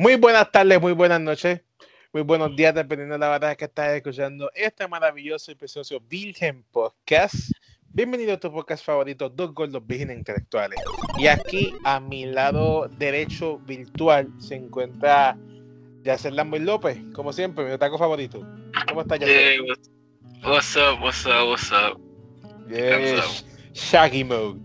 Muy buenas tardes, muy buenas noches, muy buenos días, dependiendo de la batalla que estás escuchando este maravilloso y precioso Virgen Podcast. Bienvenido a tu podcast favorito, Dos Gordos Virgen Intelectuales. Y aquí a mi lado derecho virtual se encuentra Yacer Lamboy López, como siempre, mi taco favorito. ¿Cómo estás, Yacer? what's, up, what's up, what's up? Yes, Shaggy Mode.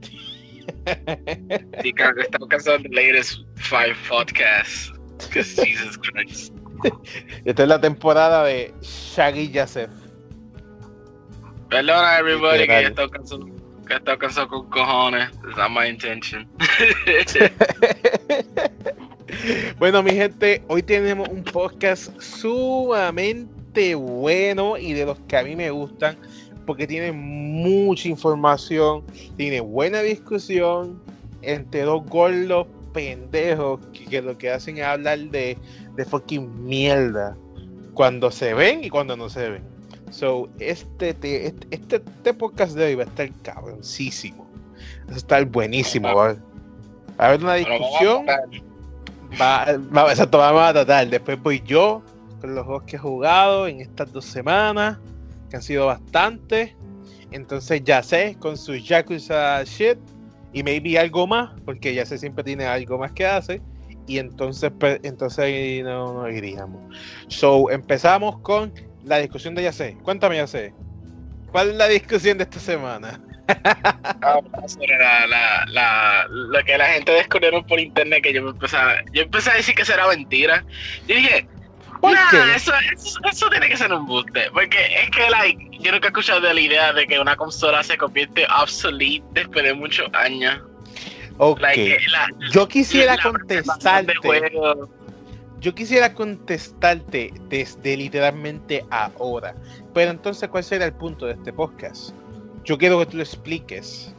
Sí, estamos cansados de latest five podcasts. Jesus Christ. Esta es la temporada de Shaggy Yasef. Perdona, everybody, que está cansado, que está cansado con cojones. It's not my intention. bueno, mi gente, hoy tenemos un podcast sumamente bueno y de los que a mí me gustan porque tiene mucha información, tiene buena discusión entre dos gordos pendejos que, lo que hacen es hablar de, de fucking mierda cuando se ven y cuando no se ven. So, este, este, este, este, podcast de hoy va a estar cabroncísimo. Va a estar buenísimo. Va a haber una discusión. Va, va, exacto, vamos a tratar. Después voy yo con los juegos que he jugado en estas dos semanas, que han sido bastantes. Entonces ya sé, con su Yakuza shit, y maybe algo más, porque ya se siempre tiene algo más que hace, y entonces, pues, entonces no, no iríamos. So, empezamos con la discusión de Yase. Cuéntame, Yase. ¿Cuál es la discusión de esta semana? Ah, sobre la, la, la, lo que la gente descubrieron por internet, que yo empecé a, yo empecé a decir que eso era mentira. Yo dije, nah, eso, eso, tiene que ser un buste. Porque es que, like, yo nunca he escuchado de la idea de que una consola se convierte obsolete después de muchos años. Ok. yo quisiera contestarte. Yo quisiera contestarte desde literalmente ahora. Pero entonces, ¿cuál será el punto de este podcast? Yo quiero que tú lo expliques.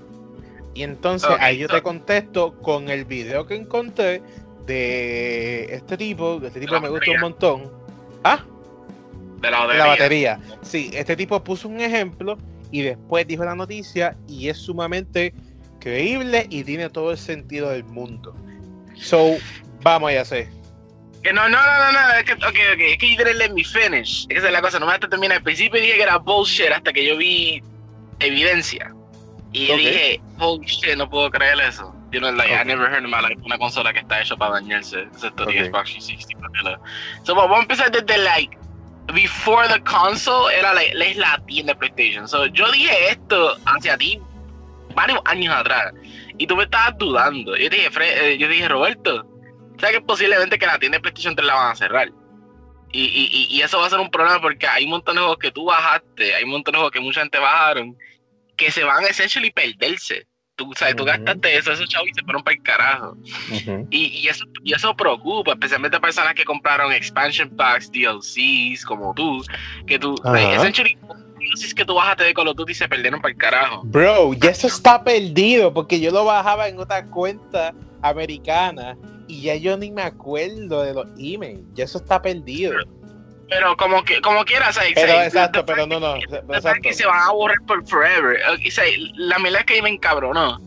Y entonces ahí yo te contesto con el video que encontré de este tipo, de este tipo me gusta un montón. ¿Ah? De la batería. la batería. Sí, este tipo puso un ejemplo y después dijo la noticia y es sumamente creíble y tiene todo el sentido del mundo. So, vamos a hacer. Que no, no, no, no, no, es que, ok, ok, es que yo let me finish. Esa es la cosa, no me terminar. Al principio dije que era bullshit hasta que yo vi evidencia. Y dije, oh shit, no puedo creer eso. You know, like, I never heard in my life una consola que está hecha para dañarse, excepto okay. Xbox 360. So, vamos a empezar desde, like, before the console, era la, la isla tienda de PlayStation. So, yo dije esto hacia ti varios años atrás. Y tú me estabas dudando. Yo dije, eh, yo dije, Roberto, ¿sabes que posiblemente que la tienda de PlayStation 3 la van a cerrar? Y, y, y, eso va a ser un problema porque hay un montón de juegos que tú bajaste, hay un montón de juegos que mucha gente bajaron que se van a essentially perderse. Tú, sabes, tú gastaste eso, esos chavos y se fueron para el carajo. y, y, eso, y eso preocupa, especialmente a personas que compraron expansion packs, DLCs, como tú, que tú, essentially, es que tú bajaste de Call of Duty y se perdieron para el carajo. Bro, y eso está perdido, porque yo lo bajaba en otra cuenta americana y ya yo ni me acuerdo de los emails, ya eso está perdido. Pero como que como quieras, pero exacto, pero no, no, exacto. que se van a borrar por forever. la mierda que me encabronó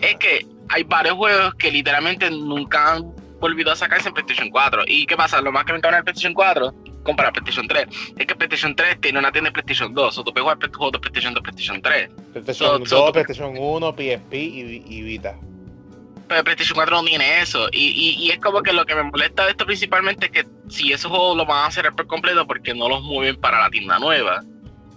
es que hay varios juegos que literalmente nunca han volvido a sacarse en PlayStation 4. ¿Y qué pasa? Lo más que me encabrona en PlayStation 4 compara PlayStation 3 es que PlayStation 3 tiene una tienda de PlayStation 2 o tú puedes jugar juegos de PlayStation 2 PlayStation 3 PlayStation 2, PlayStation 1, PSP y, y Vita PlayStation 4 no tiene eso. Y, y, es como que lo que me molesta de esto principalmente es que si esos juegos los van a hacer por completo porque no los mueven para la tienda nueva.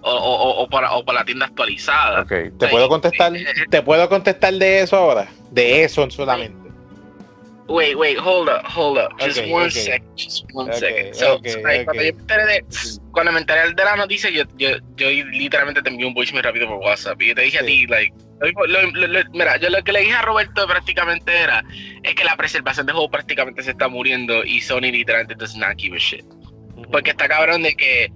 O, o, o, para, o para la tienda actualizada. Ok, ¿te puedo contestar? Eh, eh, ¿Te puedo contestar de eso ahora? De eso solamente. Wait, wait, hold up, hold up. Just one second, just one second. So, cuando, yo me enteré de, cuando me enteré de la noticia, yo, yo, yo literalmente te envié un voice muy rápido por WhatsApp. Y yo te dije a ti, like, mira, yo lo que le dije a Roberto prácticamente era es que la preservación de juego prácticamente se está muriendo y Sony literalmente does not give a shit. Porque está cabrón de que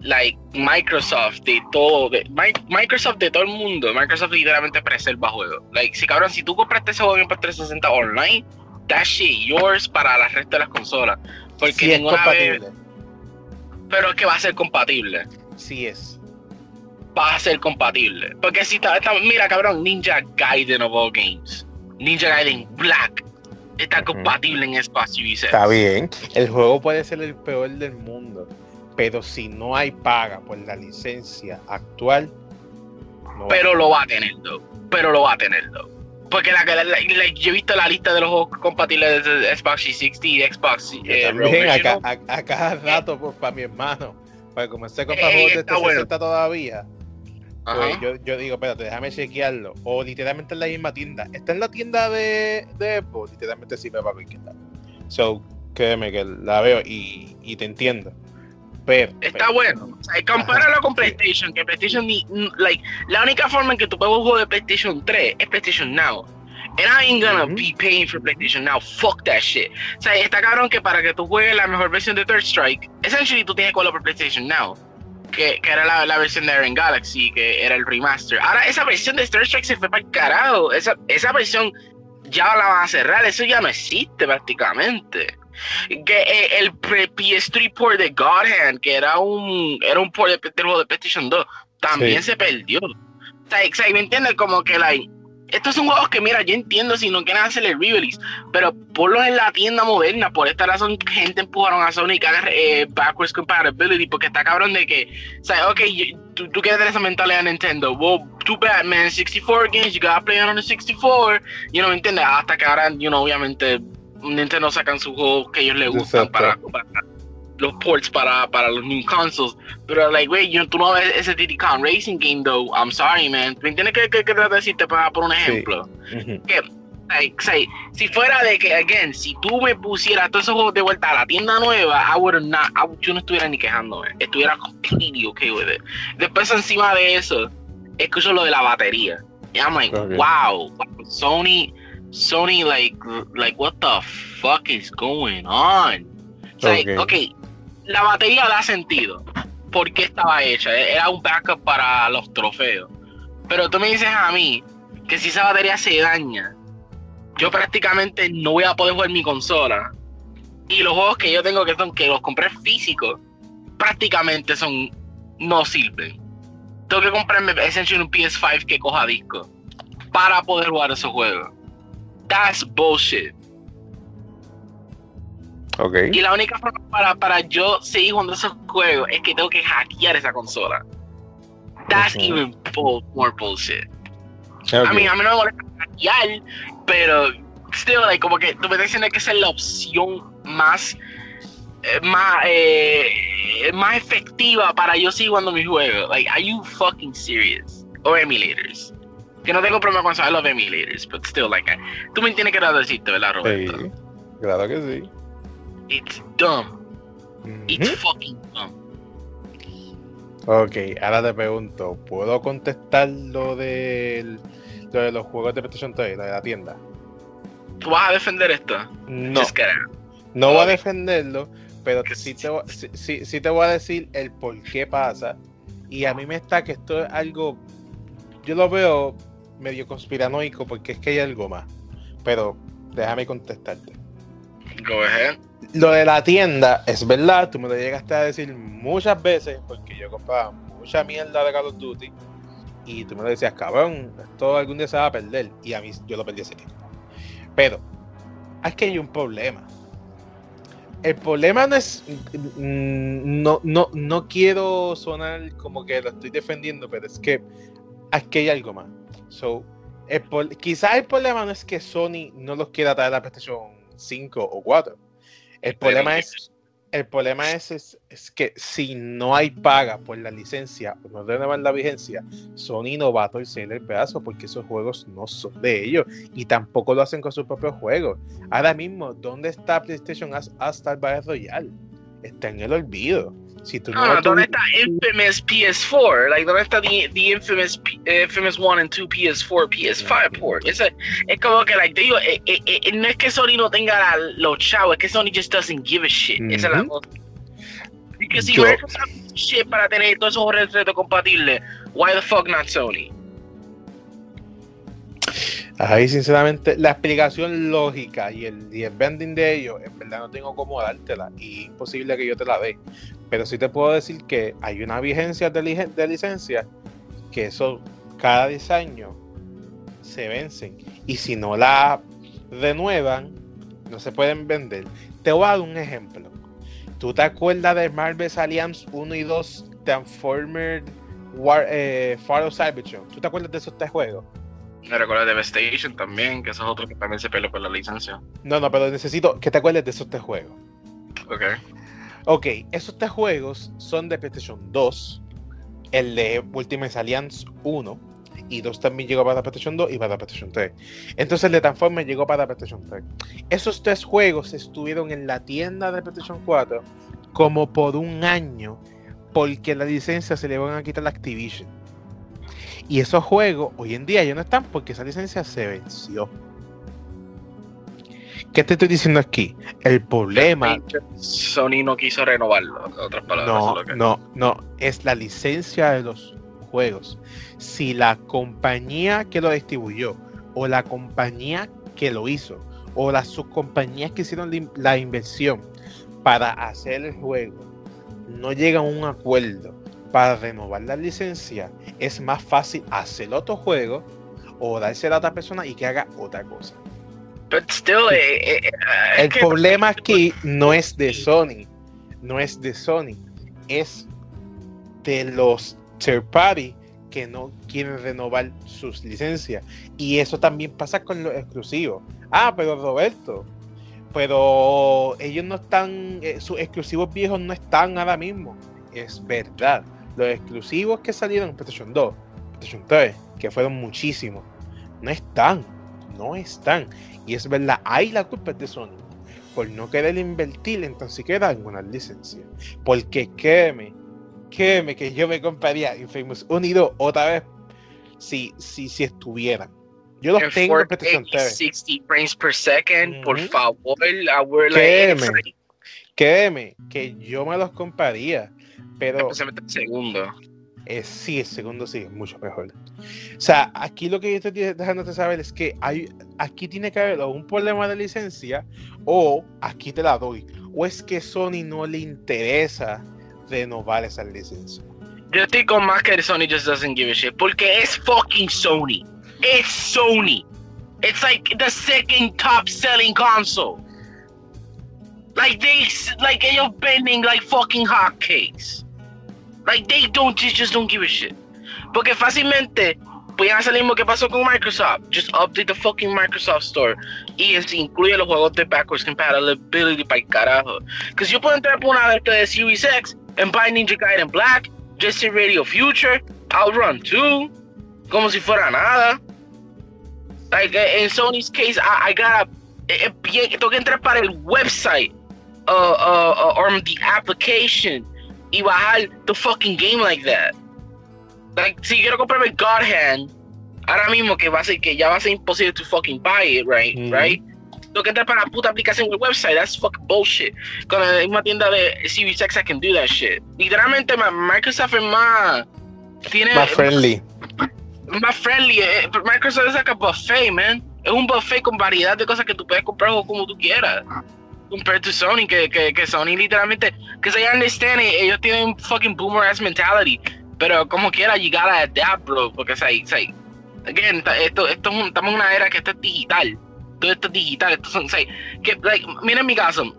like Microsoft de todo de, Microsoft de todo el mundo Microsoft literalmente preserva juegos like si cabrón si tú compraste ese juego en 360 online that shit yours para el resto de las consolas. Porque sí es compatible. pero es que va a ser compatible. Sí es. Va a ser compatible. Porque si está, mira cabrón, Ninja Gaiden of all games. Ninja Gaiden Black. está compatible en Xbox Series Está bien. El juego puede ser el peor del mundo, pero si no hay paga por la licencia actual, pero lo va a tener, Pero lo va a tener, Porque la, yo he visto la lista de los juegos compatibles de Xbox 360 y Xbox. Eh, a, cada rato, pues, para mi hermano. Porque como este compra juegos de 360 todavía, pues yo, yo, digo, espérate, déjame chequearlo. O literalmente en la misma tienda. Está en la tienda de, de Apple, literalmente sí me va a ver So, créeme que la veo y, y te entiendo. Está bueno. O sea, compáralo con PlayStation, que PlayStation ni, like, la única forma en que tú puedes jugar de PlayStation 3 es PlayStation Now. And I ain't gonna be paying for PlayStation Now. Fuck that shit. O sea, está cabrón que para que tú juegues la mejor versión de Third Strike, essentially tú tienes que jugarlo por PlayStation Now. Que, que era la, la, versión de Aaron Galaxy, que era el remaster. Ahora, esa versión de Third Strike se fue para el carajo. Esa, esa versión ya la van a cerrar. Eso ya no existe prácticamente que eh, el PS3 port de God Hand, que era un era un port de, de PlayStation 2, también se perdió. O sea, ¿me entiendes? Como que like, estos son juegos que, mira, yo entiendo si no quieren hacer el release, pero ponlos en la tienda moderna. Por esta razón, gente empujaron a Sony que haga eh, backwards compatibility, porque está cabrón de que, o sea, ok, tú, tú, quieres tener esa mentalidad de Nintendo. Well, too bad, man, 64 games, you gotta play on the 64. You know, ¿me entiendes? Hasta que ahora, you know, obviamente Nintendo sacan sus juegos que ellos les gustan para, los ports para, para los new consoles. Pero, like, wey, tú no ves ese Kong Racing Game, though. I'm sorry, man. ¿Me entiendes que, que, que te decirte para por un ejemplo? Que, like, si fuera de que, again, si tú me pusieras todos esos juegos de vuelta a la tienda nueva, I would not, yo no estuviera ni quejándome. Estuviera completely okay with it. Después, encima de eso, escucho lo de la batería. Y I'm like, wow, Sony Sony like like what the fuck is going on? okay. La batería da sentido. ¿Por qué estaba hecha? Era un backup para los trofeos. Pero tú me dices a mí que si esa batería se daña, yo prácticamente no voy a poder jugar mi consola. Y los juegos que yo tengo que son que los compré físicos, prácticamente son no sirven. Tengo que comprarme essentially un PS5 que coja disco para poder jugar esos juegos. That's bullshit. Okay. Y la única forma para, para yo seguir jugando esos juegos es que tengo que hackear esa consola. That's even more bullshit. A mí, a mí no me molesta hackear, pero still, like, como que tú me estás diciendo que esa es la opción más eh, más, eh, más efectiva para yo seguir jugando mis juegos. Like, are you fucking serious? Or emulators. Que no tengo problema con saber los emulators, but still, like, tú me entiendes que era decirte, ¿verdad, Roberto? Sí, claro que sí. It's dumb. It's fucking dumb. Ok, ahora te pregunto, ¿puedo contestar lo, de los juegos de PlayStation 3, de la tienda? ¿Tú vas a defender esto? No. No voy a defenderlo, pero sí te, sí, sí te voy a decir el por qué pasa. Y a mí me está que esto es algo, yo lo veo medio conspiranoico porque es que hay algo más. Pero déjame contestarte. Lo de la tienda es verdad, tú me lo llegaste a decir muchas veces porque yo compraba mucha mierda de Call of Duty y tú me lo decías, cabrón, esto algún día se va a perder y a mí yo lo perdí ese tiempo. Pero es que hay un problema. El problema no es. Mm, no, no, no quiero sonar como que lo estoy defendiendo, pero es que aquí hay algo más. So, quizás el problema no es que Sony no los quiera traer a la PlayStation 5 o 4. El problema es, el problema es, es, que si no hay paga por la licencia o no renuevan la vigencia, Sony no va a torcer el pedazo porque esos juegos no son de ellos y tampoco lo hacen con sus propios juegos. Ahora mismo, ¿dónde está PlayStation hasta el Battle Royale? Está en el olvido. Si tú no, no, ¿dónde está Infamous PS4? Like, ¿dónde está the, the infamous, infamous 1 and 2 PS4, PS5 port? Es, es como que, like, digo, eh, eh, eh, no es que Sony no tenga la, los chavos, es que Sony just doesn't give a shit. Mm -hmm. Esa es la cosa. Porque si Yo... shit para tener todos esos retos compatibles, why the fuck not Sony? Ahí, sinceramente, la explicación lógica y el, y vending de ellos, en verdad no tengo cómo dártela y es imposible que yo te la dé. Pero sí te puedo decir que hay una vigencia de, licencia que eso cada 10 años se vencen. Y si no la renuevan, no se pueden vender. Te voy a dar un ejemplo. ¿Tú te acuerdas de Marvel's Alliance 1 y 2 Transformer War, eh, Far of Cybertron? ¿Tú te acuerdas de esos tres juegos? Me recuerdo de Devastation también, que esos otros que también se peleó por la licencia. No, no, pero necesito que te acuerdes de esos tres juegos. Ok. Ok, esos tres juegos son de PlayStation 2, el de Ultimate Alliance 1 y 2 también llegó para PlayStation 2 y para PlayStation 3. Entonces el de Transformers llegó para PlayStation 3. Esos tres juegos estuvieron en la tienda de PlayStation 4 como por un año porque la licencia se le van a quitar a Activision. Y esos juegos hoy en día ya no están porque esa licencia se venció. ¿Qué te estoy diciendo aquí? El problema. Sony no quiso renovarlo, otras palabras. No, no, no. Es la licencia de los juegos. Si la compañía que lo distribuyó, o la compañía que lo hizo, o las subcompañías que hicieron la inversión para hacer el juego, no llegan a un acuerdo para renovar la licencia, es más fácil hacer otro juego o darse a otra persona y que haga otra cosa. Eh, eh, eh, el problema aquí no es de Sony, no es de Sony, es de los third party que no quieren renovar sus licencias. Y eso también pasa con los exclusivos. Ah, pero Roberto, pero ellos no están, sus exclusivos viejos no están ahora mismo. Es verdad. Los exclusivos que salieron en PlayStation 2, PlayStation 3, que fueron muchísimos, no están. No están. Y es verdad, hay la culpa de Sony por no querer invertir en tan siquiera alguna licencia. Porque créeme, créeme que yo me compraría Infamous Unido otra vez si, si, si estuvieran. Yo los tengo en PlayStation 60 frames per second, por favor, créeme, créeme que yo me los compraría. Pero. Especialmente el segundo. Eh, sí, el segundo sí, es mucho mejor. O sea, aquí lo que yo estoy dejándote saber es que hay, aquí tiene que haber un problema de licencia o aquí te la doy. O es que Sony no le interesa renovar esa licencia. Yo estoy con más que Sony just doesn't give a shit. Porque es fucking Sony. Es Sony. It's like the second top selling console. Like they like ellos vending like fucking hotcakes. Like they don't just, just don't give a shit. Porque fácilmente pueden hacer lo que pasó con Microsoft. Just update the fucking Microsoft Store. Y es, incluye los juegos de backwards compatibility para el carajo. Because yo puedo entrar por una vez de Series X and buy Ninja Gaiden Black, Jet Radio Future, Outrun 2, como si fuera nada. Like in Sony's case, I, I gotta. Eh, eh, tengo que entrar para el website uh, uh, uh, or the application y bajar the fucking game like that. Like, si quiero comprarme God Hand, ahora mismo que va a ser que ya va a ser imposible to fucking buy it, right? Mm -hmm. Right? Tengo que entrar para la puta aplicación del website. That's fucking bullshit. Con la misma tienda de Series X, I can do that shit. Literalmente, Microsoft es más. Tiene, más friendly. Más friendly. Eh, Microsoft es like a buffet, man. Es un buffet con variedad de cosas que tú puedes comprar como tú quieras compared to Sony, que, que, que Sony literalmente, que se understand, ellos tienen fucking boomer ass mentality, pero como quiera you gotta adapt, bro, porque say, say, again, esto, esto estamos en una era que esto es digital, todo esto es digital, esto son, say, que, like, mira en mi caso,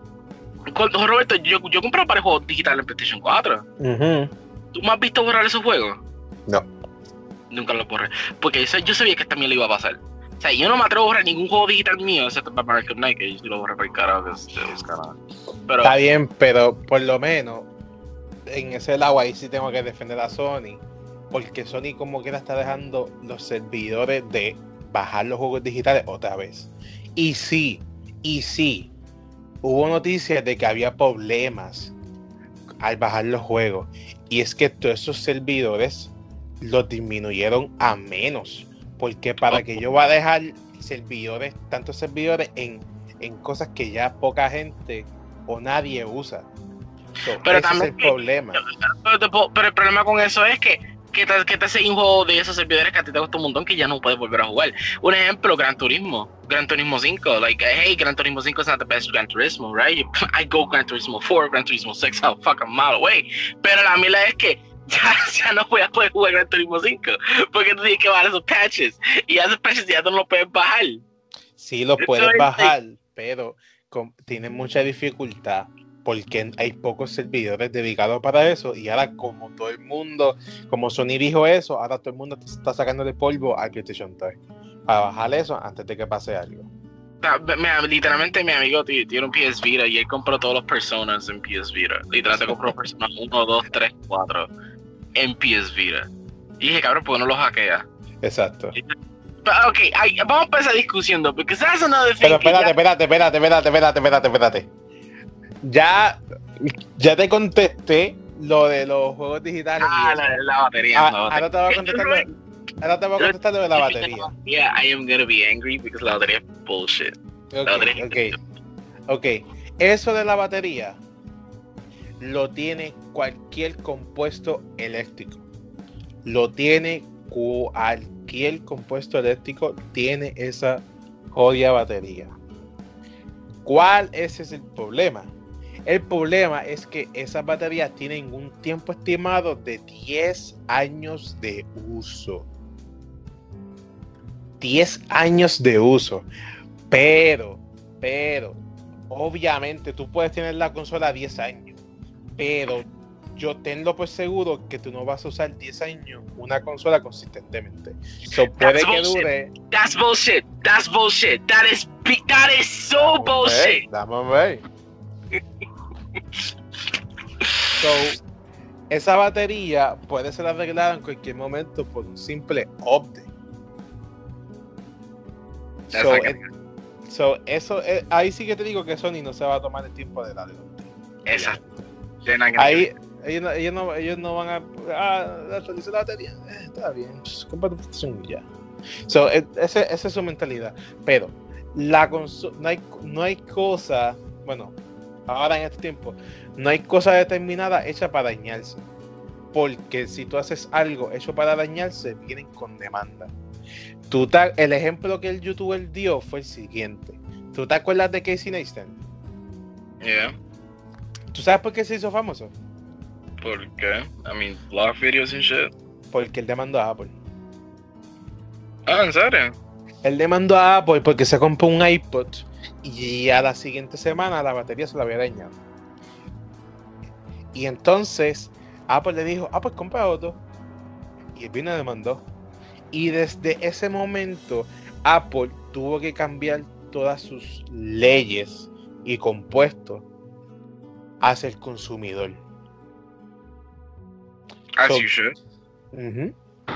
Roberto, yo, yo compré para juegos digitales en PlayStation 4. ¿Tú me has visto borrar esos juegos? No. Nunca los borré. Porque yo, yo sabía que también le iba a pasar. O sea, yo no me atrevo a borrar ningún juego digital mío, excepto para American Night, que yo sí lo borré para el carajo, que es, es Pero, Está bien, pero por lo menos en ese lado ahí sí tengo que defender a Sony, porque Sony como quiera está dejando los servidores de bajar los juegos digitales otra vez. Y sí, y sí, hubo noticias de que había problemas al bajar los juegos. Y es que todos esos servidores los disminuyeron a menos porque para que yo va a dejar servidores, tantos servidores en, en cosas que ya poca gente o nadie usa. pero también es el problema. Pero, el problema con eso es que que te, que te hace un juego de esos servidores que a ti te gusta un montón que ya no puedes volver a jugar. Un ejemplo, Gran Turismo, Gran Turismo 5. Like, hey, Gran Turismo 5 is not the best Gran Turismo, right? I go Gran Turismo 4, Gran Turismo 6, I'm fucking mile away. Pero la mila es que ya, ya no voy a poder jugar Gran Turismo 5 porque tú tienes que bajar esos patches y esos patches ya no los puedes bajar. Sí, los puedes bajar, pero tienen mucha dificultad porque hay pocos servidores dedicados para eso y ahora como todo el mundo, como Sony dijo eso, ahora todo el mundo está sacando de polvo a PlayStation 3 para bajar eso antes de que pase algo. literalmente mi amigo tiene un PS Vita y él compró todos los personas en PS Vita. Literalmente compró personas 1, 2, 3, 4 en PS Vita. Y dije, cabrón, ¿por qué no los hackea? Exacto. Ok, vamos a empezar discutiendo, porque that's another thing. Pero espérate, espérate, espérate, espérate, espérate, espérate, espérate ya, ya te contesté lo de los juegos digitales. Ah, la, la, batería. Ah, ahora te voy a contestar. ahora te voy a contestar lo de la batería. Yeah, I am gonna be angry because la batería es bullshit. Okay, okay. ok. Eso de la batería lo tiene cualquier compuesto eléctrico. Lo tiene cualquier compuesto eléctrico, tiene esa jodida batería. ¿Cuál es el problema? El problema es que esas baterías tienen un tiempo estimado de 10 años de uso. 10 años de uso. Pero, pero, obviamente tú puedes tener la consola 10 años. Pero yo tengo por seguro que tú no vas a usar 10 años una consola consistentemente. So puede que dure. That's bullshit. That's bullshit. That is, that is so bullshit. A ver. So, esa batería puede ser arreglada en cualquier momento por un simple update. So, eso, eh, ahí sí que te digo que Sony no se va a tomar el tiempo de darle Exacto. Ahí, ellos no, ellos, no, van a. Ah, actualizar la batería. Eh, está bien, pues, compra ya. So, e, esa es su mentalidad. Pero, la no hay, no hay cosa. Bueno, ahora en este tiempo, no hay cosa determinada hecha para dañarse. Porque si tú haces algo hecho para dañarse, vienen con demanda. Tú el ejemplo que el youtuber dio fue el siguiente. ¿Tú te acuerdas de Casey Neistat? Yeah. ¿Tú sabes por qué se hizo famoso? ¿Por qué? I mean, blog videos and shit. Porque él demandó a Apple. Ah, ¿en serio? Él demandó a Apple porque se compró un iPod y a la siguiente semana la batería se la había dañado. Y entonces Apple le dijo, ah, pues compra otro. Y el vino demandó. Y desde ese momento Apple tuvo que cambiar todas sus leyes y compuestos hacia el consumidor. As you should.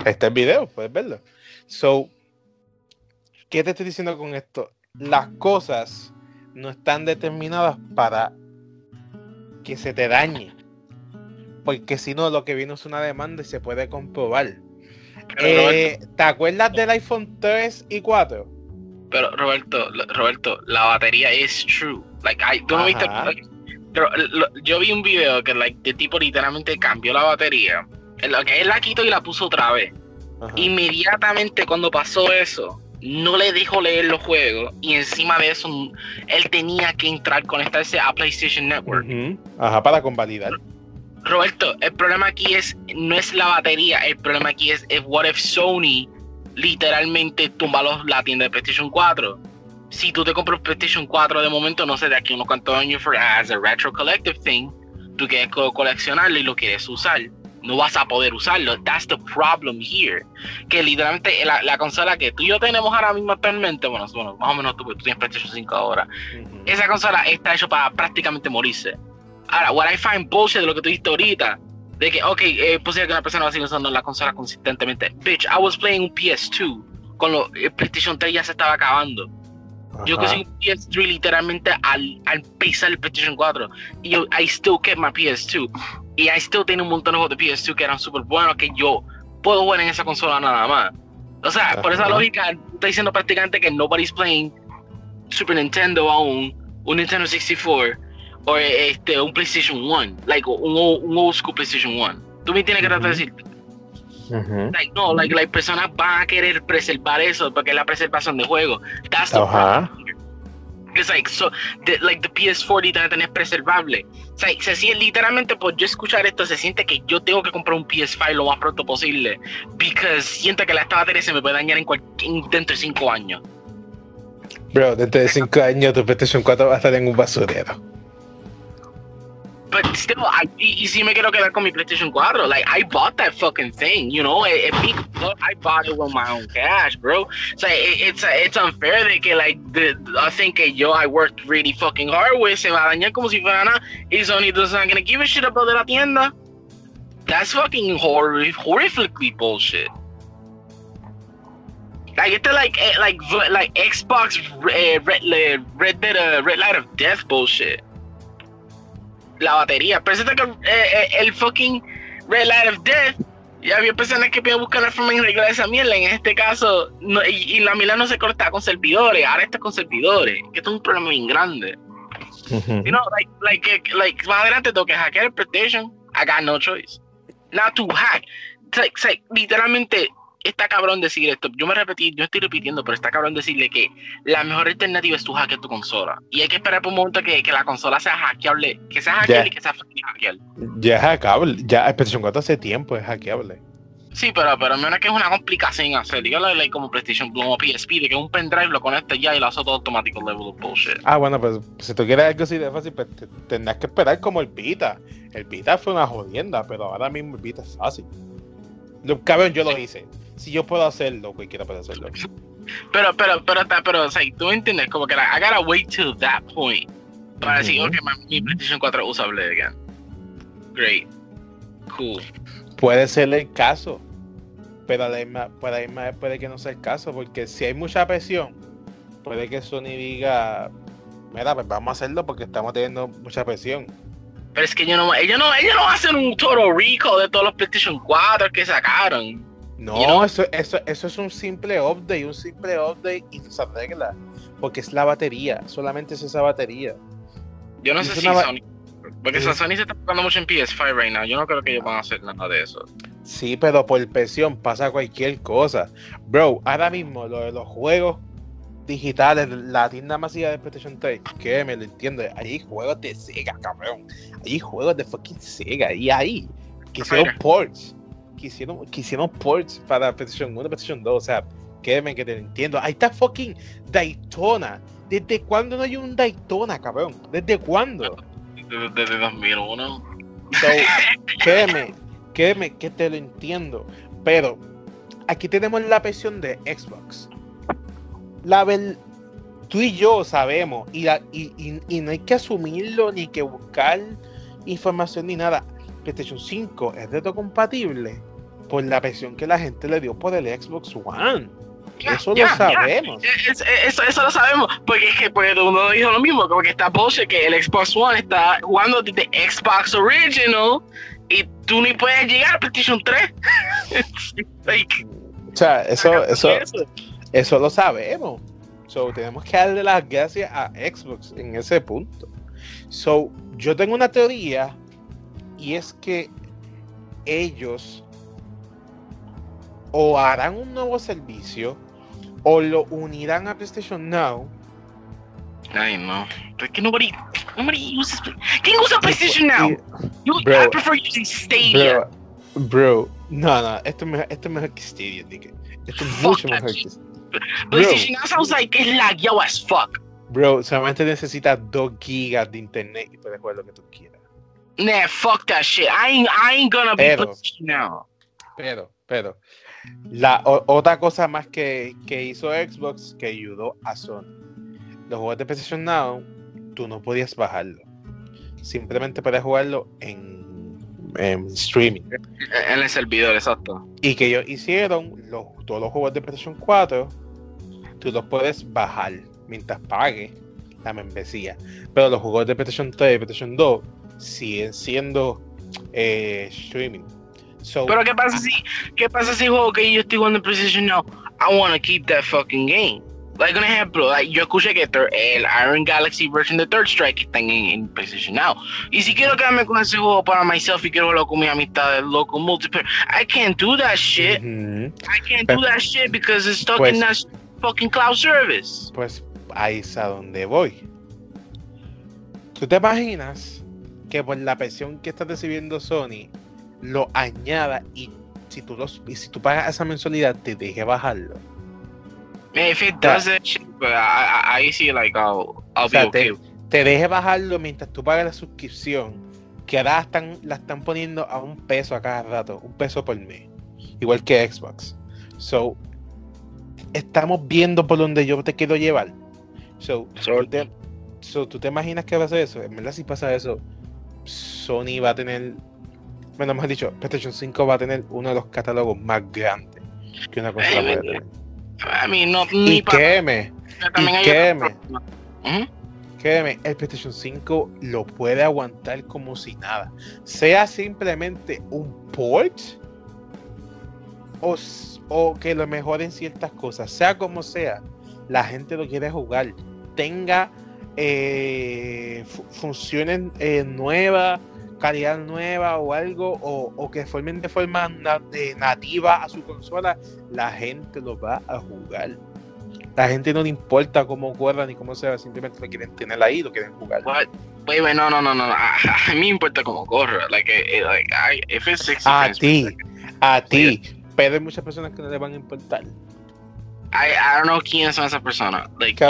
Este video, puedes verlo. So, ¿qué te estoy diciendo con esto? las cosas no están determinadas para que se te dañe. Porque si no, lo que vino es una demanda y se puede comprobar. Eh, ¿Te acuerdas del iPhone 3 y 4? Pero Roberto, Roberto, la batería es true. Like, ¿tú no viste? Yo vi un video que like, el tipo literalmente cambió la batería. Él, él la quitó y la puso otra vez. Inmediatamente cuando pasó eso, no le dejó leer los juegos y encima de eso él tenía que entrar, conectarse a PlayStation Network. Ajá, para convalidar. Roberto, el problema aquí es no es la batería, el problema aquí es, es what if Sony literalmente tumba los, la tienda de PlayStation 4. Si tú te compras PlayStation 4 de momento, no sé, de aquí unos cuantos años, for, as a retro collective thing, tú quieres coleccionarlo y lo quieres usar no vas a poder usarlo. That's the problem here. Que literalmente la, consola que tú y yo tenemos ahora mismo actualmente, bueno, bueno más o menos tú, tú tienes PlayStation 5 ahora, esa consola está hecha para prácticamente morirse. Ahora, what I find bullshit de lo que tú dijiste ahorita, de que, ok, es posible que una persona va a seguir usando la consola consistentemente. Bitch, I was playing un PS2 con lo, el PlayStation 3 ya se estaba acabando. Yo que un PS3 literalmente al, al pisar el PlayStation 4. Y yo, I still kept my PS2. Y I still tengo un montón de juegos de PS2 que eran súper buenos que yo puedo jugar en esa consola nada más. O sea, por esa lógica, está diciendo prácticamente que nobody's playing Super Nintendo aún, un Nintendo 64 o este, un PlayStation 1, like un, un old school PlayStation 1. ¿Tú me tienes que tratar de decir? Like, no, like, las personas van a querer preservar eso porque es la preservación de juego. That's the problem es like, so, the, like, the PS4 literalmente es preservable. O sea, se siente literalmente por yo escuchar esto, se siente que yo tengo que comprar un PS5 lo más pronto posible. Porque siento que la esta batería se me puede dañar en, dentro de 5 años. Bro, dentro de 5 años tu PlayStation 4 va a estar en un basurero. But still, I, y, sí me quiero quedar con mi PlayStation 4. Like, I bought that fucking thing, you know? It beat, I bought it with my own cash, bro. So it, it's it's unfair that que, like, the, I think que yo, I worked really fucking hard with, se va a dañar como si fuera nada, Sony doesn't gonna give a shit about de la tienda. That's fucking hor horrifically bullshit. Like it's like eh, like like Xbox uh, Red Red Dead uh, Red Light of Death bullshit. La batería. Pero que eh, el fucking Red Light of Death ya había personas que buscar la forma de arreglar esa mierda. En este caso, no, y, y, la mierda no se corta con servidores, ahora está con servidores. Que esto es un problema bien grande. Uh -huh. You know, like, like, like, más adelante tengo que hackear el PlayStation. I got no choice. Not to hack. Like, like, literalmente, está cabrón decir esto. Yo me repetí, yo estoy repitiendo, pero está cabrón decirle que la mejor alternativa es tu hackear tu consola. Y hay que esperar por un momento que, que la consola sea hackeable, que sea hackeable y que sea hackeable. Ya es hackeable, ya el PlayStation 4 hace tiempo es hackeable. Sí, pero, pero menos que es una complicación hacer. Dígale like, como PlayStation como PSP, de que un pendrive lo conecta ya y lo hace todo automático level of bullshit. Ah, bueno, pues si tú quieres algo así de fácil, pues te, tendrás que esperar como el Vita. El Vita fue una jodienda, pero ahora mismo el Vita es fácil. Cabrón, yo lo hice. Si yo puedo hacerlo, cualquiera puede hacerlo. Pero, pero, pero, pero, o sea, tú entiendes, como que like, I gotta wait till that point para decir, ok, mi PlayStation 4 es usable again. Great. Cool. Puede ser el caso, pero además, puede, puede que no sea el caso, porque si hay mucha presión, puede que Sony diga, mira, pues vamos a hacerlo porque estamos teniendo mucha presión. Pero es que ellos no, ellos no, ellos no hacen un total recall de todos los PlayStation 4 que sacaron. No, you know? eso, eso, eso es un simple update, un simple update y se arregla. Porque es la batería, solamente es esa batería. Yo no sé si Sony. Porque es... Sony se está enfocando mucho en PS5 right now. Yo no creo que ellos van a hacer nada de eso. Sí, pero por presión pasa cualquier cosa. Bro, ahora mismo lo de los juegos digitales, la tienda masiva de PlayStation 3, que me lo entiendo, hay juegos de Sega, cabrón. Hay juegos de fucking Sega y ahí que hicieron ports. Que hicieron, que hicieron ports para PlayStation 1 PlayStation 2. O sea, créeme que te entiendo. Ahí está fucking Daytona. ¿Desde cuándo no hay un Daytona, cabrón? ¿Desde cuándo? Desde, desde 2001. So, créeme, créeme que te lo entiendo. Pero aquí tenemos la presión de Xbox. La ver, tú y yo sabemos, y, la, y, y, y, no hay que asumirlo ni que buscar información ni nada. PlayStation 5 es retrocompatible por la presión que la gente le dio por el Xbox One. Eso lo sabemos. Yeah. Es, eso, eso, lo sabemos. Porque es que pues, uno dijo lo mismo, como que está bullshit que el Xbox One está jugando desde Xbox Original y tú ni puedes llegar a PlayStation 3. like, o sea, eso, eso, eso, eso lo sabemos. So, tenemos que darle las gracias a Xbox en ese punto. So, yo tengo una teoría y es que ellos o harán un nuevo servicio o lo unirán a PlayStation Now. Ay, no. Que nobody, nobody uses. ¿Quién usa PlayStation Now? You, bro, I prefer using Stadia. Bro, bro, no, no, esto es mejor, esto es mejor que Stadia, nigga. Esto es mucho mejor que PlayStation Now sounds like it's lagueado as fuck. Bro, solamente necesitas 2 gigas de internet y puedes jugar lo que tú quieras. Nah, fuck that shit. I ain't, I ain't gonna be pero, PlayStation Now. Pero, pero, la o, otra cosa más que, que hizo Xbox que ayudó a Sony. Los juegos de PlayStation Now, tú no podías bajarlo. Simplemente podías jugarlo en, en streaming. En el servidor, exacto. Y que ellos hicieron los, todos los juegos de PlayStation 4, tú los puedes bajar mientras pagues la membresía. Pero los juegos de PlayStation 3 y PlayStation 2 siguen siendo eh, streaming. So, Pero qué pasa si qué pasa si juego que yo estoy jugando en PlayStation Now, I want to keep that fucking game. Like un ejemplo, like, yo escuché que el Iron Galaxy version de Third Strike están en, en, PlayStation Now. Y si quiero quedarme con ese juego para myself y quiero jugarlo con mi amistad del local multiplayer, I can't do that shit. Mm -hmm. I can't do that shit because it's stuck pues, in that fucking cloud service. Pues ahí es a donde voy. ¿Tú te imaginas que por la presión que está recibiendo Sony lo añada y si tú, los, y si tú pagas esa mensualidad te deje bajarlo? If it I, I, see like I'll, I'll be okay. Te, deje bajarlo mientras tú pagas la suscripción, que ahora están, la están poniendo a un peso a cada rato, un peso por mes, igual que Xbox. So, estamos viendo por donde yo te quiero llevar. So, so, ¿tú te imaginas que va a ser eso? En verdad, si pasa eso, Sony va a tener, bueno, mejor dicho, PlayStation 5 va a tener uno de los catálogos más grandes que una consola puede tener. A mí no, y créeme, y créeme, créeme, el PlayStation 5 lo puede aguantar como si nada. Sea simplemente un port o, o que lo mejoren ciertas cosas, sea como sea, la gente lo quiere jugar. Tenga eh, funciones eh, nuevas, calidad nueva o algo, o, que formen de forma nativa a su consola, la gente lo va a jugar. La gente no le importa cómo corra ni cómo sea, simplemente lo quieren tener ahí, lo quieren jugar. no, no, no, no. A, mí me importa cómo corra. Like, eh, like, if it's 60 a ti, a ti. Pero hay muchas personas que no le van a importar. I, I don't know quiénes son esas personas. Like,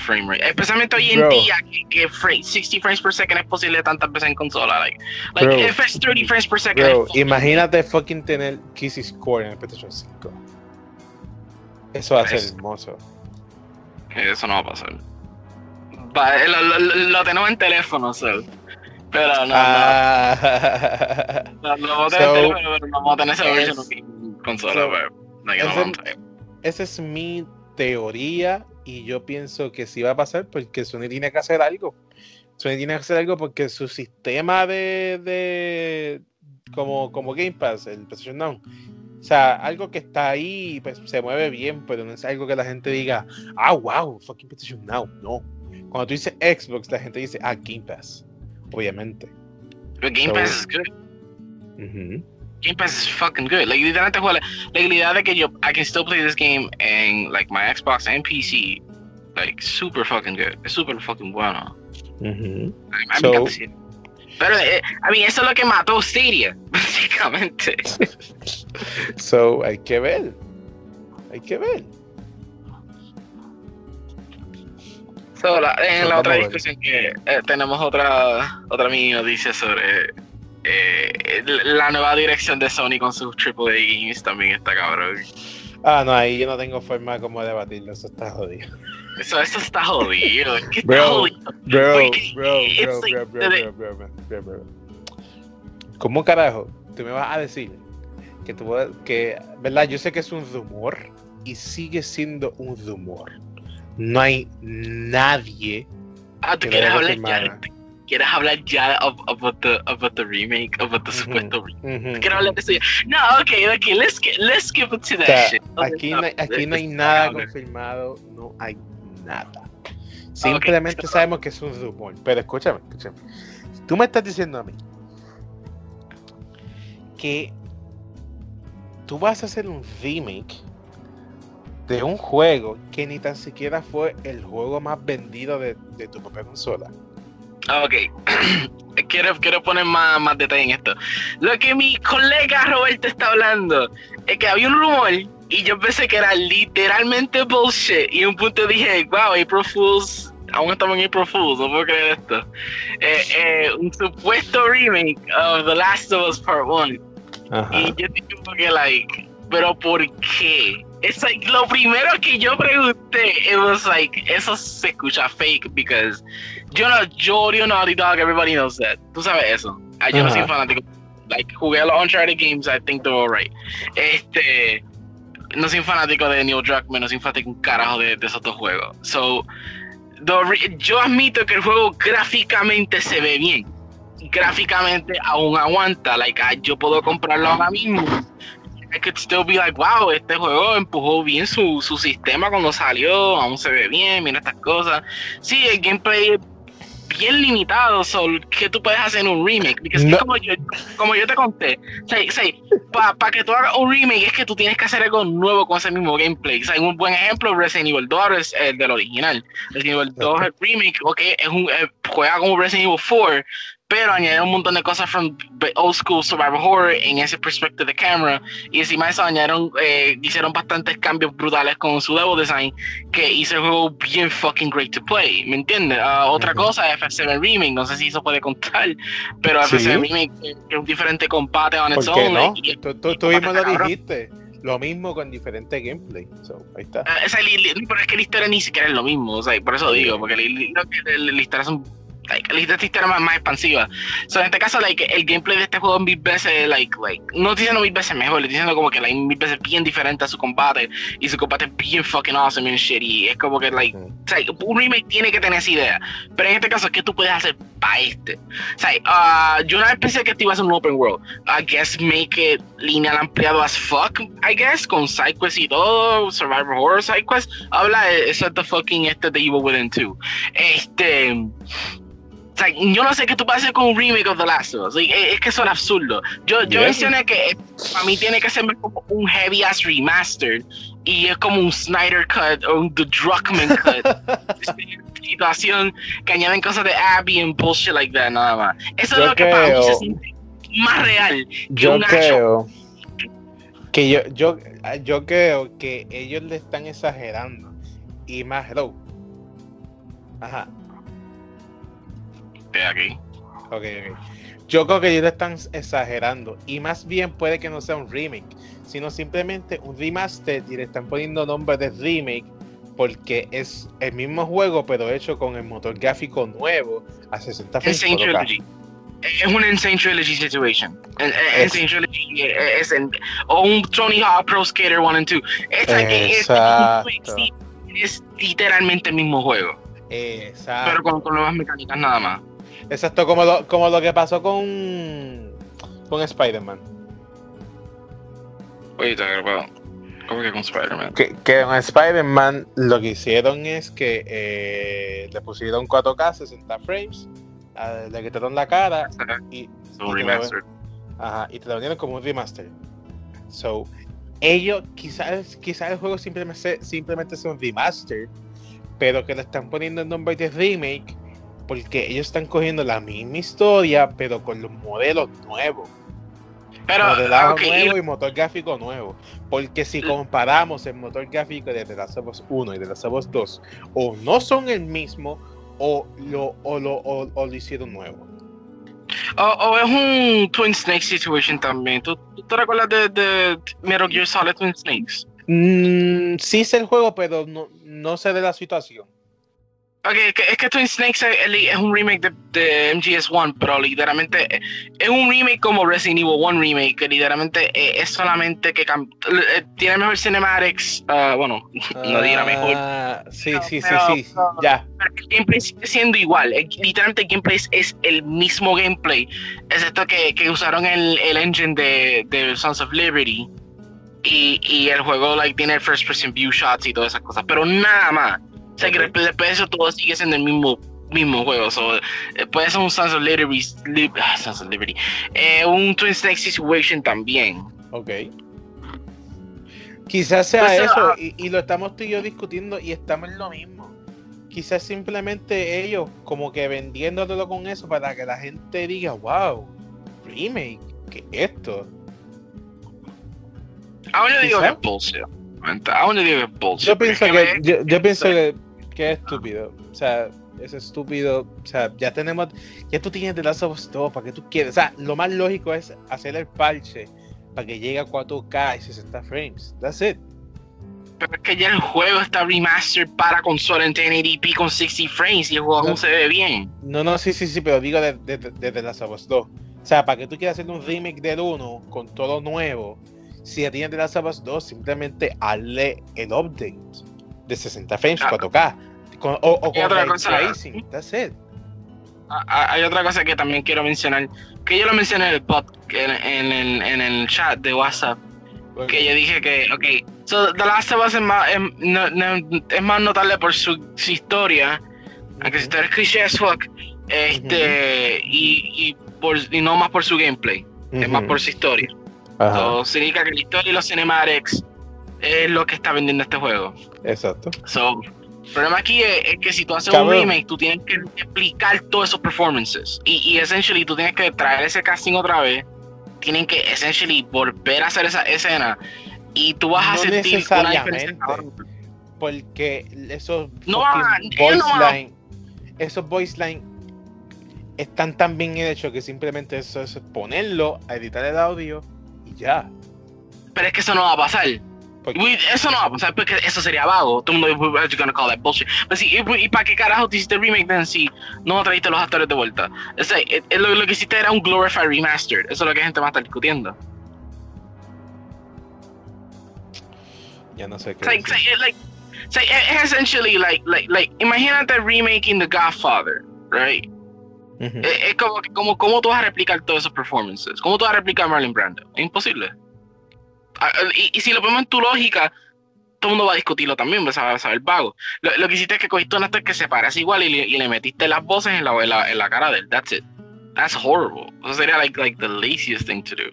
frame rate. Especialmente hoy en día que, 60 frames per second es posible tantas veces en consola. Like, like if it's 30 frames per second. Bro, imagínate fucking tener Kissy Score en el PlayStation 5. Eso va a ser hermoso. Eso no va a pasar. lo, lo, tenemos en teléfono, so. Pero no, ah. no. Lo, vamos a tener en teléfono, pero no vamos a tener esa versión en consola. So, ese, esa es mi teoría y yo pienso que sí va a pasar porque Sony tiene que hacer algo. Sony tiene que hacer algo porque su sistema de, de como, como Game Pass, el PlayStation Now, o sea, algo que está ahí pues, se mueve bien, pero no es algo que la gente diga, ah, wow, fucking PlayStation Now. No. Cuando tú dices Xbox, la gente dice, ah, Game Pass. Obviamente. Pero Game Pass es good. Game Pass is fucking good. Like, literalmente juega la, idea de que yo, I can still play this game en, like, my Xbox and PC, like, super fucking good. Es super fucking bueno. Mm so, Pero, eh, I mean, eso es lo que mató Stadia, básicamente. so, hay que ver. Hay que ver. So, la, en la otra discusión que eh, tenemos otra otra mini noticia sobre eh, la nueva dirección de Sony con sus AAA games también está cabrón. Ah, no, ahí yo no tengo forma como debatirlo, eso está jodido. Eso, eso está jodido. bro, Bro, bro, bro, bro, bro, bro, bro, ¿Cómo carajo tú me vas a decir que tú que, verdad, yo sé que es un rumor y sigue siendo un rumor. No hay nadie. Ah, tú quieres hablar ya quieres hablar ya of, about, the, about the remake, about the supuesto remake. ¿Quieres hablar de eso ya? No, ok, ok, let's, get, let's skip it to that shit. Aquí, no, aquí no hay nada confirmado, no hay nada. Simplemente sabemos que es un rumor. Pero escúchame, escúchame. Tú me estás diciendo a mí que tú vas a hacer un remake de un juego que ni tan siquiera fue el juego más vendido de, de tu propia consola. Ah, ok, quiero, quiero poner más, más detalle en esto. Lo que mi colega Roberto está hablando es que había un rumor y yo pensé que era literalmente bullshit. Y un punto dije, wow, April Fools, aún estamos en April Fools, no puedo creer esto. Eh, eh, un supuesto remake of The Last of Us Part 1. Y yo dije que, like, pero ¿por qué? Es like, lo primero que yo pregunté, it was like, eso se escucha fake, because yo no, yo odio Naughty Dog, everybody knows that. Tú sabes eso. Ah, yo no soy fanático. Like, jugué los Uncharted games, I think they're alright. Este, no soy fanático de Neil Druckmann, no soy fanático un carajo de, de esos dos juegos. So, yo admito que el juego gráficamente se ve bien. Gráficamente aún aguanta. Like, ah, yo puedo comprarlo ahora mismo. I could still be like, wow, este juego empujó bien su, su sistema cuando salió, aún se ve bien, mira estas cosas. Sí, el gameplay bien limitado sobre que tú puedes hacer en un remake. Porque como, yo, como yo te conté, para que tú hagas un remake es que tú tienes que hacer algo nuevo con ese mismo gameplay. O un buen ejemplo, Resident Evil 2 es el del original. Resident Evil 2 el remake, ok, es un, eh, juega como Resident Evil 4, pero añadieron un montón de cosas from old school survival horror en ese perspective de camera y encima de eso añadieron eh, hicieron bastantes cambios brutales con su level design que hizo el juego bien fucking great to play ¿me entiendes? Ah, otra cosa FF7 Remake no sé si eso puede contar pero FF7 Remake es un diferente combate on its own no? tú, mismo lo dijiste lo mismo con diferente gameplay. ahí está. Ah, pero es que la historia ni siquiera es lo mismo. O sea, por eso digo, porque la, historia son like, la historia más, más expansiva. So, en este caso, like, el gameplay de este juego es mil veces, like, like, no estoy diciendo mil veces mejor, estoy diciendo como que like, mil veces bien diferente a su combate, y su combate es bien fucking awesome and shit, y es como que, like, o sea, un remake tiene que tener esa idea, pero en este caso, ¿qué tú puedes hacer para este? O sea, uh, yo una vez pensé que este iba a ser un open world, I guess make it lineal ampliado as fuck, I guess, con sidequests y todo, survivor horror sidequests, habla, eso es the fucking, este, The Evil Within 2, este yo no sé qué tú puedes hacer con un remake of The Last of Us. es, que eso es absurdo. Yo, yo mencioné que para mí tiene que ser como un heavy ass remaster y es como un Snyder cut o un The Druckmann cut. situación que añaden cosas de Abby y bullshit like that, nada más. Eso es lo que para mí se siente más real que yo creo Que yo, yo, yo creo que ellos le están exagerando. Y más, hello. Ajá aquí. Ok, Yo creo que ellos están exagerando. Y más bien puede que no sea un remake, sino simplemente un remaster y le están poniendo nombre de remake porque es el mismo juego, pero hecho con el motor gráfico nuevo a 60 frames Es un Insane Trilogy situation. Insane Trilogy es o un Tony Hawk Pro Skater 1 and 2. Es, es, literalmente el mismo juego. Exacto. Pero con, con nuevas mecánicas nada más. Exacto, como lo, como lo que pasó con, con Spider-Man. Oye, ¿cómo que con Spider-Man? Que, que con Spider-Man lo que hicieron es que eh, le pusieron 4K, 60 frames, le quitaron la cara y, un remaster. ajá, y te lo vendieron como un remaster. So, ellos, quizás, quizás el juego simplemente, simplemente sea un remaster, pero que le están poniendo el nombre de remake porque ellos están cogiendo la misma historia, pero con los modelos nuevos. Pero, modelado nuevo y motor gráfico nuevo. Porque si comparamos el motor gráfico de The Last of Us 1 y The Last of Us 2, o no son el mismo, o lo, o lo, o, lo hicieron nuevo. O, es un Twin Snakes situation también. ¿Tú, te recuerdas de, de Metal Gear Solid Twin Snakes? Mm, sí sé el juego, pero no, no sé de la situación. Okay, es que Twin Snakes es, un remake de, MGS1, pero literalmente es un remake como Resident Evil 1 remake, que literalmente eh, es solamente que eh, tiene mejor cinematics, uh, bueno, no diga mejor. Ah, sí, sí, sí, sí, ya. el gameplay sigue siendo igual, literalmente el gameplay es, el mismo gameplay, excepto que, que usaron el, el engine de, de Sons of Liberty y, y el juego like, tiene first person view shots y todas esas cosas, pero nada más sea, que después de eso todo sigue siendo el mismo mismo juego. So, eh, puede ser un Sons of Liberty, ah, Sons of Liberty eh, un Twin Snake Situation también. Ok. Quizás sea pues, eso, ah, y, lo estamos tú y yo discutiendo y estamos en lo mismo. Quizás simplemente ellos como que vendiéndolo con eso para que la gente diga, wow, remake, ¿qué es esto? Aún yo digo que es bullshit. Aún yo digo que es bullshit. Yo pienso que, yo, yo pienso que qué estúpido. O sea, es estúpido. O sea, ya tenemos. Ya tú tienes The Last of Us 2, ¿para qué tú quieres? O sea, lo más lógico es hacer el parche para que llegue a 4K y 60 frames. That's it. Pero es que ya el juego está remastered para consola en 1080p con 60 frames y el juego aún se ve bien. No, no, sí, sí, sí, pero digo de, de, de, The Last of Us 2. O sea, para que tú quieras hacer un remake del 1 con todo nuevo, si ya tienes The Last of Us 2, simplemente hazle el update de 60 frames, 4K o, o con otra cosa, That's it. Hay otra cosa que también quiero mencionar, que yo lo mencioné en el pod, en, el, en el chat de WhatsApp, que yo dije que, ok, so The Last of Us es más, es, más notable por su, historia, aunque su historia es cliché as fuck, este, y, y, por, y no más por su gameplay, es más por su historia. So, significa que la historia y los cinematics es lo que está vendiendo este juego. Exacto. So, El problema aquí es, que si tú haces un remake, tú tienes que explicar todos esos performances. Y, y essentially tú tienes que traer ese casting otra vez. Tienen que essentially volver a hacer esa escena. Y tú vas a sentir una diferencia. Porque esos no, voice line, esos voice line están tan bien hechos que simplemente eso es ponerlo, a editar el audio y ya. Pero es que eso no va a pasar. Eso no va a pasar porque eso sería vago. Todo el mundo es gonna call that bullshit. Pero sí, y, para qué carajo te hiciste remake en sí no trajiste los actores de vuelta. Es, lo, lo, que hiciste era un glorified remastered. Eso es lo que la gente va a estar discutiendo. Ya no sé qué. Like, like, es essentially like, like, like, imagínate remaking The Godfather, right? es, como, como, ¿cómo tú vas a replicar todos esos performances? ¿Cómo tú vas a replicar Marlon Brando? Es imposible. Y, y, si lo ponemos en tu lógica, todo el mundo va a discutirlo también, vas a saber vago. Lo, lo, que hiciste es que cogiste un actor que se parece igual y le, y le metiste las voces en la, en la, en la cara de él. That's it. That's horrible. Eso sería like, like the laziest thing to do.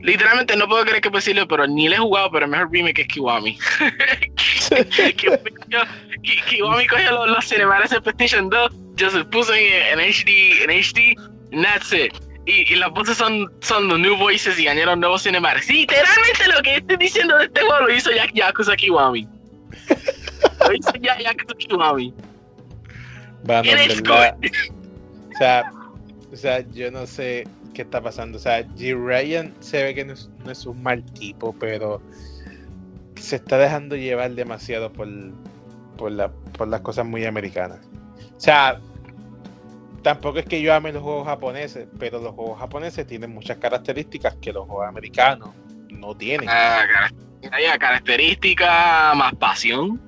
Literalmente no puedo creer que es posible, pero ni le he jugado, pero el mejor remake es Kiwami. Kiwami cogió los, los cinematics de PlayStation 2, yo se puso en, HD, en HD, and that's it. Y, y, las voces son, son los new voices y añadieron nuevos cinematics. literalmente lo que estoy diciendo de este juego lo hizo Yakuza Kiwami. lo hizo Yakuza Kiwami. Verdad, o sea, o sea, yo no sé qué está pasando. O sea, G. Ryan se ve que no es, un mal tipo, pero se está dejando llevar demasiado por, por, la, por las cosas muy americanas. O sea, tampoco es que yo ame los juegos japoneses, pero los juegos japoneses tienen muchas características que los juegos americanos no tienen. Ah, características, más pasión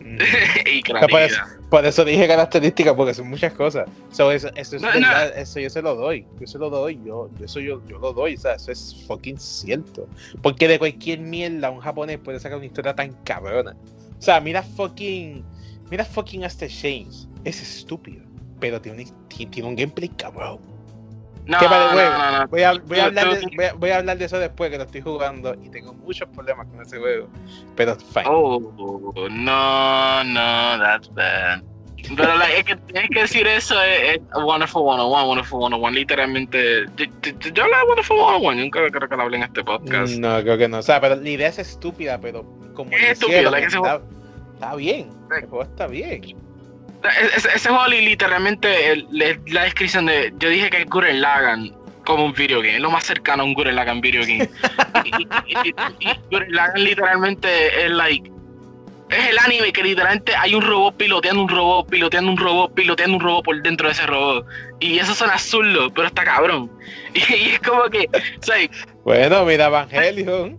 y creatividad. Por eso dije características, porque son muchas cosas. eso, eso, es verdad, eso yo se lo doy. Yo se lo doy, yo, eso yo, yo lo doy. O sea, eso es fucking cierto. Porque de cualquier mierda un japonés puede sacar una historia tan cabrona. O sea, mira fucking. Mira fucking hasta James. Es estúpido. Pero tiene un, tiene un gameplay cabrón. No, no, no, voy, a, voy, a hablar de, voy, a, hablar de, eso después que lo estoy jugando y tengo muchos problemas con ese juego. Pero fine. Oh, no, no, that's bad. Pero like, es que tienes que decir eso es, Wonderful 101, Wonderful 101, literalmente. Yo hablo de Wonderful 101, yo nunca creo que lo hablé en este podcast. No, creo que no. O sea, pero la idea es estúpida, pero como es estúpido, like está, está bien. El juego está bien. Ese, ese juego literalmente la descripción de yo dije que es Gurren Lagan como un video game, es lo más cercano a un Gurren Lagan video game. y, Gurren Lagan literalmente es like es el anime que literalmente hay un robot piloteando un robot, piloteando un robot, piloteando un robot por dentro de ese robot. Y eso son azul pero está cabrón. Y, es como que, Bueno, mira Evangelion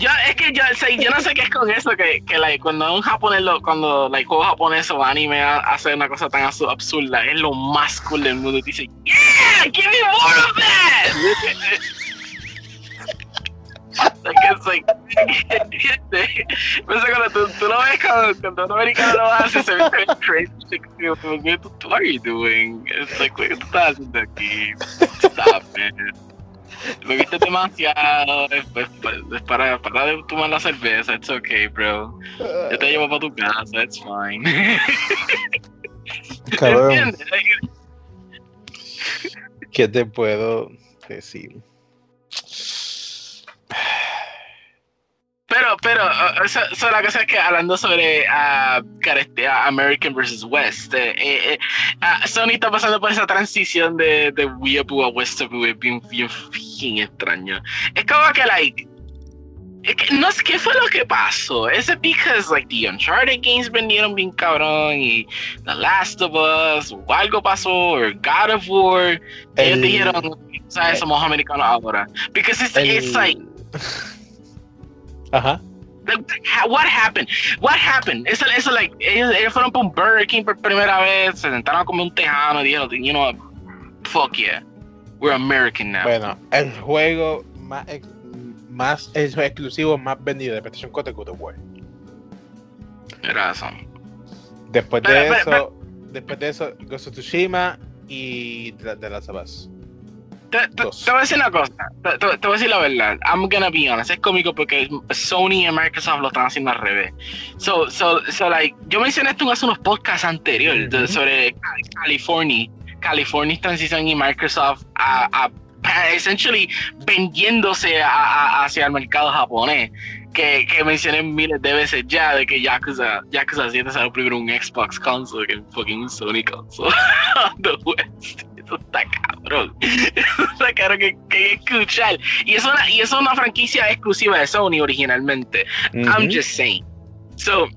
yo, es que yo, yo no sé qué es con eso, que, que like, cuando un japonés, lo, cuando like, juego japonés o anime hace una cosa tan absurda, es lo más cool del mundo y dice, ¡Yeah! ¡Give me more of that! like, like, pues cuando tú, tú, lo ves cuando, cuando un americano lo hace, se ve crazy. What are you doing? It's like, ¿qué estás haciendo aquí? Stop, man. Me viste demasiado. Después, para, para de tomar la cerveza. It's okay, bro. Yo te llevo para tu casa. It's fine. Cabrón. ¿Qué te puedo decir? Pero, pero, uh, so, la cosa es que hablando sobre uh, American vs. West, eh, eh, uh, Sony está pasando por esa transición de, de Weeaboo a Westabu, es bien, bien, bien extraño. Es como que, like, es que, no sé qué fue lo que pasó. Es because, like, the Uncharted games vendieron bien cabrón y The Last of Us, o algo pasó, o God of War. El... Ellos dijeron, ¿sabes? Somos americanos ahora. Because it's, el... it's like. Ajá. What happened? What happened? Eso, eso like, ellos, ellos, fueron por un Burger King por primera vez, se sentaron a comer un tejano y dijeron, you know, fuck yeah, we're American now. Bueno, el juego más, más el exclusivo más vendido de PlayStation 4 es God of War. Razón. Después de eso, después de eso, Ghost of Tsushima y The Last of Us. Te, te, voy a decir una cosa, te, te, voy a decir la verdad. I'm gonna be honest, es cómico porque Sony y Microsoft lo están haciendo al revés. So, so, so like, yo mencioné esto en hace unos podcasts anteriores sobre California, California Transition y Microsoft a, a essentially vendiéndose hacia el mercado japonés que, que mencioné miles de veces ya de que Yakuza, Yakuza 7 salió primero un Xbox console que fucking Sony console the West. Eso está cabrón. Está cabrón que, que escuchar. Y es, una, y es una franquicia exclusiva de Sony originalmente. I'm just saying. So,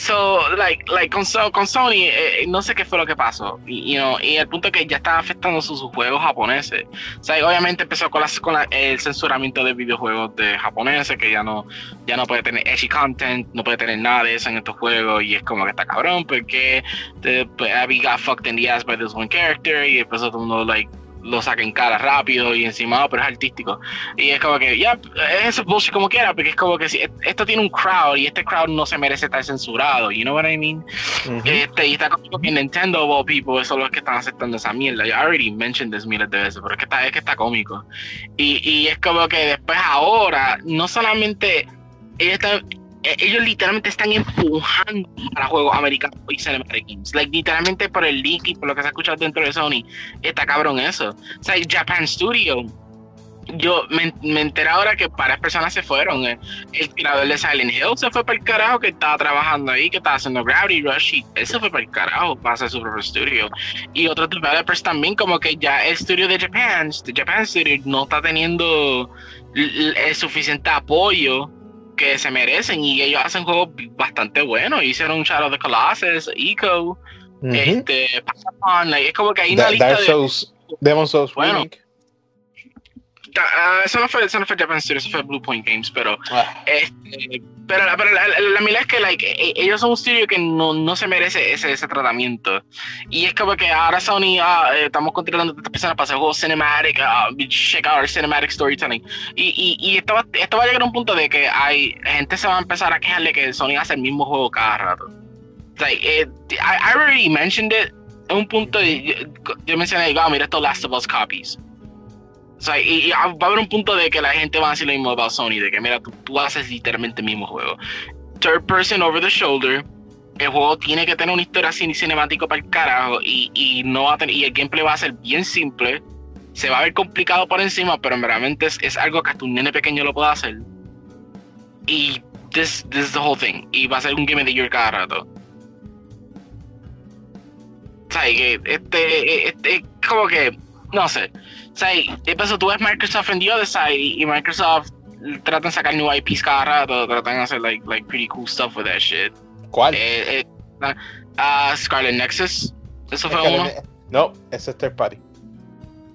So, like, like con, Sony, eh, no sé qué fue lo que pasó. Y, you know, y el punto que ya están afectando sus, juegos japoneses. O sea, obviamente empezó con, con el censuramiento de videojuegos de japoneses, que ya no, ya no puede tener edgy content, no puede tener nada de eso en estos juegos. Y es como que está cabrón, porque the, pues, Abby got fucked in the ass by this one character. Y empezó todo el mundo, like, lo saquen cara rápido y encima, pero es artístico. Y es como que, ya, eso es bullshit como quiera, porque es como que si esto tiene un crowd y este crowd no se merece estar censurado, you know what I mean? este, y está como que Nintendo of all people, es los que están aceptando esa mierda. I already mentioned this miles de veces, pero es que está, es que está cómico. Y, y es como que después ahora, no solamente ellos están eh, ellos literalmente están empujando para juegos americanos y cinematic games. Like, literalmente por el leak y por lo que se ha escuchado dentro de Sony, está cabrón eso. O sea, Japan Studio, yo me, me enteré ahora que varias personas se fueron. El, el creador de Silent Hill se fue para el carajo, que estaba trabajando ahí, que estaba haciendo Gravity Rush, y él se fue para el carajo para hacer su propio estudio. Y otros developers también, como que ya el estudio de Japan, de Japan Studio, no está teniendo el suficiente apoyo que se merecen y ellos hacen juegos bastante buenos. Hicieron Shadow of the Colossus, Eco, este, es como que hay una lista de... Demon Souls bueno, Uh, eso, no fue, eso no fue Japan Studios, eso fue Blue Point Games, pero, ah. este, pero, pero la, la, la es que like, e, ellos son un estudio que no, no se merece ese, ese tratamiento. Y es como que ahora Sony, eh, estamos controlando a estas personas para hacer juegos cinematic, uh, check out our cinematic storytelling. Y, y, y esto, va, esto va a llegar a un punto de que hay gente se va a empezar a quejarle que Sony hace el mismo juego cada rato. Like, eh, I, I already mentioned it en un punto, de, yo, yo mencioné, oh, mira estos Last of Us copies o sea, y, va a haber un punto de que la gente va a decir lo mismo about Sony, de que mira, tú, tú haces literalmente el mismo juego. Third person over the shoulder, el juego tiene que tener una historia cinemática para el carajo y, y, no va a tener, y el gameplay va a ser bien simple. Se va a ver complicado por encima, pero realmente es, es algo que hasta un nene pequeño lo puede hacer. Y this, this is the whole thing. Y va a ser un game the year cada rato. O sea, que este, este, como que, no sé sea, y pues tú ves Microsoft en the other side y Microsoft tratan de sacar new IPs cada rato, tratan de hacer like, like pretty cool stuff with that shit. ¿Cuál? Eh, eh, uh, Scarlet Nexus. Eso fue uno. No, ese es third party.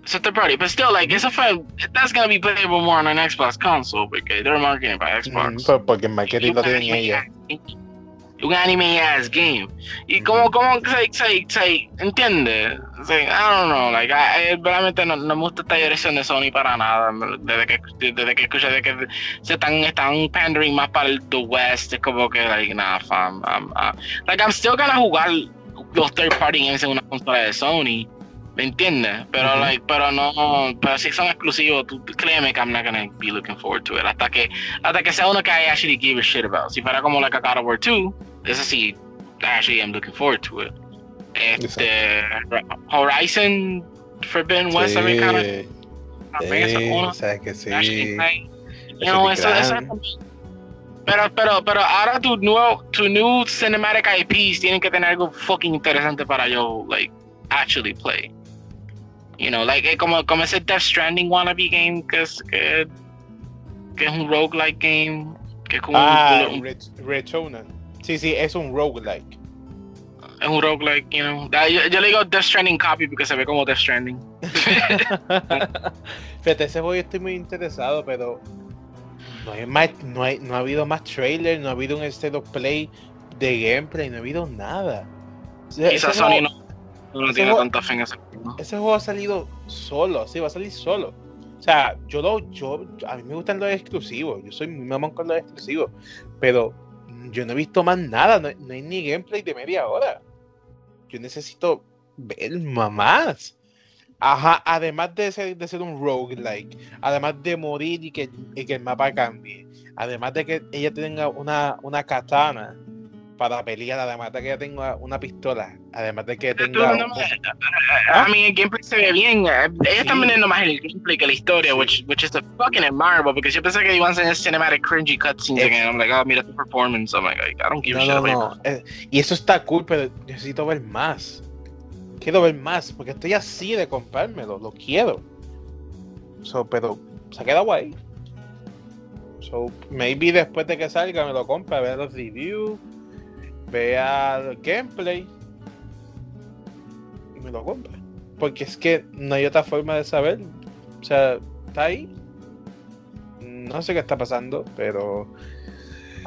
It's a third party, but still, like, eso fue, that's gonna be playable more on an Xbox console because they're marketing by Xbox. Mm, porque el marketing lo tienen ellos un anime ass game. Y como, como, se, se, se entiende. I don't know, like, I, realmente no, no, me gusta esta dirección de Sony para nada. Desde que, desde que escuché de que se están, están pandering más para el the West, es como que, like, nah, fam. I'm, uh, like, I'm still gonna jugar los third party games en una consola de Sony. ¿Me entiendes? Pero, like, pero no, pero si son exclusivos, tú, créeme que I'm not gonna be looking forward to it. Hasta que, hasta que sea uno que I actually give a shit about. Si fuera como like a God of War 2, eso sí, actually am looking forward to it. Este, Horizon Forbidden West sí, Americana. Sí, sabes que sí. You know, eso, eso, pero, pero, pero ahora tu nuevo, tu new cinematic IPs tienen que tener algo fucking interesante para yo, like, actually play. You know, like, eh, como, como ese Death Stranding wannabe game que es, que, que es un roguelike game. Que es como ah, un, un, Sí, sí, es un roguelike. Es un roguelike, you know. Yo, yo, le digo Death Stranding copy porque se ve como Death Stranding. Fíjate, ese juego estoy muy interesado, pero no, hay más, no, hay, no ha habido más trailer, no ha habido un of play de gameplay, no ha habido nada. Quizás Sony no no tiene juego, tanta fe en ese juego. Ese juego ha salido solo, sí, va a salir solo. O sea, yo lo, yo, a mí me gustan los exclusivos, yo soy muy mamón con los exclusivos, pero yo no he visto más nada, no, hay ni gameplay de media hora. Yo necesito ver más. Ajá, además de ser, de ser un roguelike, además de morir y que, y que el mapa cambie, además de que ella tenga una, una katana para pelear, además de que ella tenga una pistola, además de que tenga... No, no, a mí el gameplay se ve bien. Ella está vendiendo más el gameplay que la historia, which, which is a fucking admirable, porque yo pensé que iban a enseñar cinematic cringy cutscenes Eh. again. I'm like, oh, mira tu performance. I'm like, I don't give a No, shit. no, no. eh, y eso está cool, pero necesito ver más. Quiero ver más, porque estoy así de comprármelo, lo quiero. So, pero se ha quedado ahí. So, maybe después de que salga me lo compra, vea los reviews, vea el gameplay y me lo compra. Porque es que no hay otra forma de saber. O sea, está ahí. No sé qué está pasando, pero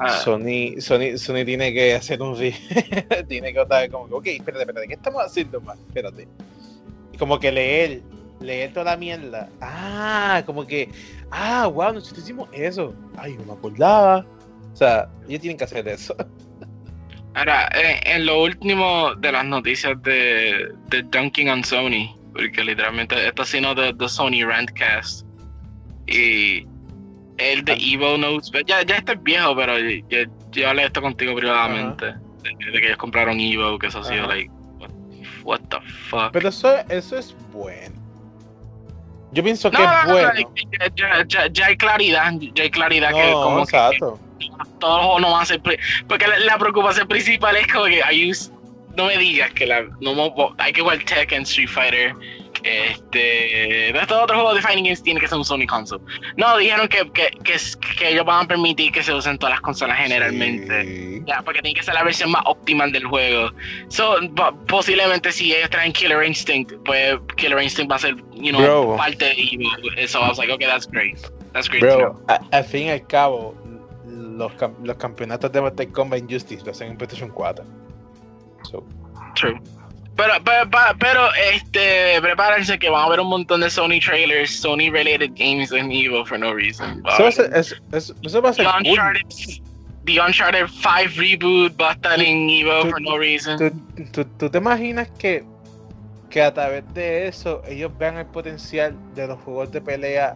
Ah. Sony, Sony, Sony tiene que hacer un tiene que otra vez como que, ok, espérate, espérate, ¿qué estamos haciendo más? Espérate. Y como que leer, leer toda la mierda. Ah, como que, ah, wow, nosotros hicimos eso. Ay, no me acordaba. O sea, ellos tienen que hacer eso. Ahora, en, en lo último de las noticias de, de Dunking on Sony, porque literalmente esto ha sido de, de Sony Rantcast. Y el de Evo Notes, ya, ya este es viejo, pero yo, yo hablé esto contigo privadamente. De, de que ellos compraron Evo, que eso ha sido, Ajá. like, what, what the fuck. Pero eso, eso es bueno. Yo pienso que no, es no, no, bueno. ya, ya- ya- ya hay claridad, ya hay claridad que como que exacto. Todos los juegos no van a ser porque la, la preocupación principal es como que you- no me digas que la no hay que jugar Tekken Street Fighter este de estos otros juegos de fighting games tiene que ser un Sony console no dijeron que, que, que, que ellos van a permitir que se usen todas las consolas generalmente Sí. ya, porque tiene que ser la versión más óptima del juego. So, po- posiblemente si ellos traen Killer Instinct, pues Killer Instinct va a ser, you know, Bro. parte de Evo. So I was like, okay, that's great. That's great. Bro, al fin y al cabo, los, los campeonatos de Mortal Kombat Injustice lo hacen en PlayStation 4. So, True. Pero, pero, pero, este, prepárense que van a haber un montón de Sony trailers, Sony related games en Evo for no reason. Eso, va a haber- ser, eso, va a The ser cool. Uncharted, The Uncharted 5 reboot va a estar en Evo for no reason. ¿Tú, tú, tú te imaginas que, que a través de eso ellos vean el potencial de los juegos de pelea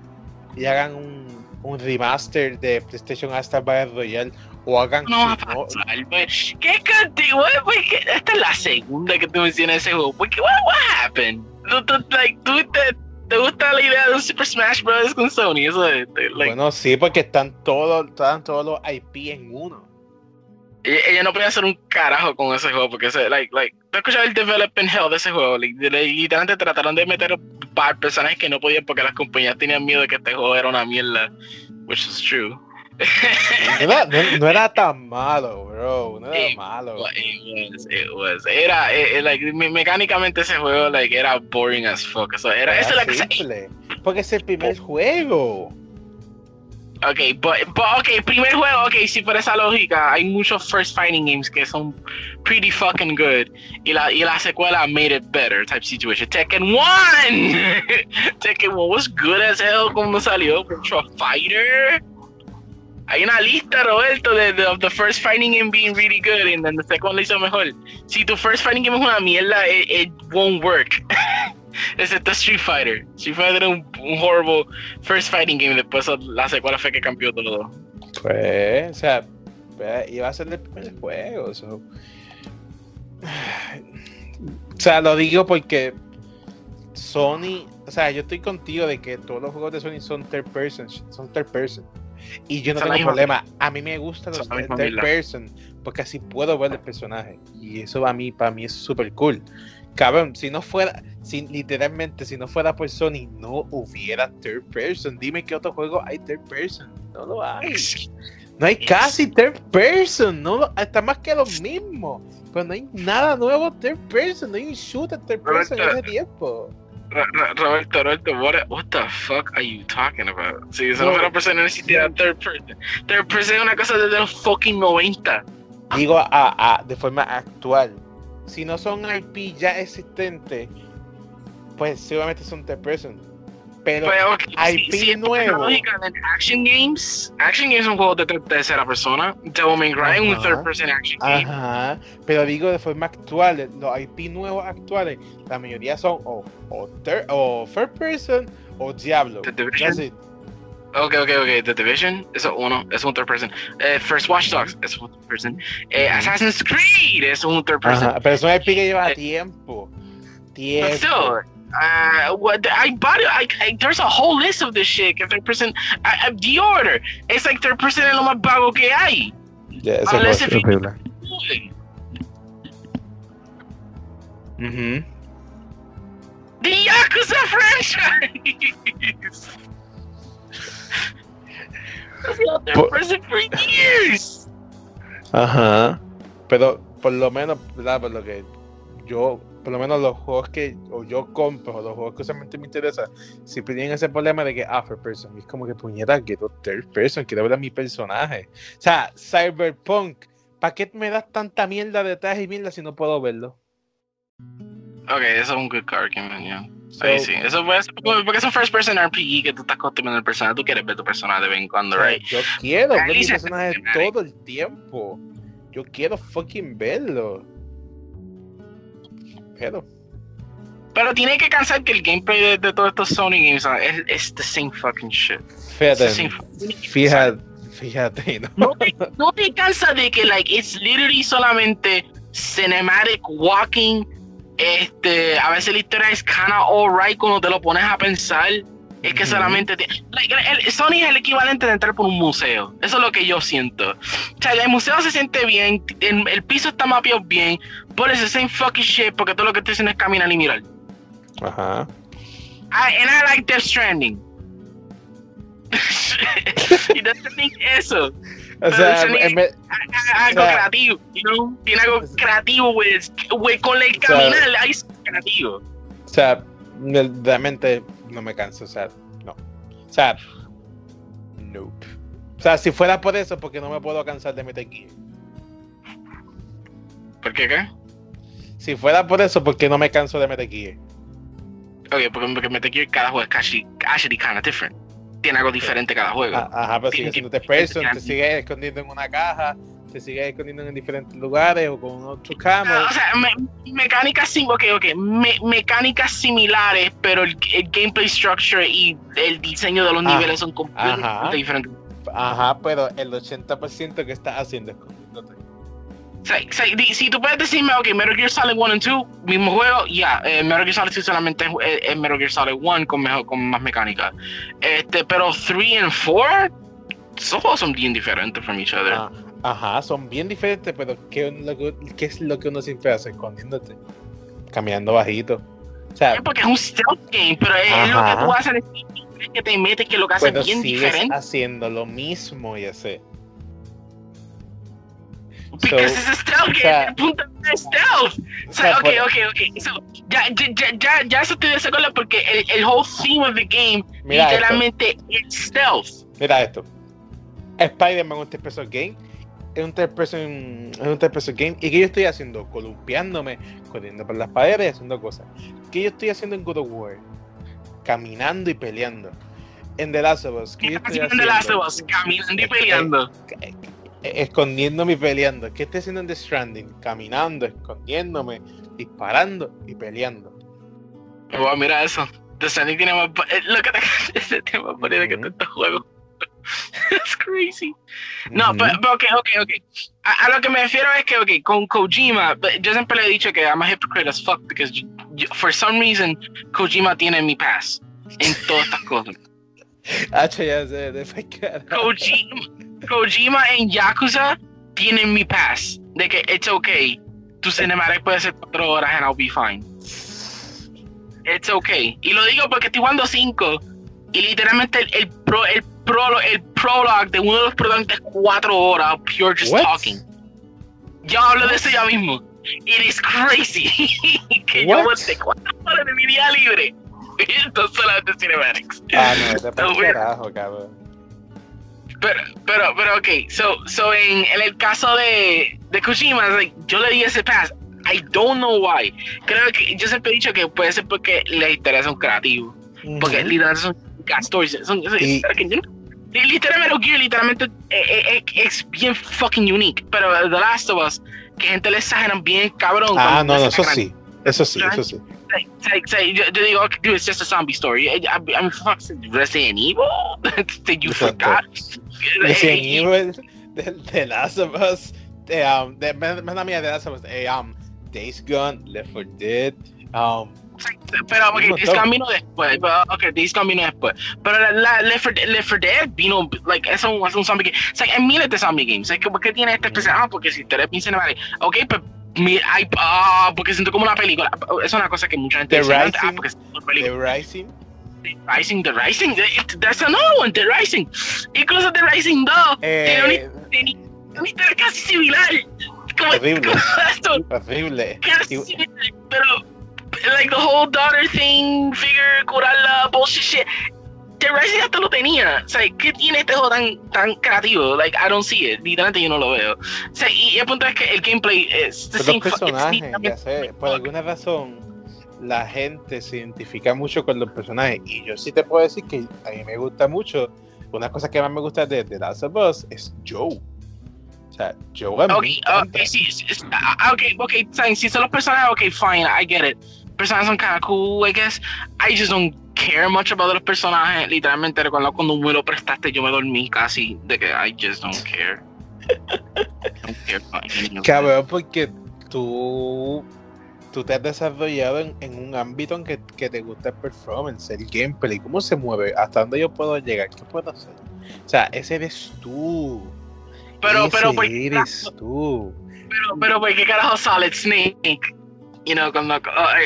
y hagan un, un remaster de PlayStation hasta Battle Royale o hagan No va a pasar, pues. ¿Qué ¿qué? Esta es la segunda que tú mencionas ese juego. Porque, what, what happened? ¿Tú, tú, like, tú te, te gusta la idea de un Super Smash Bros. con Sony? Eso de, de, like, bueno sí porque están todos están todos los IP en uno ella, ella no podía hacer un carajo con ese juego. Porque, ese, like, like, tú escuchas el development hell de ese juego. Like, literalmente trataron de meter par personajes que no podían porque las compañías tenían miedo de que este juego era una mierda. Which is true. no era, no- no era tan malo bro no era Sí, malo It was, it was. Era, eh, eh, like, me- mecánicamente ese juego, like, era boring as fuck. Eso era, esa es la cosa. simple, porque es el primer juego Ok, but, but, ok, primer juego, ok, si por esa lógica, hay muchos first fighting games que son pretty fucking good. Y la, y la secuela made it better, type situation. Tekken 1! Tekken 1 was good as hell cuando salió. Virtua Fighter. Hay una lista, Roberto, de, de of the first fighting game being really good and then the second hizo mejor. Si tu first fighting game es una mierda, it, it won't work. Excepto Street Fighter. Street Fighter era un, un horrible first fighting game. Después la secuela fue que cambió todo. Pues, o sea, pues, iba a ser el primer juego. so. O sea, lo digo porque Sony, o sea, yo estoy contigo de que todos los juegos de Sony son third person, son third person. Y yo no es tengo problema. A mí me gustan los es third person porque así puedo ver el personaje. Y eso a mí, para mí es súper cool. Cabrón, si no fuera, si literalmente, si no fuera por Sony, no hubiera third person. Dime qué otro juego hay third person. No lo hay. No hay casi third person, no lo- está más que lo mismo. Pero no hay nada nuevo third person, no hay un shooter third person en ese tiempo. Ro- Ro- Roberto, Roberto, what, what the fuck are you talking about? Si no No. fuera persona, no existiera third person. Third person es una cosa desde los fucking 90. Digo a, a- de forma actual. Si no son IP ya existentes, pues seguramente son third person. Pero Pero, ok, IP si, si nuevo. Action Games, Action Games es un juego de ter- tercera persona. Devil May Cry es un third person action game. Ajá, pero digo de forma actual, los IP nuevos actuales, la mayoría son o, o, third, o first person o Diablo. The Division. That's it. Ok, ok, ok. The Division, eso es uno, es un third person. Eh, First Watch Dogs, es un third person. Eh, Assassin's Creed, es un third person. Ajá, pero eso es que lleva Eh, tiempo. But Tiempo. still, uh, what I bought it. I, I, there's a whole list of this shit. que Third person, I, I, the order. It's like third person es lo más vago que hay. Ya, ese Unless es horrible. Ujú. The Yakuza franchise. Por- person for years. Ajá. Pero por lo menos, ¿verdad? Por lo que yo, por lo menos los juegos que o yo compro, o los juegos que usualmente me interesan, siempre tienen ese problema de que, ah, first person. Es como que puñeta, quiero third person, quiero ver a mi personaje. O sea, Cyberpunk, ¿para qué me das tanta mierda detrás y mierda si no puedo verlo? Okay, eso es un good argument, yeah. So, Ahí sí, eso puede ser porque es un first person RPG que tú estás construyendo el personaje, tú quieres ver tu personaje de vez en cuando, right? Yo quiero ver mi personaje todo el tiempo. Yo quiero fucking verlo. Pero, Pero tiene que cansar que el gameplay de, de todos estos Sony games ah, es, es the same fucking shit. Fíjate, the same fucking- fíjate, fíjate, ¿no? No te, no te cansa de que, like, it's literally solamente cinematic walking. Este, a veces la historia es kinda alright cuando te lo pones a pensar. Es que solamente. like, el- Sony es el equivalente de entrar por un museo. Eso es lo que yo siento. O sea, el museo se siente bien, el, el piso está mapeado bien, pero es the same fucking shit porque todo lo que estoy haciendo es caminar y mirar. Ajá. I, and I like Death Stranding. y Death Stranding es eso. O sea, en vez- algo O sea, creativo, you know? Tiene algo creativo, güey. Güey, con el sea, caminar, ahí es creativo. o sea, realmente no me canso, o sea, no. O sea, nope. O sea, si fuera por eso, porque no me puedo cansar de Metal Gear. ¿Por qué qué? Si fuera por eso, porque no me canso de Metal Gear. Ok, porque, porque Metal Gear cada juego es actually, actually kind of different. Tiene algo diferente cada juego. Ah, Ajá, pero sigue siendo third person, te sigues escondiendo en una caja, te sigues escondiendo en diferentes lugares o con otro camo. Ah, o sea, me- mecánicas sim- ok, ok, me- mecánicas similares, pero el, el gameplay structure y el diseño de los Ah, niveles son completamente ajá. diferentes. Ajá, pero el 80% que estás haciendo es escondiéndote. Di- si tú puedes decirme, ok, Metal Gear Solid 1 y 2, mismo juego, ya, eh, Metal Gear Solid 2 solamente es, es- Metal Gear Solid 1 con, mejor, con más mecánica. Este, pero 3 y 4, esos juegos son bien diferentes from each other. Ah, ajá, son bien diferentes, pero ¿qué, es lo que- qué es lo que uno siempre hace? Escondiéndote. Caminando bajito. O sea, porque es un stealth game, pero es, es lo que Ajá. tú haces, es que te metes, que lo que hace pero es bien diferente. haciendo lo mismo, ya sé. Porque So, es un stealth game, sea, el punto es stealth. O O sea, ok, ok, ok. So, ya, ya, ya, ya, eso estoy de acuerdo porque el, el whole theme of the game Mira literalmente es stealth. Mira esto. Spider-Man es un third person game. Es un third person, es un third person game. ¿Y qué yo estoy haciendo? Columpiándome, corriendo por las paredes, haciendo cosas. ¿Qué yo estoy haciendo en God of War? Caminando y peleando. En The Last of Us, ¿qué yo estoy Haciendo las haciendo? dos, caminando y Eh, peleando. eh, Escondiéndome y peleando. ¿Qué estoy haciendo en The Stranding? Caminando, escondiéndome, disparando y peleando. Wow, mira eso. The Stranding tiene más. Lo que te tiene más variedad que Ujú. todos estos juegos. It's crazy. No, pero, pero ok, ok, ok. A, a lo que me refiero es que, ok, con Kojima, yo siempre le he dicho que I'm a hypocrite as fuck because yo- yo- for some reason Kojima tiene mi pass en todas estas cosas. Hacho, ya sé, de. Kojima, Kojima en Yakuza tienen mi pass de que it's okay. Tu cinematic puede ser cuatro horas and I'll be fine. It's okay. Y lo digo porque estoy jugando 5 y literalmente el, el, pro, el, prolo- el prologue de uno de los protagonistas es cuatro horas, pure just What? talking. Yo hablo de eso ya mismo. It is crazy. que yo What? monté cuatro horas de mi día libre. Entonces solamente cinematics. Ah, no, te carajo, cabrón. Pero, pero, pero, ok, so, so en, en el caso de, de Kojima, like, yo le di ese pass. I don't know why. Creo que yo siempre he dicho que puede ser porque la historia es un creativo. Porque Ujú. literalmente son stories. Son, son- Y- literalmente, literalmente eh, eh, eh, es bien fucking unique. Pero The Last of Us, que gente le exageran bien cabrón. Ah, no, no, eso sí. Eso sí, eso sí. Say, say, say, yo, yo digo, dude, it's just a zombie story. I, I, I mean, fuck, Resident Evil? You Exacto. forgot? Resident Evil, The, The Last of Us, de, um, de, más mía, The Last of Us, eh, um, Days Gone, Left 4 Dead, um, Pero, Un ok, montón. Days Gone vino después. pero, Ok, Days Gone vino después. Pero la, la Left 4 Dead- Left 4 Dead vino, like, es un, es un zombie game. O sea, hay miles de zombie games. Es que, ¿por qué tiene este especial? Ah, porque si te eres bien cinematic. Ok, pues, hay, ah, porque siento como una película. Es una cosa que mucha gente The. Ah, Rising. porque es una película. The Rising. The Rising, The Rising. eh, That's another one, The Rising. Incluso The Rising 2 tiene una Eh, tiene una historia casi similar. Como, Horrible. como esto. horrible. Casi Y- similar, pero like the whole daughter thing, figure, curarla, bullshit shit. The Rising hasta lo tenía. O sea, ¿qué tiene este juego tan, tan creativo? Like, I don't see it. Literalmente yo no lo veo. O sea, y el punto es que el gameplay es los personajes, ya sé. Por alguna razón, la gente se identifica mucho con los personajes. Y yo sí te puedo decir que a mí me gusta mucho. Una cosa que más me gusta de The Last of Us es Joe. O sea, Joe a mí me Ok, encanta. ok, sí, sí, ah, ok, ok, fine, si son los personajes, ok, fine, I get it. Personajes son kind of cool, I guess. I just don't care much about los personajes. Literalmente recuerdo cuando me lo prestaste, yo me dormí casi de que I just don't care. don't care. Cabrón, porque tú, tú te has desarrollado en, en un ámbito en que, que te gusta el performance, el gameplay, cómo se mueve, hasta dónde yo puedo llegar, qué puedo hacer. O sea, ese eres tú. Pero, ese pero, pues, eres tú. pero, pero, ¿por qué carajo Solid Snake? You know, cuando, eh,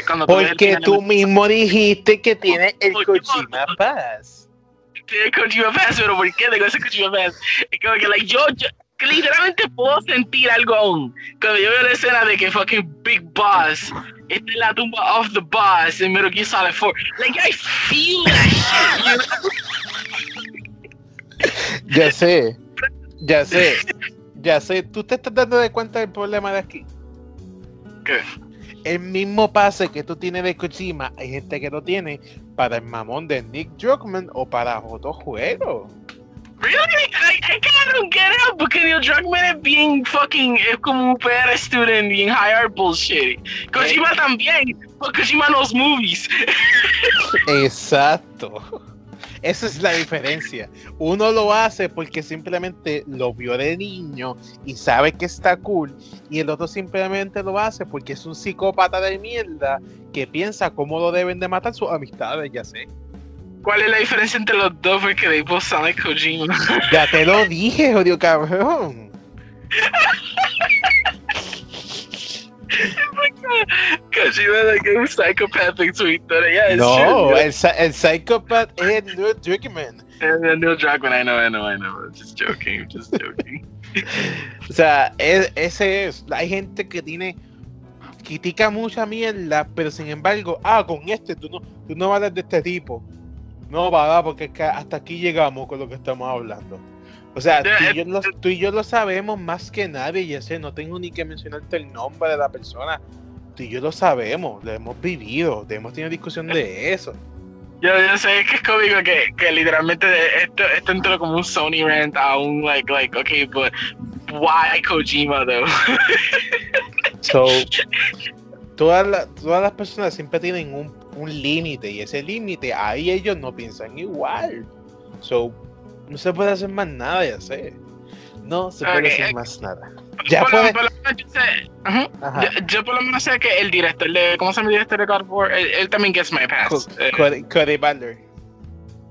cuando el Porque tú mismo dijiste que tiene el Kojima Pass. Tiene Kojima Pass, pero ¿por qué tengo ese Kojima Pass? Es como que, like, yo, yo literalmente puedo sentir algo aún. Cuando yo veo la escena de que fucking Big Boss está en la tumba of the boss en Metal Gear Solid 4. Like, I feel that shit, you know? Ya sé, ya sé, ya sé. ¿Tú te estás dando de cuenta del problema de aquí? ¿Qué? El mismo pase que tú tienes de Kojima, hay gente que lo tiene para el mamón de Nick Druckmann o para otros juegos. Really? I, I kinda don't get it, porque Neil Druckmann es bien fucking, es como un PR student, bien high art bullshit. Kojima también, porque Kojima knows movies. Exacto. Esa es la diferencia. Uno lo hace porque simplemente lo vio de niño y sabe que está cool. Y el otro simplemente lo hace porque es un psicópata de mierda que piensa cómo lo deben de matar sus amistades, ya sé. ¿Cuál es la diferencia entre los dos? Porque both sound like Kojima. Ya te lo dije, jodido cabrón. Kojima like un psychopathic Twitter. Yeah, it's No, true. el, el psicópata es Neil Druckmann. Neil Druckmann, I know, I know, I know. Just joking, just joking. O sea, es- ese es. Hay gente que tiene. Critica mucha mierda, pero sin embargo, ah, con este tú no, tú no hablas de este tipo. No, va, porque es que hasta aquí llegamos con lo que estamos hablando. O sea, tú y, yo lo, tú y yo lo sabemos más que nadie, ya sé, no tengo ni que mencionarte el nombre de la persona. Tú y yo lo sabemos, lo hemos vivido, hemos tenido discusión de eso. Yo, yo sé que es cómico que, que literalmente esto, esto entró como un Sony rant a un like, like, okay, but why Kojima though? So, todas, la- todas las personas siempre tienen un, un límite y ese límite ahí ellos no piensan igual. So, no se puede hacer más nada, ya sé. No se puede hacer ok. más nada. Ya por, puede- por lo menos yo sé, yo, yo por lo menos sé que el director de, ¿cómo se llama el director de God of War? Él, él también gets my pass. Eh, Cody, Cody Butler.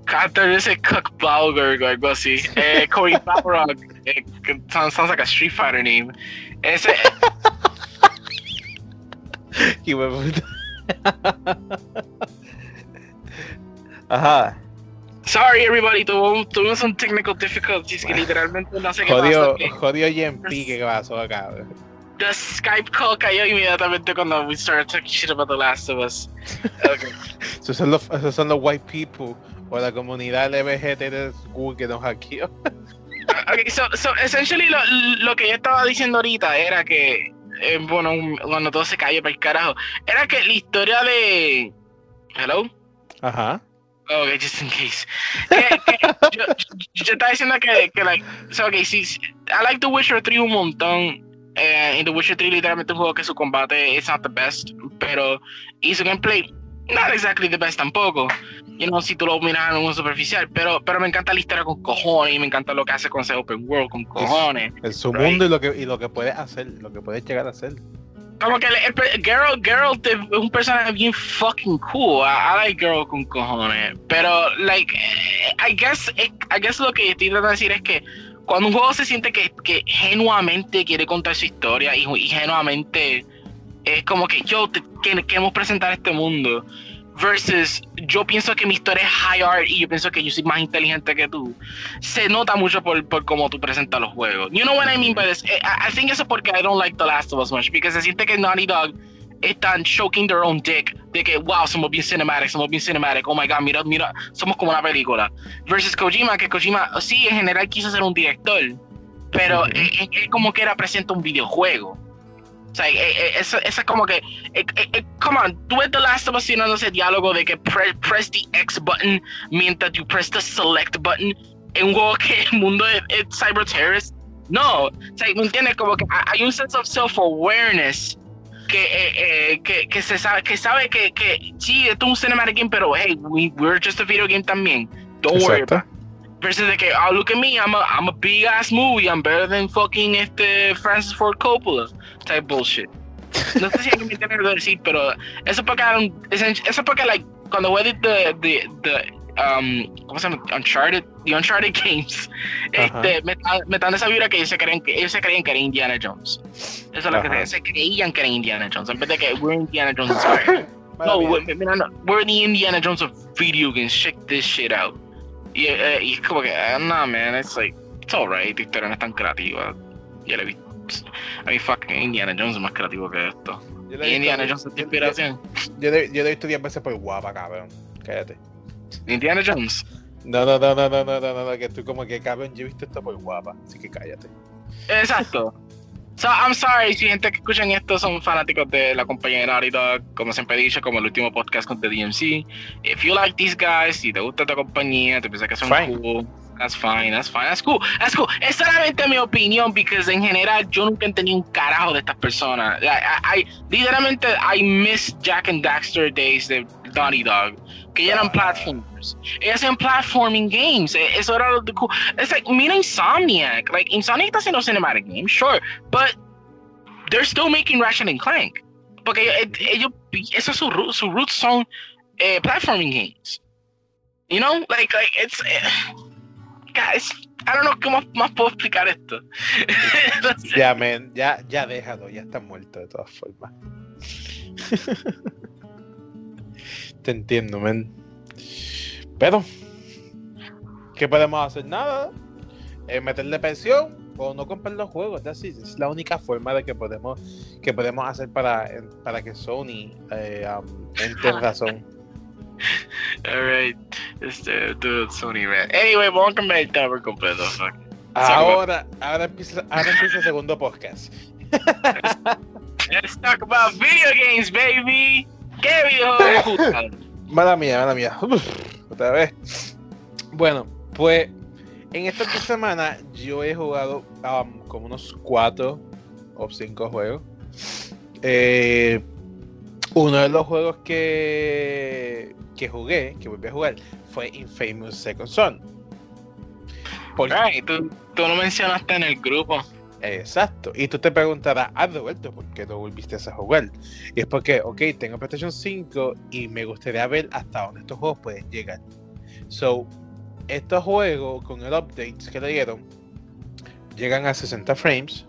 Carter ese Cook Balger o algo así. Eh, Corey Balrog. Eh, sounds, sounds like a Street Fighter name. Ese, Y. Ajá. sorry everybody, tuvo- tuvimos un technical difficulties que literalmente no sé qué Jodió, pasó. jodió JMP que pasó acá. The Skype call cayó inmediatamente cuando we started talking shit about The Last of Us. Okay. Esos son los, esos son los white people o la comunidad LGBT de Google que nos hackeó. Okay, so, so essentially lo, lo que yo estaba diciendo ahorita era que, eh, bueno, cuando todo se cayó para el carajo, era que la historia de... Hello? Ajá. Ok, just in case. yo, yo, estaba diciendo que, que like, so, okay, sí, I like The Witcher 3 un montón. Eh, en The Witcher 3 literalmente un juego que su combate es not the best, pero y su gameplay not exactly the best tampoco. You know, si tú lo miras en un superficial, pero, pero me encanta la historia con cojones y me encanta lo que hace con ese open world con cojones. El su mundo y lo que y lo que puede hacer, lo que puede llegar a hacer. Como que el, el, Geralt, Geralt es un personaje bien fucking cool. I, I, like Geralt con cojones. Pero, like, I guess, I guess lo que estoy tratando de decir es que cuando un juego se siente que, que genuamente quiere contar su historia y, y genuamente es como que yo te, que, queremos presentar este mundo versus yo pienso que mi historia es high art y yo pienso que yo soy más inteligente que tú. Se nota mucho por, por cómo tú presentas los juegos. You know what I mean by this eh, I, I think eso porque I don't like The Last of Us much because se siente que Naughty Dog están choking their own dick de que wow somos bien cinematic somos bien cinematic oh my god mira mira somos como una película. Versus Kojima que Kojima sí en general quiso ser un director pero es, es como que era presenta un videojuego o sea, eh, eh, eso, es como que, eh, come on, tú ves The Last of Us ese diálogo de que press the X button mientras tú press the select button en un juego que el mundo es, cyber terrorist. No, o sea, ¿me entiendes? Como que hay un sense of self-awareness que, que, que, se sabe que sabe que, que sí, esto es un cinematic game, pero hey, we, we're just a video game también. Don't worry about. Versus de que, oh, look at me, I'm a, I'm a big ass movie, I'm better than fucking este Francis Ford Coppola. Type bullshit. No sé si alguien me entiende lo decir, pero eso porque, eso porque, like, cuando voy the, the, the, um, ¿cómo se llama? Uncharted, the Uncharted Games, este, me, me dan esa vibra que ellos se creen que ellos se creían que era Indiana Jones. Eso es lo que se, creían que era Indiana Jones, en vez de que we're Indiana Jones inspired. no, we're, no, we're the Indiana Jones of video games. Check this shit out. Y, eh, y es como que, uh, nah, man, it's like, it's alright, historia no es tan creativa. Ya le he visto a mí fucking Indiana Jones es más creativo que esto. ¿Y Indiana Jones es tu inspiración? Yo, yo, yo, he visto 10 veces por guapa, cabrón. Cállate. ¿Indiana Jones? No, no, no, no, no, no, no, no, que tú como que cabrón, yo he visto esto por guapa, así que cállate. Exacto. So, I'm sorry si gente que escuchan esto son fanáticos de la compañía de Naughty Dog, como siempre he dicho, como el último podcast con The DMC. If you like these guys, si te gusta esta compañía, te piensas que son Fine. cool, That's fine, that's fine, that's cool, that's cool. Es solamente mi opinión, porque en general yo nunca he tenido un carajo de estas personas. I, I, literalmente, I miss Jack and Daxter days de Naughty Dog, que ya eran platformers. Ellos hacían platforming games. Eso era lo cool. It's like, mira Insomniac. Like, Insomniac está haciendo cinematic games, sure, but they're still making Ratchet and Clank. Porque ellos, esos su, su roots son eh, platforming games. You know, like, like it's. Eh, guys, I don't know cómo más puedo explicar esto. Ya, men, ya, ya déjalo, ya está muerto de todas formas. Te entiendo, men. Pero, ¿qué podemos hacer? Nada. Eh, meterle pensión o no comprar los juegos. Así, es la única forma de que podemos que podemos hacer para, para que Sony eh, um, entre razón. Alright, este, dude, Sony man. Anyway, vamos a cambiar el tema completo. Ahora, ahora empieza, ahora empieza el segundo podcast. Let's talk about video games, baby. ¿Qué videojuegos? mala mía, mala mía. otra vez. Bueno, pues en esta semana yo he jugado um, como unos cuatro o cinco juegos. Eh, uno de los juegos que, que jugué, que volví a jugar, fue Infamous Second Son. Porque, tú, tú lo mencionaste en el grupo. Exacto. Y tú te preguntarás, ¿has devuelto por qué no volviste a jugar? Y es porque, ok, tengo PlayStation 5 y me gustaría ver hasta dónde estos juegos pueden llegar. So, estos juegos con el update que le dieron llegan a 60 frames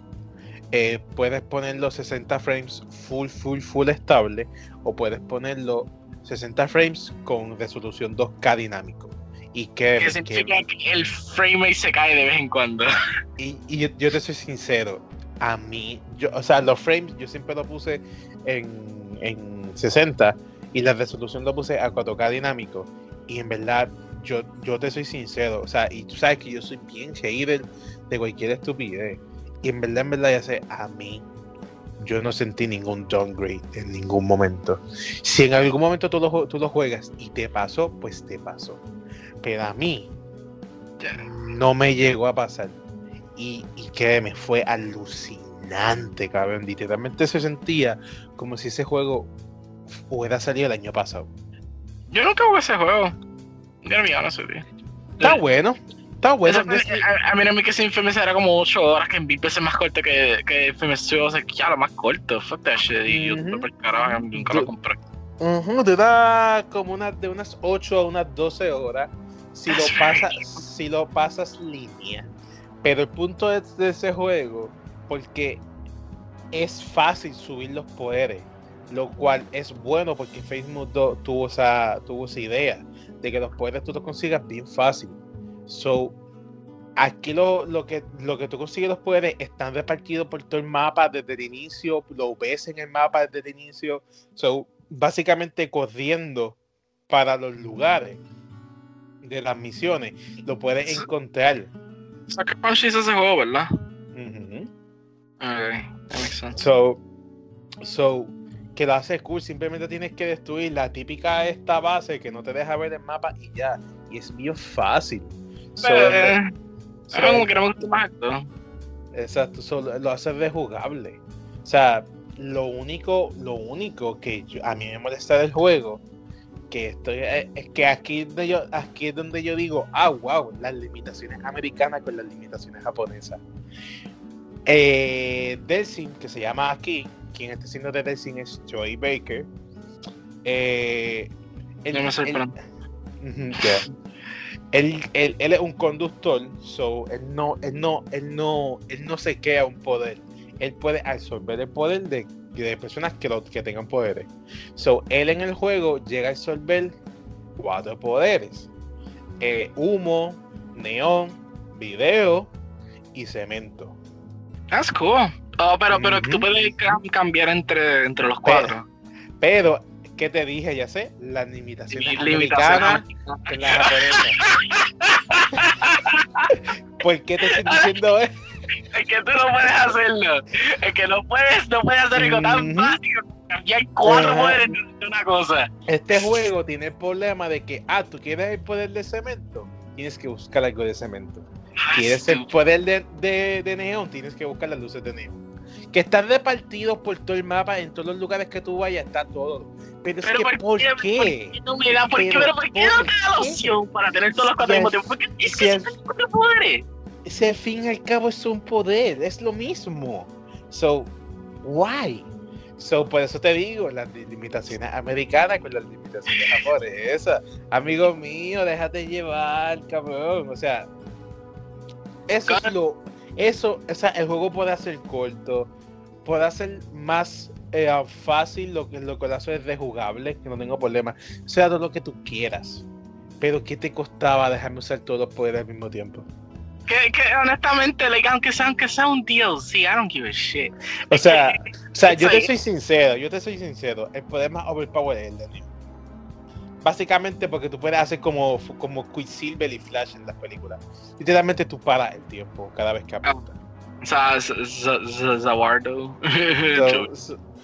eh, puedes ponerlo 60 frames full, full, full estable o puedes ponerlo 60 frames con resolución 2K dinámico. Y que, ¿Qué significa que, el frame se cae de vez en cuando. Y, y yo, te soy sincero, a mí, yo, o sea, los frames yo siempre lo puse en, en 60 y la resolución lo puse a 4K dinámico. Y en verdad, yo, yo te soy sincero, o sea, y tú sabes que yo soy bien hater de cualquier estupidez. Y en verdad, en verdad, ya sé, a mí yo no sentí ningún downgrade en ningún momento. Si en algún momento tú lo, tú lo juegas y te pasó, pues te pasó. Pero a mí no me llegó a pasar. Y, y créeme, fue alucinante, cabrón. Literalmente se sentía como si ese juego hubiera salido el año pasado. Yo nunca jugué ese juego. Ya no me Está bueno, Está bueno. a, mí no me que ese Infamous era como 8 horas, que en veces más corto que, que Infamous 2, o sea, ya lo más corto. Fuck that shit. Y yo, por carajo, nunca lo compré. Uh te da como una, de unas 8 a unas 12 horas si lo, pasas, si lo pasas línea. Pero el punto de, de, ese juego, porque es fácil subir los poderes, lo cual es bueno porque Facebook tuvo esa, tuvo esa idea de que los poderes tú los consigas bien fácil. So, aquí lo, lo, que, lo que tú consigues los poderes están repartidos por todo el mapa desde el inicio, lo ves en el mapa desde el inicio. So, básicamente corriendo para los lugares de las misiones, lo puedes encontrar. Saca Punch ese juego, ¿verdad? So, so, que lo hace cool, simplemente tienes que destruir la típica esta base que no te deja ver el mapa y ya. Y es bien fácil. Eh, como que no me gusta más. Exacto, so, lo hace rejugable. O sea, lo único, lo único que a mí me molesta del juego que estoy eh, es que aquí, donde yo, aquí es donde yo digo, ah, wow, las limitaciones americanas con las limitaciones japonesas. Eh, Delsin, que se llama aquí, quien está haciendo de Delsin es Joey Baker. Eh, él, él, él, él, es un conductor, so él no, él no, él no, él no se queda un poder. Él puede absorber el poder de, de personas que, lo, que tengan poderes. So, él en el juego llega a absorber cuatro poderes: eh, humo, neón, video y cemento. That's cool. Oh, pero, pero tú puedes cambiar entre, entre los cuatro. pero ¿Qué te dije? Ya sé, las limitaciones americanas en la japonesa. ¿Por qué te estoy diciendo eso? Es que tú no puedes hacerlo. Es que no puedes, no puedes hacer algo tan básico. Cambiar cuatro poderes de una cosa. Este juego tiene el problema de que, ah, tú quieres el poder de cemento, tienes que buscar algo de cemento. ¿Quieres el poder de, de, de neón? Tienes que buscar las luces de neón que están repartidos por todo el mapa, en todos los lugares que tú vayas, está todo. Pero, es que, ¿por, qué? ¿Por qué no me da? ¿Por qué? ¿Pero por qué no te da la opción para tener todos los cuatro al mismo tiempo? Porque es que si cuatro poderes. Ese al fin y al cabo es un poder, es lo mismo. So, why? So, por eso te digo, las limitaciones americanas con las limitaciones japonesas. Amigo mío, déjate llevar, cabrón. O sea, eso es lo. Eso, o sea, el juego puede ser corto, puede hacer más eh, fácil lo que lo que hace es rejugable, que no tengo problema. Sea todo lo que tú quieras. Pero ¿qué te costaba dejarme usar todos los poderes al mismo tiempo? Que, que honestamente, like, aunque, sea, aunque sea un DLC, I don't give a shit. O sea, o sea yo te soy sincero, yo te soy sincero. El poder más overpower es el de Básicamente porque tú puedes hacer como, como Quicksilver y Flash en las películas. Literalmente tú paras el tiempo cada vez que apuntas. Zawardo.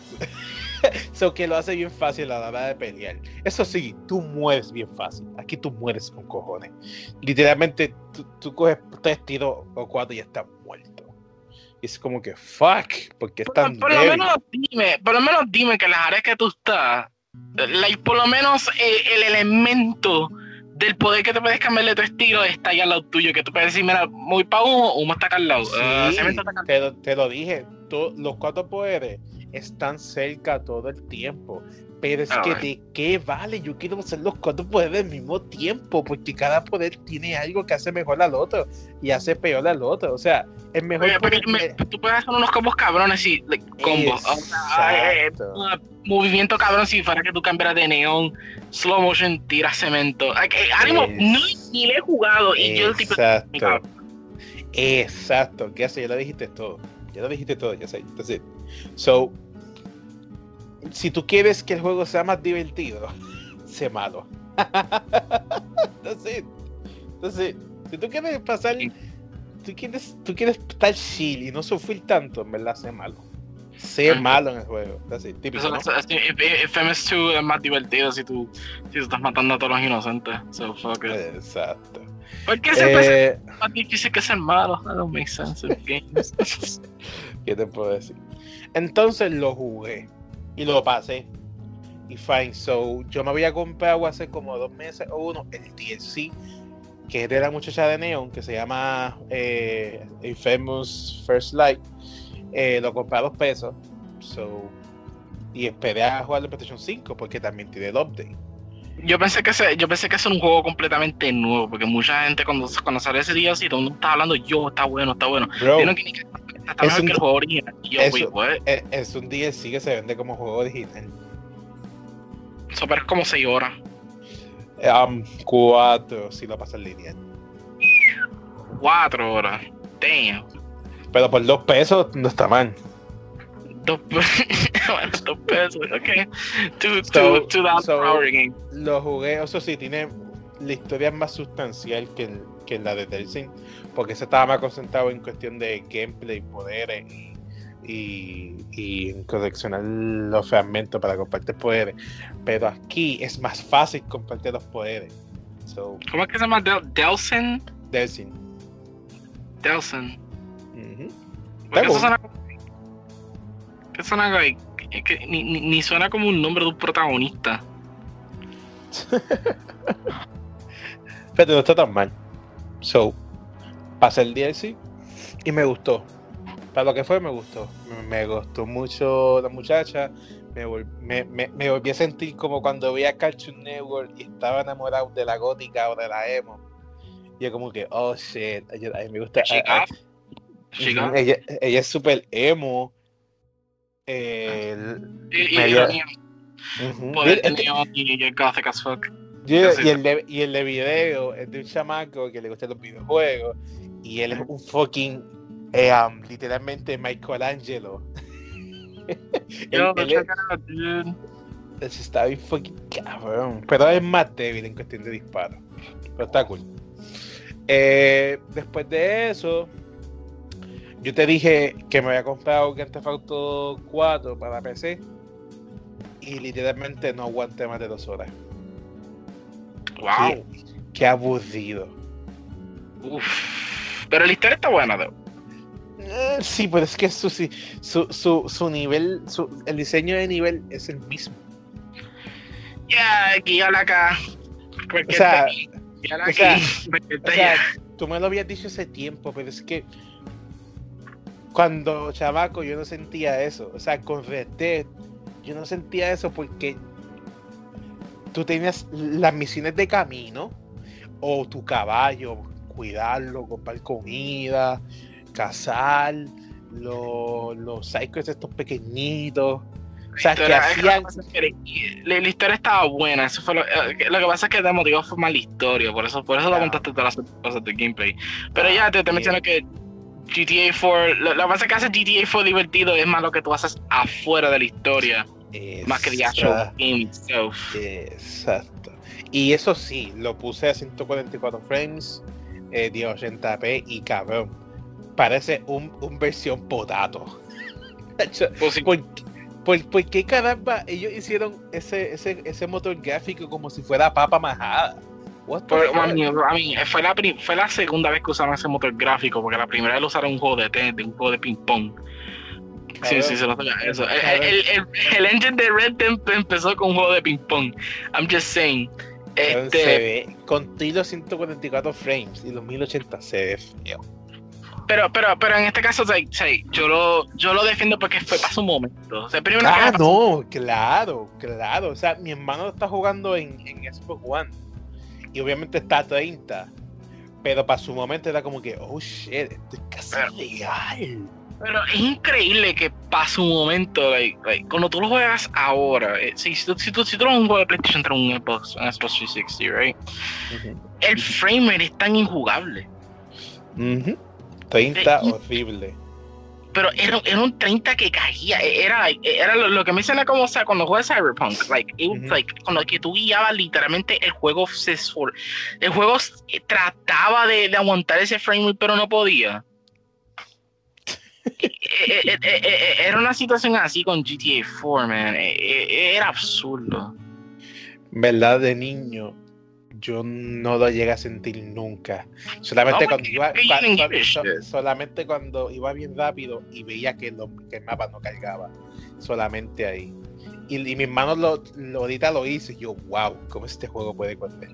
So, que lo hace bien fácil a la hora de pelear. Eso sí, tú mueres bien fácil. Aquí tú mueres con cojones. Literalmente, tú, coges tres tiros o cuatro y ya estás muerto. Y es como que, fuck, porque están. Por, por lo menos dime, por lo menos dime que las áreas que tú estás, por lo menos eh, el elemento del poder que te puedes cambiar de tu estilo está ahí al lado tuyo, que tú puedes decir, mira, muy para humo, humo está acá al lado. Ah, te, lo dije, los cuatro poderes están cerca todo el tiempo. Pero es ah, que de qué vale, yo quiero hacer los cuatro poderes al mismo tiempo, porque cada poder tiene algo que hace mejor al otro y hace peor al otro. O sea, es mejor. tú puedes hacer unos combos cabrones y like, combos. Eh, movimiento cabrón si fuera que tú cambiaras de neón, slow motion, tira cemento. ánimo, ni le he jugado y yo el tipo. Exacto. Exacto, ¿qué hace? Ya lo dijiste todo. Ya lo dijiste todo, ya sé. Entonces, so, si tú quieres que el juego sea más divertido, sé malo. entonces, entonces, si tú quieres pasar, tú quieres, tú quieres estar chill y no sufrir tanto, en verdad, sé malo. ser malo en el juego. Así, típico, ¿no? FMS 2 es más divertido si tú, si tú estás matando a todos los inocentes. So, fuck it. Exacto. ¿Por qué siempre Eh, es más difícil que ser malo? That don't make sense games. ¿Qué te puedo decir? Entonces lo jugué y lo pasé. Y fine, so yo me había comprado hace como dos meses o uno el DLC que es de la muchacha de Neon que se llama eh, Infamous First Light. Eh, lo compré a dos pesos. So, y esperé a jugar en PlayStation 5 porque también tiene el update. Yo pensé que ese, yo pensé que era un juego completamente nuevo, porque mucha gente cuando, cuando salió ese día así, todo el mundo estaba hablando, yo, está bueno, está bueno. Bro, Tiene que, está es un- que el juego original. Y yo, eso- wait, what? es, es un DLC que se vende como juego original. Eso parece como 6 horas. Um, cuatro si lo pasa en línea. 4 horas. Damn. Pero por dos pesos no está mal. Dos, bueno, dos pesos. Ok. Two, So- two dollars so- game. Lo jugué, eso sí, tiene la historia es más sustancial que, el- que la de Delsin, porque se estaba más concentrado en cuestión de gameplay, poderes y, y, y en coleccionar los fragmentos para compartir poderes. Pero aquí es más fácil compartir los poderes. So, ¿Cómo es que se llama? Del Delson? Delsin. Está eso suena como. Que suena like, es que ni, ni, ni suena como un nombre de un protagonista. Pero no está tan mal. So, pasé el DLC y me gustó. Para lo que fue, me gustó. Me, gustó mucho la muchacha. Me, vol- me, me, me volví a sentir como cuando veía Cartoon Network y estaba enamorado de la gótica o de la emo. Y yo como que, oh shit, a me gusta. She a- a- got- she got- Ujú, ella, ella es súper emo. Eh, dio- poder gothic as fuck. Yo- y, el de, y el de video es de un chamaco que le gustan los videojuegos y él es un fucking eh, um, literalmente Michelangelo. Yo, Él- él es- está bien fucking cabrón, pero es más débil en cuestión de disparo. Pero está cool. Eh, después de eso, yo te dije que me había comprado Grand Theft Auto 4 para PC y literalmente no aguanté más de dos horas. Wow. Qué, qué aburrido. Uf. Pero la historia está buena, though. Eh, Sí, pero es que su, su, su, su nivel, su, el diseño de nivel es el mismo. Ya, guíala acá. O sea, guíala o aquí. sea, O sea, tú me lo habías dicho hace tiempo, pero es que cuando chavaco yo no sentía eso. O sea, con Red Dead yo no sentía eso porque tú tenías las misiones de camino o tu caballo, cuidarlo, comprar comida, cazar, los, los psychos estos pequeñitos. O sea, que hacían... La, la historia estaba buena, eso fue lo, eh, que- lo que pasa es que te motivó fue la historia, por eso, por eso lo Claro. contaste todas las cosas de gameplay. Pero ya te, te Ah, mencioné que GTA 4, lo, lo que pasa es que hace GTA 4 divertido es más lo que tú haces afuera de la historia, más que the actual game itself. Exacto. Y eso sí, lo puse a 144 frames, eh, de 80p y cabrón. Parece un, un versión potato. Pues sí, ¿Por, por, por qué caramba ellos hicieron ese, ese, ese motor gráfico como si fuera papa majada? Pero, fuck? I mean, fue, la, fue la segunda vez que usaron ese motor gráfico, porque la primera vez lo usaron un juego de tenis, un juego de ping pong. Sí, sí, se lo toca eso. El, el, el, el engine de Red Dead empezó con un juego de ping pong. I'm just saying. Este, Se ve con los 144 frames y los 1080 se ve feo. pero, pero, pero en este caso, o sea, yo lo, yo lo defiendo porque fue para su momento. O sea, primero Ah, que- no, claro, claro. O sea, mi hermano está jugando en, en Xbox One. Y obviamente está a 30. Pero para su momento era como que, oh shit, esto es casi Pero- real. Pero es increíble que pasa un momento, like, like, cuando tú lo juegas ahora, eh, si, si, tú, si, tú, si tú lo juegas un juego de PlayStation entre un Xbox, un Xbox 360, right? El frame rate es tan injugable. Ujú. 30 Eh, y- horrible. Pero era, era un 30 que caía. Era, era lo, lo que me suena como, o sea, cuando juegas Cyberpunk, like, it was like, cuando que tú guiabas literalmente el juego se el juego s- trataba de, de aguantar ese frame rate, pero no podía. Eh, eh, era una situación así con GTA 4, man. Era absurdo. ¿Verdad? De niño, yo no lo llegué a sentir nunca. Solamente, cuando, iba, solamente cuando iba bien rápido y veía que, el mapa no cargaba. Solamente ahí. Y, mis manos lo, ahorita lo hice. Y yo, wow, ¿cómo este juego puede correr?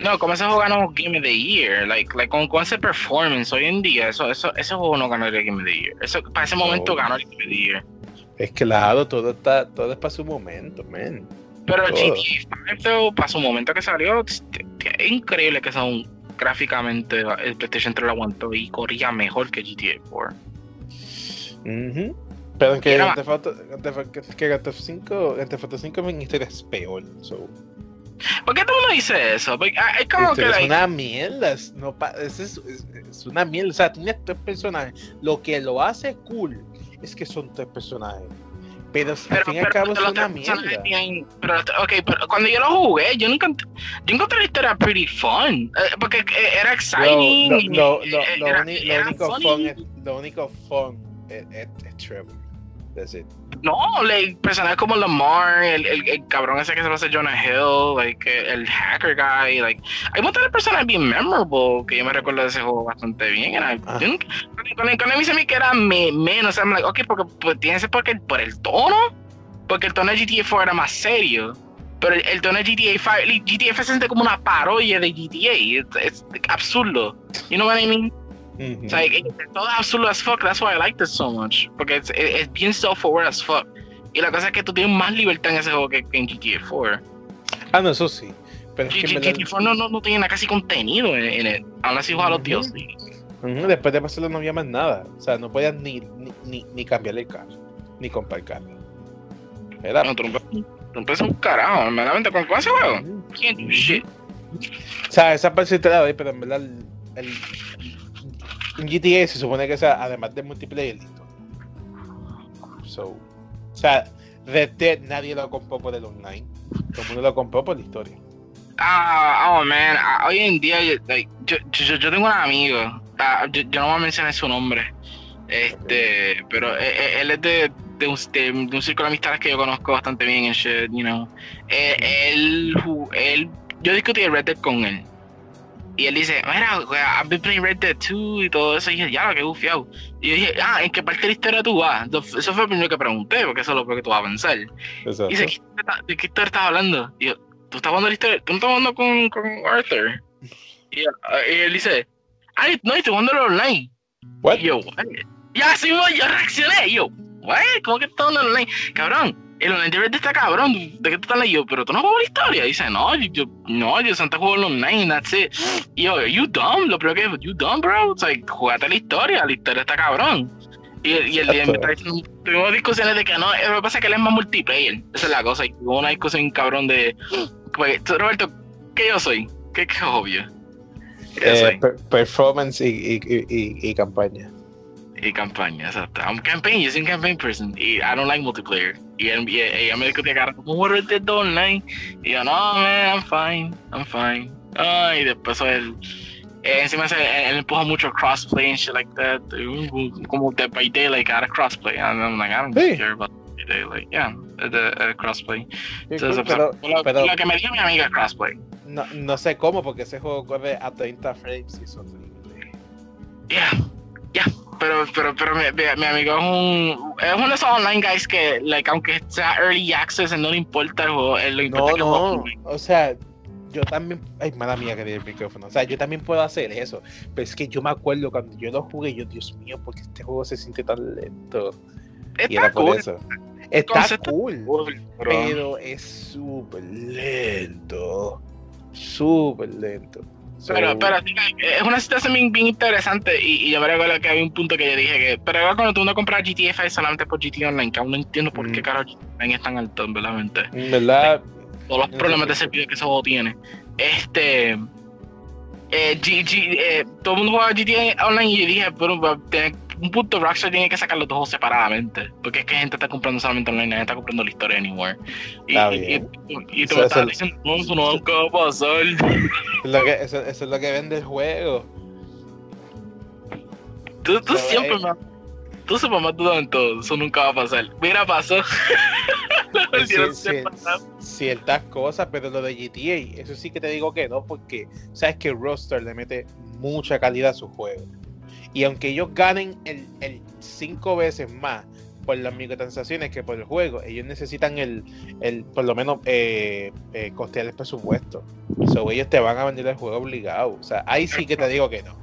No, como ese juego ganó Game of the Year, like, like con, con, ese performance hoy en día, eso, eso, ese juego no el Game of the Year. Eso, para ese momento ganó el Game of the Year. Es claro, todo está, todo es para su momento, man. Pero el GTA 5, para su momento que salió, es increíble que son gráficamente el PlayStation 3 lo aguantó y corría mejor que GTA 4. Pero en que Grand Theft 5, Theft 5 en historia es peor. So. ¿Por qué todo el mundo dice eso? Ah, es como que. Es una mierda. Es, no, es, es, es, una mierda. O sea, tienes tres personajes. Lo que lo hace cool es que son tres personajes. Pero, al fin y al cabo es una mierda. pero, ok, pero cuando yo lo jugué, yo nunca yo encontré la historia pretty fun. Eh, porque eh, era exciting. Lo, lo, lo, único, fun es, lo único fun es, es, es Trevor. No, like, personajes como Lamar, el, el, el, cabrón ese que se hace Jonah Hill, like, el hacker guy, like, hay muchas personas bien memorable que yo me recuerdo de ese juego bastante bien. Era, ah. yo, con, el, con él me que era me, menos, I'm like, ok, porque pues, tiene que ser porque, por el tono, porque el tono de GTA 4 era más serio. Pero el, tono de GTA 5, GTA 5 se siente como una parodia de GTA, es, absurdo. You know what I mean? O sea, todo es absurdo as fuck. That's why I like this so much. Porque es, es, bien self-aware as fuck. Y la cosa es que tú tienes más libertad en ese juego que, en GTA 4. Ah, no, eso sí. Pero GTA 4 no, no, no tiene casi contenido en, él. Aún así juega a los dioses. Después de pasarlo no había más nada. O sea, no podías ni, ni, ni, ni cambiarle el carro. Ni comprar carro. Era. No, tú no puedes un carajo. Normalmente con ese juego. Can't shit. O sea, esa parte te la doy, pero en verdad el, el en GTA se supone que sea, además de multiplayer, listo. So, o sea, Red Dead nadie lo compró por el online. Todo el mundo lo compró por la historia. Ah, oh man, ah, hoy en día, like, yo, yo, yo, tengo un amigo, ah, yo, no voy a mencionar su nombre, este, pero eh, eh, él, es de, de, un, de, un, círculo de amistades que yo conozco bastante bien, en shit, you know. Eh, él, él, yo discutí Red Dead con él. Y él dice, mira, I've been playing Red Dead 2 y todo eso. Y dije, ya, qué bufiado. Y yo dije, ah, ¿en qué parte de la historia tú vas? Eso fue lo primero que pregunté, porque eso es lo que tú vas a pensar. Y dice, ¿de qué historia estás hablando? Y yo, ¿tú estás hablando de la historia? ¿Tú no estás hablando con, con Arthur? Y, él dice, ay, no, estoy jugando online. What? Y yo, what? Ya, sí, yo reaccioné. Y yo, what? ¿Cómo que estás jugando online? Cabrón el online de está cabrón. ¿De qué tú estás leyendo? Pero tú no juegas la historia. dice, no, yo, no, yo Santa juego online, that's it. Y yo, you dumb, lo primero que you dumb, bro. O sea, jugate la historia, la historia está cabrón. Y, y el día me está diciendo, tuvimos discusiones de que no, lo que pasa es que él es más multiplayer. Esa es la cosa. Y hubo una discusión cabrón de, pues, Roberto, ¿qué yo soy? ¿Qué, qué obvio? Eh, performance y, y, y, y campaña y campaña, exacto. I'm campaign, yo soy un campaign person y I don't like multiplayer. Y ella me dijo que cara, ¿cómo Red Dead Online? Y yo, no, man, I'm fine, I'm fine. Ah, y después él, eh, encima se, él empuja mucho crossplay and shit like that. Como Dead by Daylight, like, era crossplay. And I'm like, I don't sí. care about Dead by Daylight. Yeah, the, uh, crossplay. Entonces, pero, lo, pero, lo, que me dijo mi amiga crossplay. No, no sé cómo, porque ese juego corre a 30 frames y. Yeah, yeah pero, pero, pero mi, mi, amigo es un es uno de esos online guys que, like, aunque sea early access, no le importa el juego, él lo importa no, no. O sea, yo también, ay, mala mía que el micrófono, o sea, yo también puedo hacer eso, pero es que yo me acuerdo cuando yo lo jugué, yo, Dios mío, porque este juego se siente tan lento. Está y era cool. por eso. Está cool, pero es súper lento, súper lento. Pero, pero es una situación bien, interesante y, yo me recuerdo que había un punto que yo dije que, pero ahora cuando tú no compras GTA es solamente por GTA Online, que aún no entiendo por qué mm. caro GTA Online es tan alto, verdaderamente. ¿Verdad? Todos los problemas de servicio que ese juego tiene. Este, eh, eh, todo el mundo juega GTA Online y yo dije, pero tener un punto Rockstar tiene que sacar los dos separadamente. Porque es que gente está comprando solamente online, nadie está comprando la historia anywhere. Y, y, tú me estás diciendo, no, eso nunca va a pasar. lo que, eso, eso, es lo que vende el juego. Tú, tú siempre me tú más dudas en todo, eso nunca va a pasar. Mira, pasó. ciertas cosas, pero lo de GTA, eso sí que te digo que no, porque sabes que Roster le mete mucha calidad a su juego. Y aunque ellos ganen el, el cinco veces más por las microtransacciones que por el juego, ellos necesitan el, el por lo menos eh, eh, costear el presupuesto. So, ellos te van a vender el juego obligado. O sea, ahí sí que te digo que no.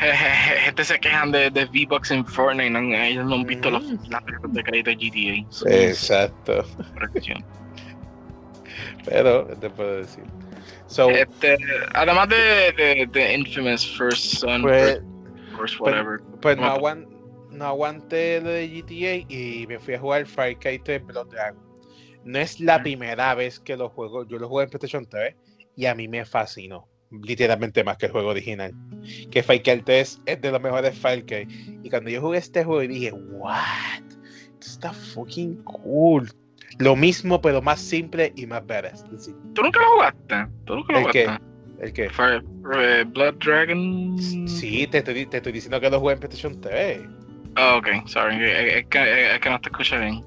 Gente se quejan de, de V-Bucks en Fortnite, ¿no? ellos no han visto los, las de crédito de GTA. Exacto. Pero, te puedo decir? So, este, además de, de, Infamous First Son, pues, First, whatever. Pues, no, no aguanté lo de GTA y me fui a jugar Cry 3 Blood Dragon. No es la primera vez que lo juego, yo lo jugué en PlayStation 3 y a mí me fascinó, literalmente más que el juego original. Que Far Cry 3 es de los mejores Cry. Y cuando yo jugué este juego dije, what? Esto está fucking cool. Lo mismo, pero más simple y más badass. ¿Tú nunca lo jugaste? ¿Tú nunca lo ¿El jugaste? ¿El qué? Eh, Blood Dragon. Sí, te estoy, te estoy diciendo que lo jugué en PlayStation 3. Oh, ok, sorry, es que, es que no te escuché bien.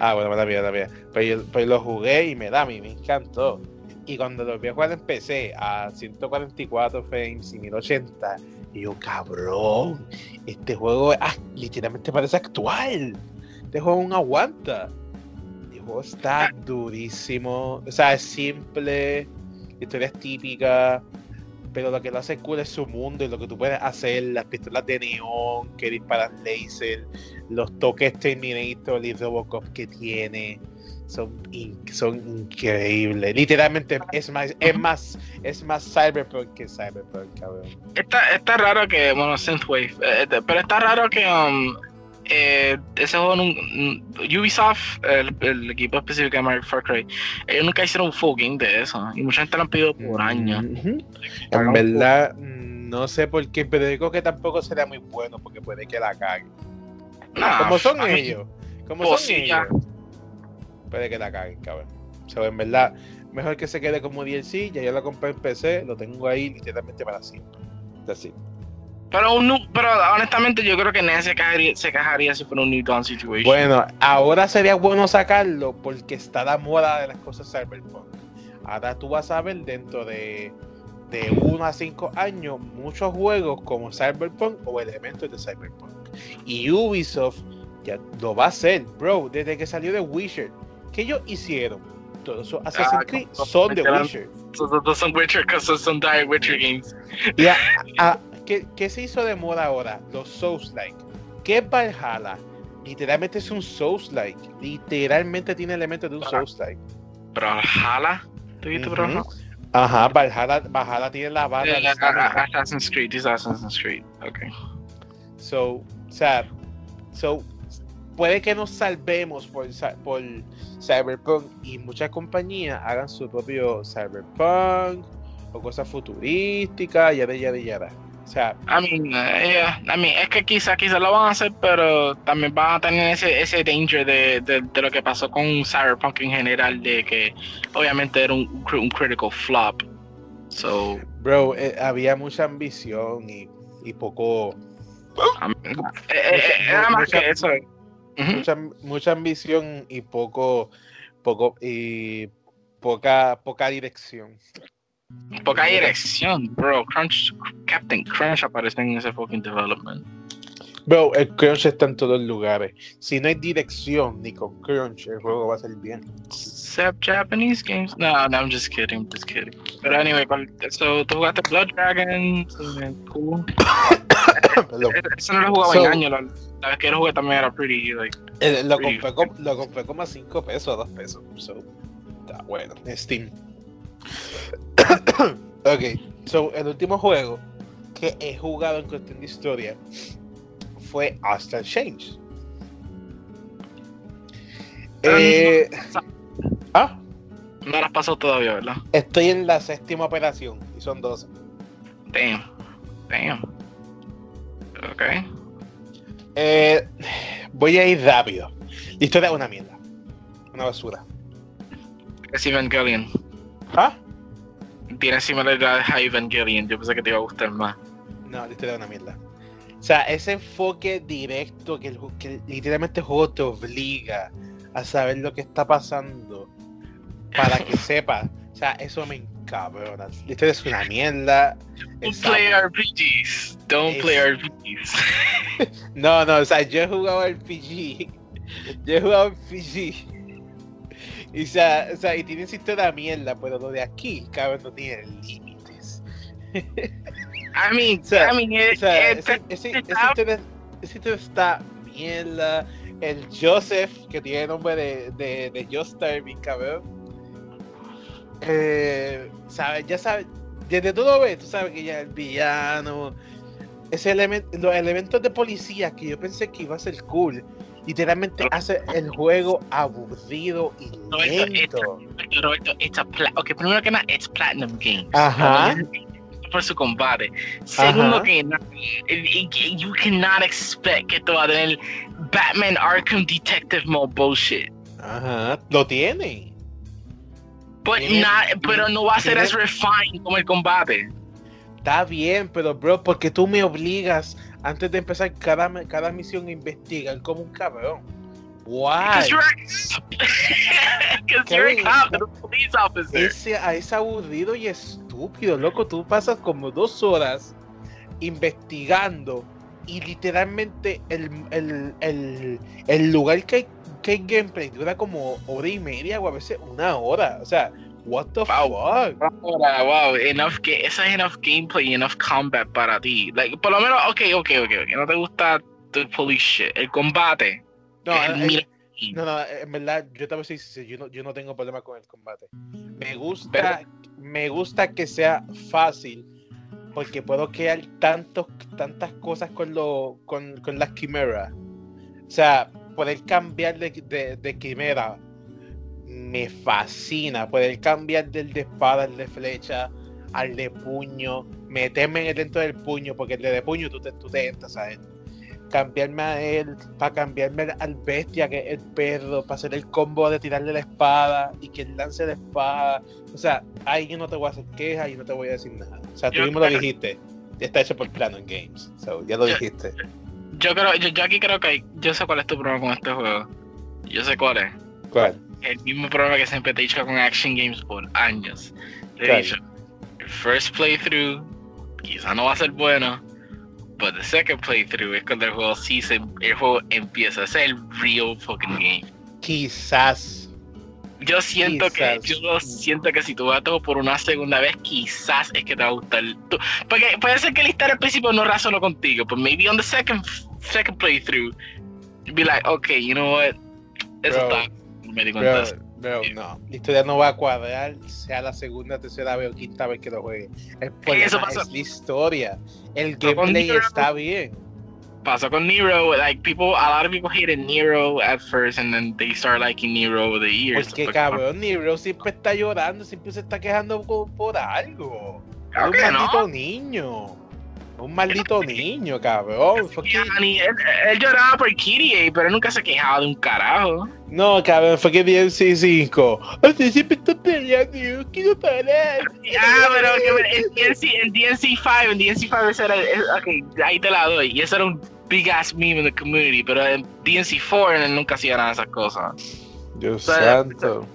Ah, bueno, me da mía, me Pues, pues lo jugué y me da a mí, me encantó. Y cuando lo vi a jugar en PC a 144 frames y 1080, y yo, cabrón, este juego ah, literalmente parece actual. Este juego un aguanta. El juego está ah. durísimo. O sea, es simple, historia es típica pero lo que lo hace cool es su mundo y lo que tú puedes hacer, las pistolas de neón que disparan laser, los toques Terminator y Robocop que tiene. Son, son increíbles. Literalmente es más, es más, es más Cyberpunk que Cyberpunk, cabrón. Está, está raro que, bueno, Synthwave, eh, pero está raro que um, eh, ese juego Ubisoft, el, equipo específico de Mario Far Cry, ellos nunca hicieron un game de eso. Y mucha gente lo han pedido por años. En verdad, no sé por qué, pero digo que tampoco sería muy bueno porque puede que la cague. como son ellos, como son pues ellos, puede que la caguen, cabrón. O sea, en verdad, mejor que se quede como DLC. Ya yo lo compré en PC, lo tengo ahí literalmente para siempre. Así. Pero, pero honestamente yo creo que nadie se quejaría, se quejaría si fuera un New Dawn Situation. Bueno, ahora sería bueno sacarlo porque está la moda de las cosas Cyberpunk. Ahora tú vas a ver dentro de, de 1 a 5 años muchos juegos como Cyberpunk o elementos de Cyberpunk. Y Ubisoft ya lo va a hacer, bro, desde que salió de Witcher. ¿Qué ellos hicieron? Todos esos Assassin's ah, Creed son de Witcher. Son Witcher, son Witcher games. A, ¿qué, se hizo de moda ahora? Los Souls-like. ¿Qué es Valhalla? Literalmente es un Souls-like. Literalmente tiene elementos de un Souls-like. ¿Valhalla? ¿Tú viste uh Ajá, Valhalla, Valhalla tiene la barra. de Assassin's Creed, es Assassin's Creed. Ok. So, o sea, so, puede que nos salvemos por, por Cyberpunk y muchas compañías hagan su propio Cyberpunk o cosas futurísticas, ya de ya de ya. O sea, a mí, es que quizá, quizá lo van a hacer, pero también van a tener ese, ese danger de, de, lo que pasó con Cyberpunk en general, de que obviamente era un, un critical flop. So, Bro, eh, había mucha ambición y, y poco. era más que eso. Mucha, mucha ambición y poco, poco y poca, poca dirección. Poca dirección, bro. Crunch, Captain Crunch aparece en ese fucking development. Bro, el crunch está en todos los lugares. Si no hay dirección ni con crunch, el juego va a salir bien. Except Japanese games. No, no, I'm just kidding, I'm just kidding. But anyway, so tú jugaste Blood Dragon, cool. Eso no lo jugaba so, en años. La, la, vez que lo jugué también era pretty, like. Eh, lo, compré como, lo compré como a 5 pesos, a 2 pesos. So, está bueno. Steam. ok, so el último juego que he jugado en cuestión de historia fue Astral Change. Eh, ¿Ah? No las pasado todavía, ¿verdad? Estoy en la séptima operación y son 12. Damn. Damn. Ok. Eh, voy a ir rápido. La historia es una mierda. Una basura. Es Evangelion. ¿Ah? Tiene similaridades a Evangelion. Yo pensé que te iba a gustar más. No, la es una mierda. O sea, ese enfoque directo que, el, que literalmente el juego te obliga a saber lo que está pasando para que sepas. O sea, eso me encabrona. Esto es una mierda. Don't play RPGs. Don't play RPGs. no, no, o sea, yo he jugado RPG. Yo he jugado RPG. Y, o sea, o sea, y tiene sistema de mierda, pero lo de aquí, cabrón, no tiene límites. It, o sea, it, ese, está mierda. El Joseph, que tiene nombre de, de, de mi cabrón. Eh, ¿sabes? Ya sabes, desde todo ves, tú sabes que ya el villano, ese elemento, los elementos de policía que yo pensé que iba a ser cool, literalmente hace el juego aburrido y lento. Roberto, Roberto, it's a ok, primero que nada, it's Platinum Games. Ajá. Por su combate. Segundo que nada, you cannot expect que esto va a tener Batman Arkham Detective Mode bullshit. Ajá, lo tiene. But not, pero no va a ser as refined como el combate. Está bien, pero bro, porque tú me obligas antes de empezar cada, cada misión a investigar como un cabrón. Why? Because you're, you're a cop, a police officer. Ese, es aburrido y estúpido, loco. Tú pasas como dos horas investigando y literalmente el, el, el, el lugar que hay, que hay gameplay dura como hora y media o a veces una hora. O sea, what the wow. fuck? Wow, wow, enough que esa es enough gameplay, enough combat para ti. Like, por lo menos, ok, ok, ok, ok. No te gusta the police shit. El combate. No, el, no, no, en verdad, yo voy a decir, yo no, yo no tengo problema con el combate. Me gusta, Pero, me gusta que sea fácil porque puedo crear tantos, tantas cosas con, lo, con, con las quimeras. O sea, poder cambiar de, de, de, quimera me fascina. Poder cambiar del de espada al de flecha, al de puño, meterme dentro del puño, porque el de puño tú te, tú te entras, ¿sabes? Cambiarme a él, para cambiarme al bestia, que es el perro, para hacer el combo de tirarle la espada y que él lance la espada. O sea, ahí yo no te voy a hacer quejas y no te voy a decir nada. O sea, tú mismo lo dijiste. Está hecho por Plano en Games. So, ya lo dijiste. Yo creo, yo, yo, aquí creo que yo sé cuál es tu problema con este juego. Yo sé cuál es. ¿Cuál? El mismo problema que siempre te he dicho con Action Games por años. Te he dicho, el first playthrough quizá no va a ser bueno, but the second playthrough es cuando el juego sí se, el juego empieza. Ese es el real fucking game. Quizás. Yo siento quizás. que yo siento que si tú vas todo por una segunda vez, quizás es que te va a gustar. Tú, porque puede ser que el historia al principio no razonó contigo, but maybe on the second second playthrough, be like, okay, you know what, eso Bro, está. Me di cuenta. Bro, no, la historia no va a cuadrar, sea la segunda, tercera vez o quinta vez que lo juegue. El problema Eso es la historia. El gameplay está bien. Pasó con Nero, like people, a lot of people hated Nero at first, and then they start liking Nero over the years. Porque cabrón, Nero siempre está llorando, siempre se está quejando por, por algo. Claro un que maldito no. niño. Un maldito niño, cabrón. Fue que- él, él lloraba por Kirie, pero nunca se quejaba de un carajo. No, cabrón, fue que DMC 5. O sea, siempre está peleando, yo quiero parar. Ah, pero que en DNC, en DNC5, en DNC5 ese era, ok, ahí te la doy, y eso era un big ass meme in the community, pero en DNC4 él nunca hacía nada de esas cosas. Dios santo.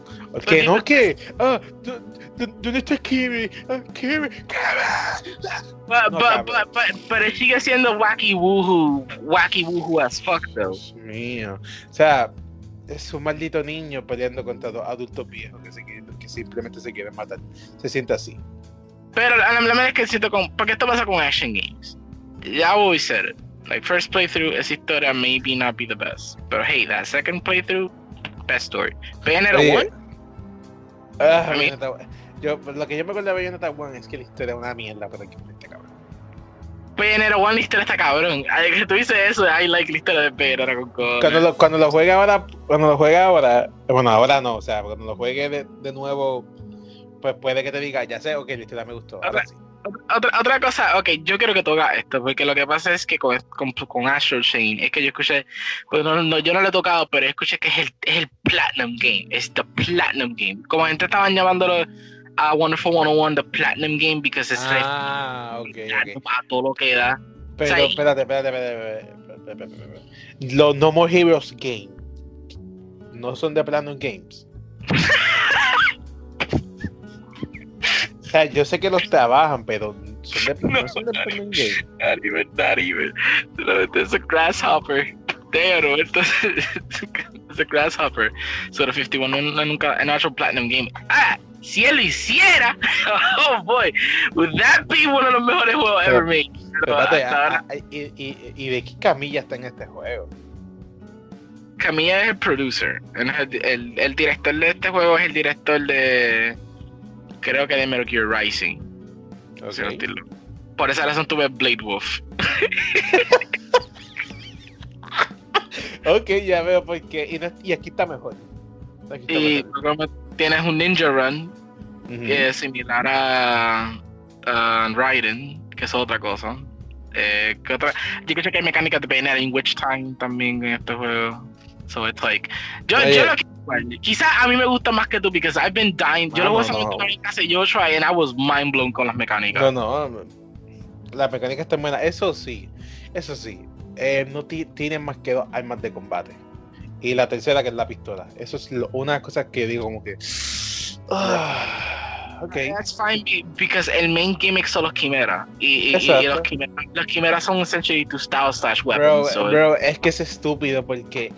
Que no, que. Ah, ¿dó- dó- ¿dónde está Kimi? Ah, but, pero sigue siendo wacky woohoo, wacky woohoo as fuck though. Dios mío. O sea, es un maldito niño peleando contra dos adultos viejos que, se quieren- que simplemente se quieren matar. Se siente así. Pero la, la verdad es que siento con, porque esto pasa con action games. I always said it. Like first playthrough, esa historia maybe not be the best. But hey, that second playthrough, best story. Bayonetta Oye, 1, Ah, Bayonetta yo, lo que yo me acuerdo de Bayonetta 1 es que la historia es una mierda, pero que este cabrón. Bayonetta 1 la historia está cabrón. Que tú dices eso, I like la historia de Bayonetta con cojones. Cuando lo, cuando lo juegue ahora, cuando lo juegue ahora, bueno, ahora no, o sea, cuando lo juegue de, de nuevo, pues puede que te diga, ya sé, ok, la historia me gustó. Ahora sí. Otra, otra cosa, ok, yo quiero que tú hagas esto, porque lo que pasa es que con, con, con Astral Chain, es que yo escuché, pues no, no, yo no lo he tocado, pero escuché que es el, es el Platinum Game, es the Platinum Game. Como gente estaban llamándolo a Wonderful 101 the Platinum Game, because es Ah, ok, re- ok. a todo lo que da. Pero, O sea, espérate, espérate, espérate, espérate. Los No More Heroes Game no son de Platinum Games. o sea, yo sé que los trabajan, pero son de, no son de Platinum Games. Not even, not even. Solamente es un grasshopper. Pero entonces es grasshopper. So the 51 no, nunca en otro platinum game. Ah, si él lo hiciera, oh boy, would that be one of the mejores juegos Pero- ever made? Pero Espérate, ah, ah, y, y- y de qué camilla está en este juego? Camilla es el producer. El, el, el director de este juego es el director de. Creo que de Gear Rising. Por esa razón tuve Blade Wolf. Ok, ya veo por qué. Y, aquí está mejor. Aquí está Y mejor. tienes un Ninja Run, Ujú. que es similar a, a Raiden, que es otra cosa. Eh. Yo creo que hay mecánicas de Bayonetta en Witch Time también en este juego. So it's like. Yo, Oye. yo lo quiero jugar. Quizás a mí me gusta más que tú, because I've been dying. Yo lo voy a Vamos, hacer no. casa yo try and I was mind blown con las mecánicas. No, no. La mecánica está buena. Eso sí. Eso sí. eh, no ti- tienen más que dos armas de combate. Y la tercera que es la pistola. Eso es lo- una de las cosas que digo como que. ah, ok. That's fine be- because el main gimmick son los quimeras. Y, y- y los, quimeras, los quimeras son essentially tu style slash Bro, weapons. so- bro, es que es estúpido porque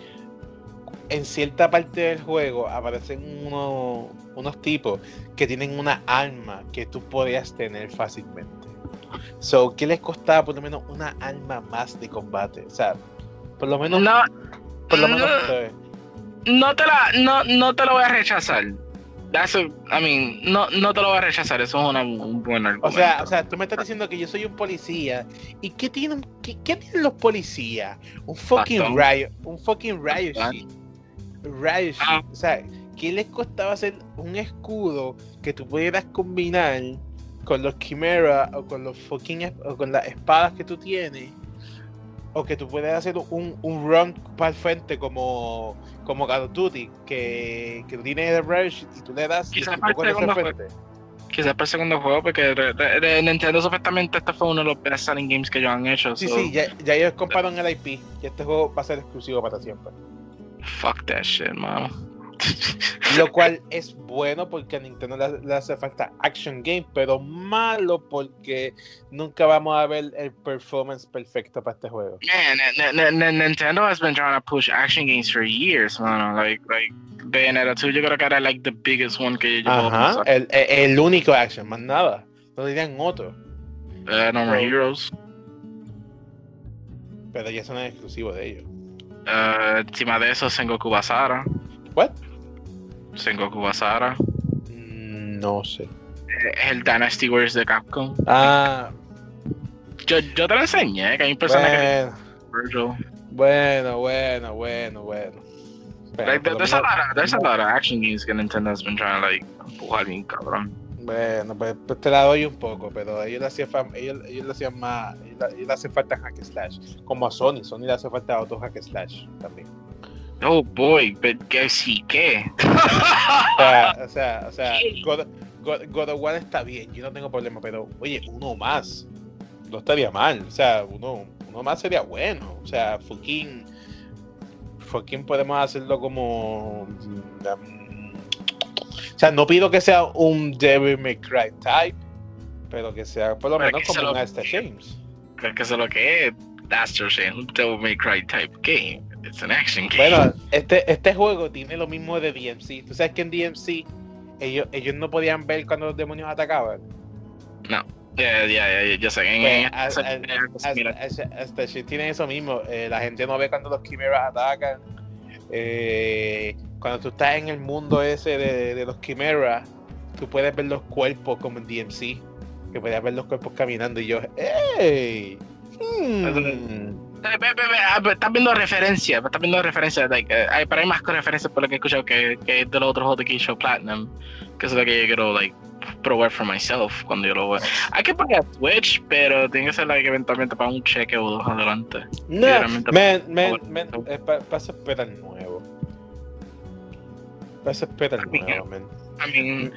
en cierta parte del juego aparecen unos, unos tipos que tienen una arma que tú podías tener fácilmente. So, ¿qué les costaba por lo menos una arma más de combate? O sea, por lo menos, no, por lo menos, no. no te la no, no te lo voy a rechazar. That's a, I mean, no, no te lo voy a rechazar, eso es una, un buen argumento. o sea, o sea, tú me estás diciendo que yo soy un policía y ¿qué tienen, qué, qué tienen los policías? Un fucking Bastón. riot, un fucking riot. Riot Ah. O sea, ¿qué les costaba hacer un escudo que tú pudieras combinar con los Chimera o con los fucking o con las espadas que tú tienes? O que tú puedas hacer un, un run para el frente como, como Call of Duty, que, que tú tienes el sheet y tú le das y Quizás tipo el frente. Quizás para el segundo juego, porque de, de- de Nintendo supuestamente este fue uno de los best selling games que ellos han hecho. Sí, so, sí, ya, ya ellos compraron el IP y este juego va a ser exclusivo para siempre. Fuck that shit, mano. Lo cual es bueno porque a Nintendo le, le hace falta action game, pero malo porque nunca vamos a ver el performance perfecto para este juego. Man, Nintendo has been trying to push action games for years, mano. Like, like Bayonetta 2, yo creo que era like the biggest one que yo Ajá, el, el- el único action, más nada. No dirían otro, Eh, no More Heroes. pero ya son exclusivos de ellos. Eh, encima de eso, Sengoku Basara. ¿What? Sengoku Basara. Mm, No sé. Es el Dynasty Warriors de Capcom. Ah, Yo, yo te lo enseñé, que hay un personaje bueno, que Virgil. bueno, bueno, bueno, bueno. Pero Like, there's a lot of, there's a lot of action games que Nintendo has been trying to like empujar bien cabrón. Bueno, pues, pues te la doy un poco, pero ellos le hacían, ellos, ellos le hacían más, ellos, ellos le hacen falta hack slash, como a Sony, Sony le hace falta otro hack slash también. Oh boy, but que sí, ¿qué? O sea, o sea, o sea. God, God- God of War está bien, yo no tengo problema, pero oye, uno más, no estaría mal, o sea, uno, uno más sería bueno, o sea, fucking, fucking podemos hacerlo como, o sea, no pido que sea un Devil May Cry type, pero que sea por lo menos se como lo- un Asta James. Creo que es lo que es. Your shit. Un Devil May Cry type game. It's an action game. Bueno, este, este juego tiene lo mismo de DMC. Tú sabes que en DMC ellos, ellos no podían ver cuando los demonios atacaban. Ya, ya, ya, yo sé. Pues, Hasta, tiene eso mismo. eh, la gente no ve cuando los quimeras atacan. Eh, cuando tú estás en el mundo ese de, los quimeras, tú puedes ver los cuerpos como en DMC. Que puedes ver los cuerpos caminando y yo, ¡Ey! Hmm. Ve, ah, Estás viendo referencias, estás viendo referencias. Like, eh, hay, pero hay más referencias por lo que he escuchado que, que de los otros juegos de Keisha Platinum. Que es lo que yo quiero, like, probar for myself cuando yo lo vea. Hay que poner Twitch, pero tiene que ser, like, eventualmente para un cheque o dos adelante. No, man, man, man, no. es pa- pasa espera el nuevo. Pasa espera el Mira. nuevo, man. I mean,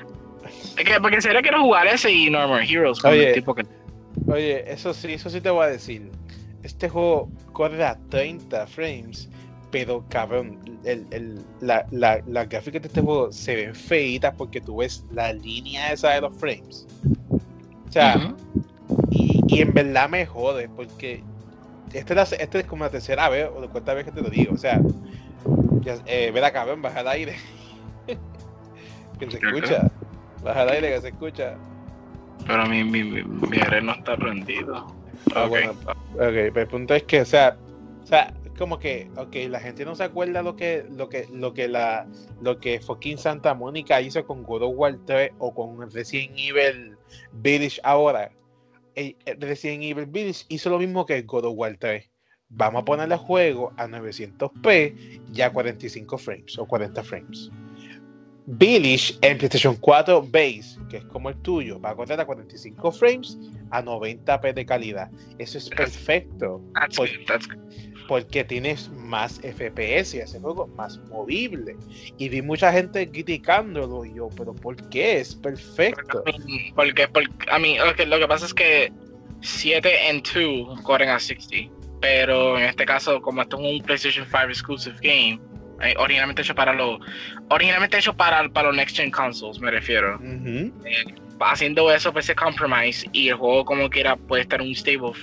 es que, porque serio quiero jugar ese y No More Heroes. con Oye. el tipo que, Oye, eso sí, eso sí te voy a decir. Este juego corre a 30 frames, pero cabrón, el, el, la, la, las gráficas de este juego se ven feitas porque tú ves la línea esa de los frames. O sea, y, y, en verdad me jode porque esta es, la, esta es como la tercera vez o la cuarta vez que te lo digo. O sea, ya, eh, ven, baja el aire. que se escucha. Baja el aire que se escucha. Pero mi, mi, mi, mi aire no está prendido. Ah, Ok. bueno, ok, pero el punto es que, o sea, o sea, como que, ok, la gente no se acuerda lo que, lo que, lo que la, lo que fucking Santa Mónica hizo con God of War 3 o con Resident Evil Village ahora. El- el Resident Evil Village hizo lo mismo que God of War 3. Vamos a ponerle el juego a 900p ya 45 frames o 40 frames. Village en PlayStation 4 Base, que es como el tuyo, va a correr a 45 frames a 90p de calidad. Eso es perfecto That's that's. Porque tienes más FPS y ese juego más movible. Y vi mucha gente criticándolo y yo, pero ¿por qué? Es perfecto. Porque, porque, a mí, lo que, lo que pasa es que 7 en 2 corren a 60. Pero en este caso, como esto es un PlayStation 5 exclusive game, eh, originalmente hecho para los originalmente hecho para, para los next gen consoles, me refiero. Ujú. Haciendo eso, pues ese compromise y el juego como quiera puede estar un stable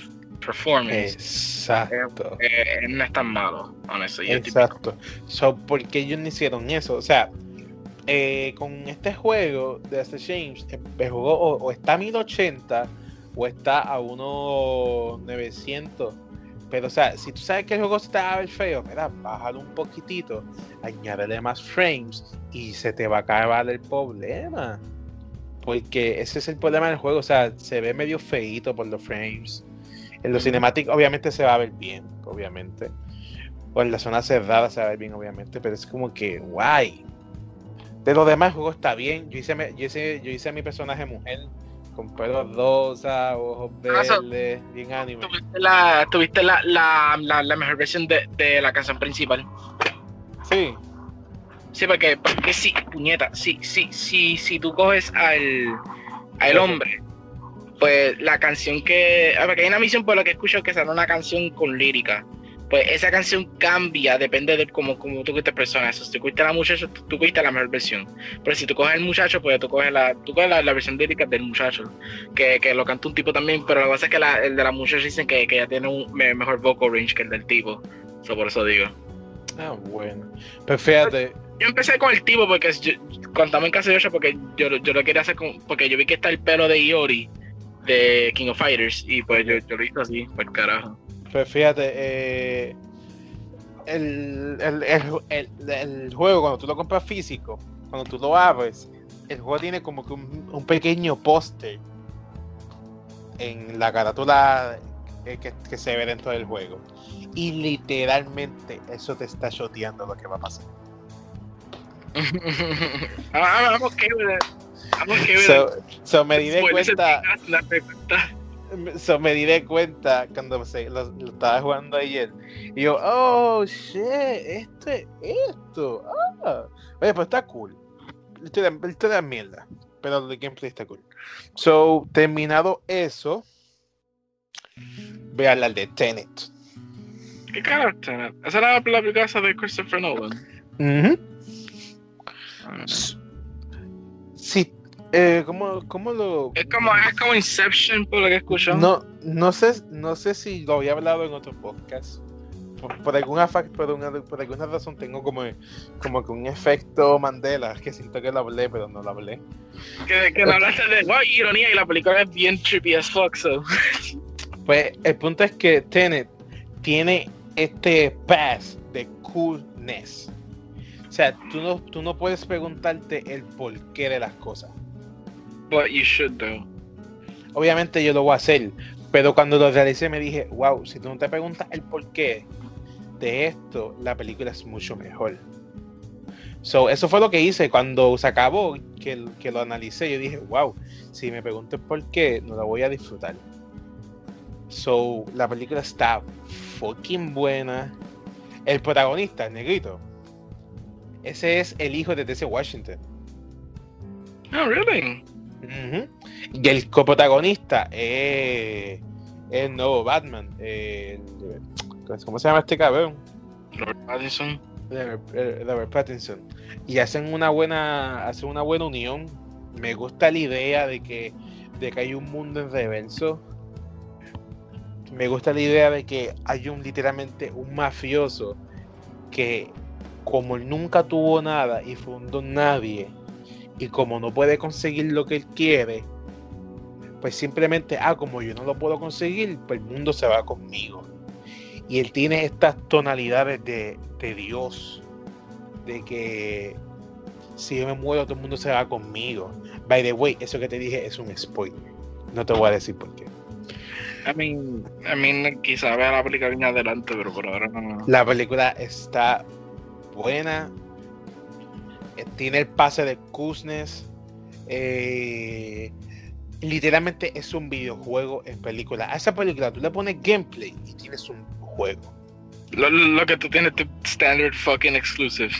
performance. Exacto. Eh, no es tan malo, estoy- Exacto. So, ¿Por qué ellos no hicieron eso? O sea, eh, con este juego de este James, eh, el juego o, o está a 1080 o está a unos 900. Pero, o sea, si tú sabes que el juego va a ver feo, mira, bájalo un poquitito, añádele más frames y se te va a acabar el problema. Porque ese es el problema del juego, o sea, se ve medio feíto por los frames. En los cinemáticos obviamente se va a ver bien, obviamente. O en la zona cerrada se va a ver bien, obviamente, pero es como que guay. De lo demás, el juego está bien. Yo hice, yo hice, yo hice a mi personaje mujer con pelo rosa, ojos Ah, verdes, bien anime. Tuviste la, tuviste la, la, la, la mejor versión de, de la canción principal. Sí, Sí, porque, porque sí, puñeta, sí, sí, sí, si tú coges al, al hombre, pues la canción que. Porque hay una misión por la que escucho que sale una canción con lírica. Pues esa canción cambia, depende de cómo, cómo tú quites personas. Si tú cogiste a la muchacha, tú, tú cogiste la mejor versión. Pero si tú coges al muchacho, pues tú coges la, tú coges la, la versión lírica del muchacho. Que, que lo canta un tipo también, pero lo que pasa es que la, el de la muchacha dicen que, que ya tiene un me- mejor vocal range que el del tipo. So, por eso digo. ah, bueno. Pero fíjate, Yo empecé con el tipo porque yo, cuando estamos en casa de porque yo, yo lo quería hacer con, porque yo vi que está el pelo de Iori de King of Fighters y pues yo, yo lo hice así, por carajo. pues fíjate, eh, el, el, el, el- juego, cuando tú lo compras físico, cuando tú lo abres, el juego tiene como que un, un pequeño póster en la carátula eh, que, que se ve dentro del juego. Y literalmente eso te está shoteando lo que va a pasar. Ah, okay So, so me di de cuenta, so me di de cuenta cuando se- lo, lo estaba jugando ayer. Y yo, oh shit, esto es esto. Ah. Oye, pues está cool. La historia es mierda. Pero el gameplay está cool. So, terminado eso, voy a hablar de Tenet. ¿Qué carajo Tenet? Esa era la película de Christopher Nolan. Ujú. Ah, Sí, eh, ¿cómo, cómo lo.? Es como, es como Inception por lo que escucho. No, no sé, no sé si lo había hablado en otro podcast. Por, por alguna por, una- por alguna razón tengo como, como que un efecto Mandela que siento que lo hablé, pero no lo hablé. Que, que no hablaste de, wow, ironía y la película es bien trippy as fuck, so. Pues el punto es que Tenet tiene este pass de coolness. O sea, tú no, tú no puedes preguntarte el porqué de las cosas. But you should do. Obviamente yo lo voy a hacer, pero cuando lo realicé me dije, wow, si tú no te preguntas el porqué de esto, la película es mucho mejor. So, eso fue lo que hice cuando se acabó, que, que lo analicé. Yo dije, wow, si me pregunto el porqué, no la voy a disfrutar. So, la película está fucking buena. El protagonista, el negrito, ese es el hijo de DC Washington. Oh, really? Y el coprotagonista es el nuevo Batman. ¿Cómo se llama este cabrón? Robert Pattinson. Robert Pattinson. Y hacen una buena, hacen una buena unión. Me gusta la idea de que, de que hay un mundo en reverso. Me gusta la idea de que hay un literalmente un mafioso que como él nunca tuvo nada y fundó nadie, y como no puede conseguir lo que él quiere, pues simplemente, ah, como yo no lo puedo conseguir, pues el mundo se va conmigo. Y él tiene estas tonalidades de, de Dios, de que si yo me muero, todo el mundo se va conmigo. By the way, eso que te dije es un spoiler. No te voy a decir por qué. I mean, I mean quizá vea la película en adelante, pero por ahora no. La película está buena. Eh, tiene el pase de Kuznets. Eh, literalmente es un videojuego en película. A esa película tú le pones gameplay y tienes un juego. Lo, que tú tienes tu standard fucking exclusive.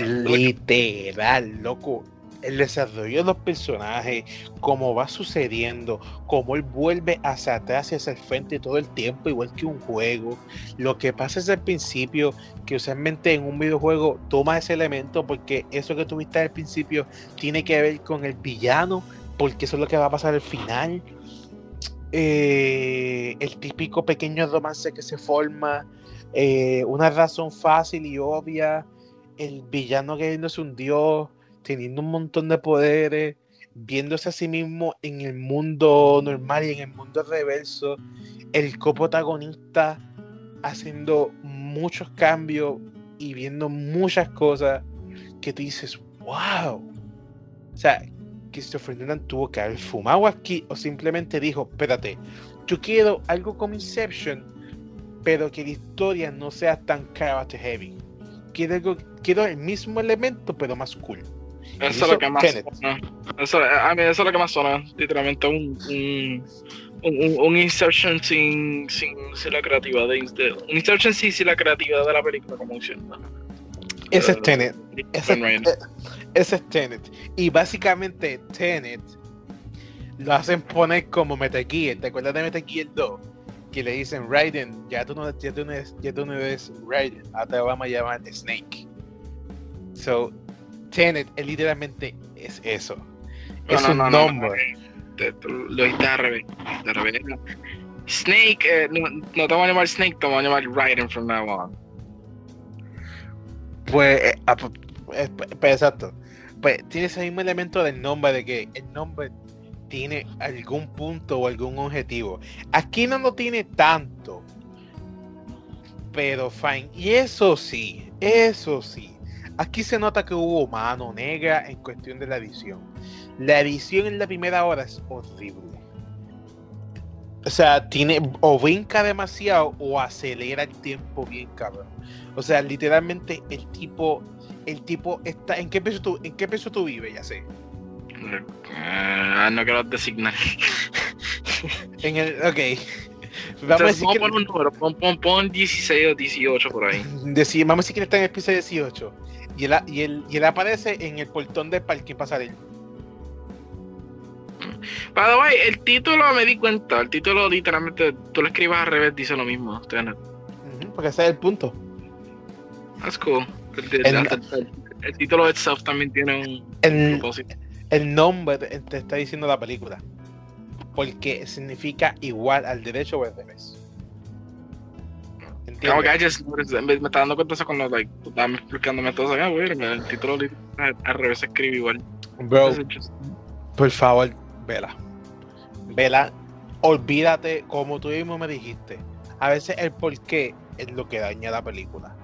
Literal, loco. El desarrollo de los personajes, cómo va sucediendo, cómo él vuelve hacia atrás y hacia el frente todo el tiempo, igual que un juego. Lo que pasa es al principio, que usualmente en un videojuego toma ese elemento, porque eso que tuviste al principio tiene que ver con el villano, porque eso es lo que va a pasar al final. Eh, el típico pequeño romance que se forma, eh, una razón fácil y obvia, el villano es un dios, teniendo un montón de poderes, viéndose a sí mismo en el mundo normal y en el mundo reverso, el coprotagonista haciendo muchos cambios y viendo muchas cosas que tú dices, wow. O sea, Christopher Nolan tuvo que haber fumado aquí o simplemente dijo, espérate, yo quiero algo como Inception pero que la historia no sea tan character heavy. Quiero, quiero el mismo elemento, pero más cool. Eso es lo que más suena. Eso, a mí eso es lo que más suena. Literalmente un, un, un, Inception sin, sin, sin, la creatividad de, un Inception sin, sin, la creatividad de la película como funciona. Ese es Tenet. Ese, eh, ese es Tenet. Y básicamente Tenet lo hacen poner como Metal Gear. ¿Te acuerdas de Metal Gear 2? que le dicen Raiden, ya tú no, ya tú no, eres, ya tú no eres Raiden, ahora te vamos a llamar Snake. So, Tenet es literalmente es eso. es un nombre. lo está al revés. Snake, eh, no, no, te vamos a llamar Snake, te vamos a llamar Raiden from now on. Pues, eh, ah, pues, eh, pues, exacto. Pues tiene ese mismo elemento del nombre, de que el nombre tiene algún punto o algún objetivo. Aquí no lo tiene tanto. Pero fine. Y eso sí, eso sí. Aquí se nota que hubo mano negra en cuestión de la edición. La edición en la primera hora es horrible. O sea, tiene o brinca demasiado o acelera el tiempo bien cabrón. O sea, literalmente el tipo, el tipo está. ¿En qué peso tú, en qué peso tú vives? Ya sé. Ah, no quiero designar. en el, ok. Vamos a decir que... poner un número, pon, pon, pon, 16 o 18 por ahí. Decir, vamos a decir que está en el piso 18. Y él, y, él, y él aparece en el portón del parque pasarel. By way, el título me di cuenta. El título literalmente, tú lo escribas al revés, dice lo mismo. porque ese es el punto. That's cool. El, el, el, el título itself también tiene un propósito el nombre te está diciendo la película. Porque significa igual al derecho o al revés. Como que me, está dando cuenta eso cuando like, tú estabas explicándome todo eso. Ah, el título al revés se escribe igual. Bro, por favor, vela. Vela, olvídate como tú mismo me dijiste. A veces el porqué es lo que daña la película.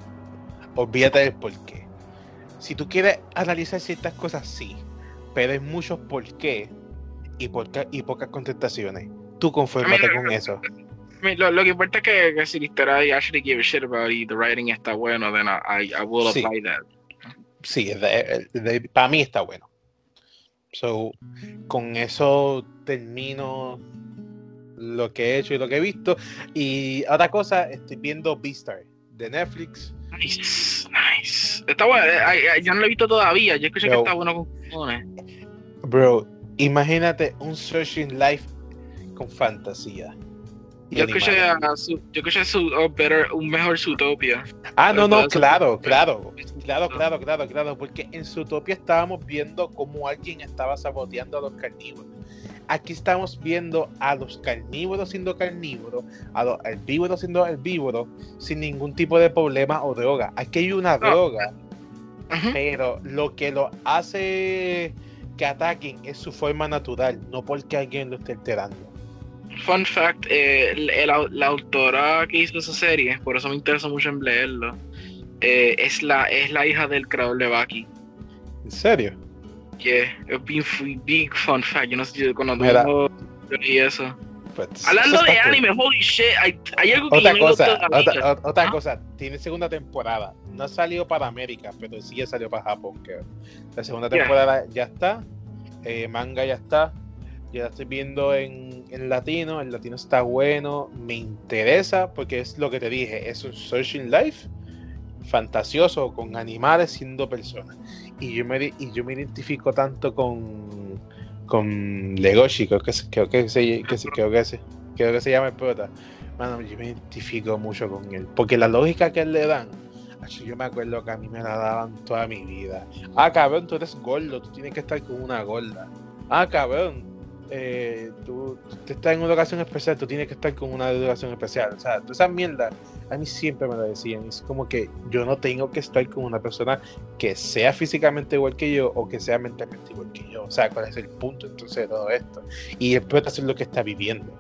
Olvídate del porqué. Si tú quieres analizar ciertas cosas, sí pero hay muchos por qué y, y pocas contestaciones. Tú confórmate con eso. Lo, lo, que importa es que, que, si la historia I actually give a shit about y the writing está bueno, then I, I will sí. apply that. Sí, para mí está bueno. So, con eso termino lo que he hecho y lo que he visto. Y otra cosa, estoy viendo Beastar de Netflix. Nice, nice. Está bueno, eh, yo no lo he visto todavía. Yo escuché que está bueno con Bro, Imagínate un Searching Life con fantasía. Yo escuché, su, yo escuché su, oh, better, un mejor Zootopia. Ah, no, no, claro, claro, claro, claro, claro, claro, porque en Zootopia estábamos viendo cómo alguien estaba saboteando a los carnívoros. Aquí estamos viendo a los carnívoros siendo carnívoros, a los herbívoros siendo herbívoros, sin ningún tipo de problema o droga. Aquí hay una droga, pero lo que lo hace que ataquen es su forma natural, no porque alguien lo esté alterando fun fact, eh, la, autora que hizo esa serie, por eso me interesa mucho en leerlo, eh, es, la, es la hija del creador de Baki. ¿En serio? Yeah, es big, big fun fact. Yo no sé si cuando y eso. Pues, Hablando de anime, holy shit, hay, hay algo que otra cosa, otra, otra ¿Ah? cosa, tiene segunda temporada. No salió para América, pero sí ya salió para Japón. Que la segunda temporada ya está, eh, manga ya está, ya la estoy viendo en, en, latino, el latino está bueno, me interesa porque es lo que te dije, es un searching life fantasioso con animales siendo personas. Y yo me, y yo me identifico tanto con, con Legoshi, creo que, creo que, se, creo que, se, creo que se llama el prota. Mano, yo me identifico mucho con él, porque la lógica que él le dan, yo me acuerdo que a mí me la daban toda mi vida. Ah, cabrón, tú eres gordo, tú tienes que estar con una gorda. Ah, cabrón, eh, tú, estás en una educación especial, tú tienes que estar con una educación especial. O sea, toda esa mierda, a mí siempre me lo decían. Es como que yo no tengo que estar con una persona que sea físicamente igual que yo o que sea mentalmente igual que yo. O sea, cuál es el punto entonces de todo esto. Y después hacer lo que está viviendo.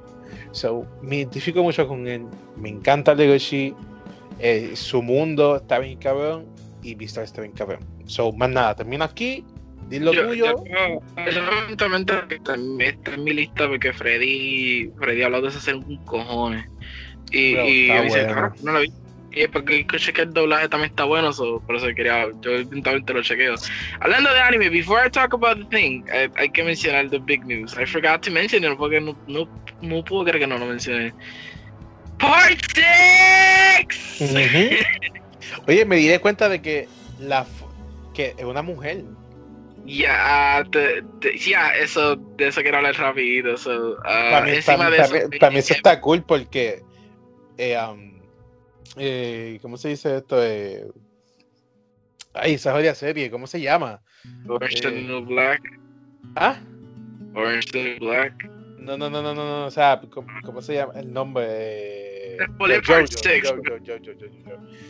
So, me identifico mucho con él. Me encanta Legoshi. Eh, su mundo está bien cabrón y Vista está bien cabrón. So, más nada, termino aquí Yo, tuyo. Yo, está, en mi lista porque Freddy, Freddy habló de eso hacer un cojones. Y, y yo dice, ah, no lo vi. Y es porque escuché que el doblaje también está bueno, por eso quería, yo eventualmente lo chequeo. Hablando de anime, before I talk about the thing, hay, que mencionar the big news. I forgot to mention it porque no, no, no puedo creer que no lo mencioné. Part 6! Oye, me di cuenta de que la que es una mujer. Ya, ya, eso, de eso quiero hablar rápido. So, para, mí, eso, está cool porque, eh, um, eh, ¿cómo se dice esto? Eh, ay, esa jodida serie, ¿cómo se llama? Orange the New Black. ¿Ah? Orange the New Black. No, no, no, no, no, o sea, ¿cómo, se llama el nombre? Jojo,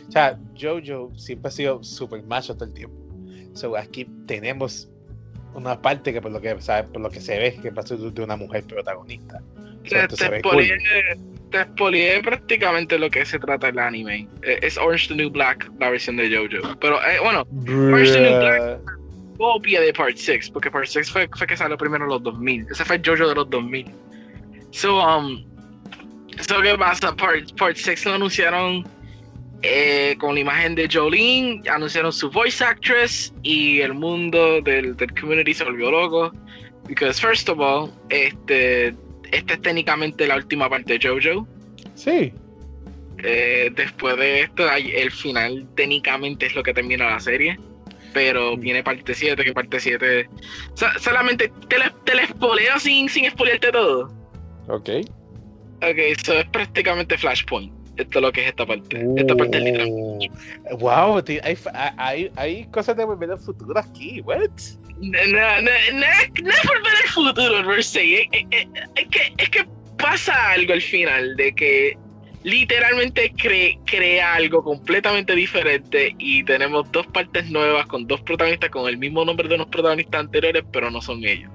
O sea, Jojo siempre ha sido super macho todo el tiempo. So, aquí tenemos una parte que por lo que sabe, por lo que se ve que pasa de una mujer protagonista. te, te, prácticamente lo que se trata el anime. Eh, es Orange the New Black, la versión de JoJo. Pero eh, bueno, Orange the New Black copia de Part 6, porque Part 6 fue, fue que salió primero en los 2000. Ese fue el JoJo de los 2000. So, um, so ¿qué pasa? Part, part 6 lo anunciaron eh, con la imagen de Jolene, anunciaron su voice actress y el mundo del, del community se volvió loco. Because first of all, este, esta es técnicamente la última parte de JoJo. Sí. Eh, después de esto, el final técnicamente es lo que termina la serie. Pero mm. viene parte 7, que parte 7. solamente te la, te sin, sin spoilearte todo. Ok. Ok, eso es prácticamente Flashpoint esto es lo que es esta parte. esta parte es literal. Uh, wow, hay, hay, hay, cosas de volver al futuro aquí, what? No, no, no, no, es volver al futuro, per se. Es, es, que, es que pasa algo al final de que literalmente crea algo completamente diferente y tenemos dos partes nuevas con dos protagonistas con el mismo nombre de unos protagonistas anteriores, pero no son ellos.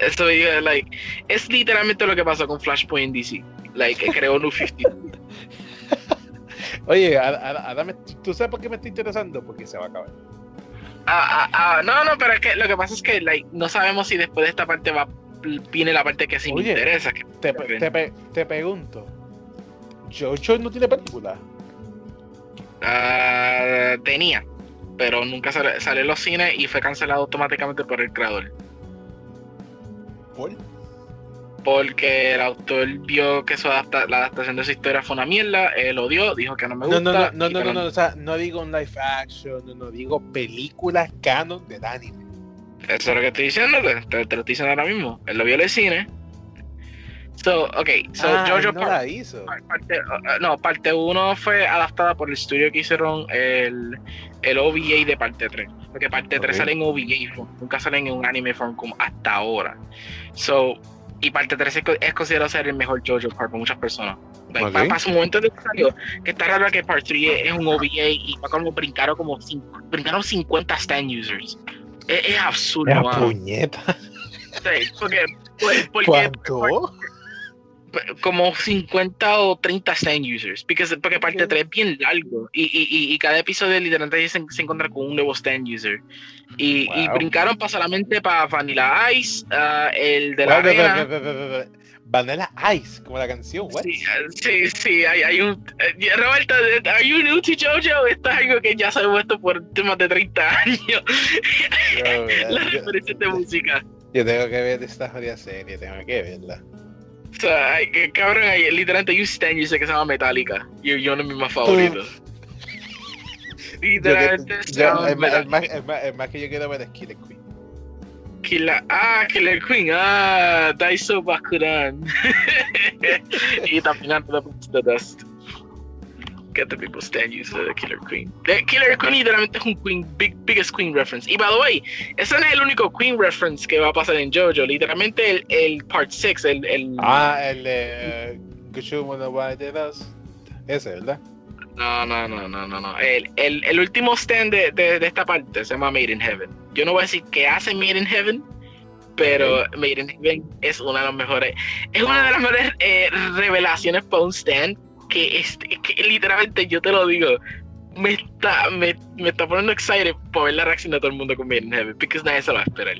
Eso like, es literalmente lo que pasó con Flashpoint DC. Like, creó New 50. Oye, Adam, ¿tú sabes por qué me estoy interesando? Porque se va a acabar. Ah, ah, ah, no, no, pero es que lo que pasa es que like, no sabemos si después de esta parte va viene la parte que sí me interesa. te, te, te, pregunto, ¿Jojo no tiene película? Uh, tenía, pero nunca salió en los cines y fue cancelado automáticamente por el creador. ¿Por? Porque el autor vio que su adapta la adaptación de su historia fue una mierda, él odió, dijo que no me gusta. No, no, no, no, no, no, o sea, no digo un live action, no, no, digo películas canon de anime. Eso es lo que estoy diciendo, te, te, lo estoy diciendo ahora mismo. Él lo vio en el cine. So, ok, so Ah, Jojo no la hizo. Parte, uh, no, parte 1 fue adaptada por el estudio que hicieron el, el OVA de parte 3. Porque parte 3 Ok. sale en OVA nunca sale en un anime form como hasta ahora. So, y parte 3 es, co- es considerado ser el mejor JoJo Part por muchas personas. Like, Ok. pa- Para, su momento de que salió, que está raro que Part 3 es, es un OVA y como brincaron como brincaron 50 stand users. Es, es absurdo, mano. puñeta. Sí, porque, pues, porque ¿Cuánto? Como 50 o 30 stand users, porque, porque parte Ok. 3 es bien largo y, y, y, y cada episodio literalmente se, se encuentra con un nuevo stand user. Y, y Wow. brincaron para solamente para Vanilla Ice, ah, el de la Espérate, arena. Vanilla Ice, como la canción, what? Sí, sí, sí, hay, hay un. eh, Roberto, ¿are you new to JoJo? Esto es algo que ya sabemos esto por más de 30 años. Yo, Las referencias de música. yo tengo que ver esta jodida serie, tengo que verla. O sea, cabrón, literalmente un stand user que se llama Metallica. Y yo no es mi más favorito. Yo que- Literalmente yo- llama el, más, el, más, el, más, el más que yo quiero ver es Killer Queen. Killer, ah, Killer Queen, ah, Daiso Bakuran. y también Under the Dust. Get the people stand user de Killer Queen. The Killer Queen literalmente es un Queen, big, biggest Queen reference. Y by the way, ese no es el único Queen reference que va a pasar en JoJo. Literalmente el, el Part 6, el, el Ah, el de Dos. Ese, ¿verdad? No, no, no, no, no, no. El, el, el último stand de, de, de esta parte se llama Made in Heaven. Yo no voy a decir que hace Made in Heaven, pero Made in Heaven es una de las mejores, es una de las mejores eh, revelaciones para un stand que, es, que literalmente yo te lo digo, me está, me, me está poniendo excited por ver la reacción de todo el mundo con Made in Heaven, porque nadie se lo va a esperar.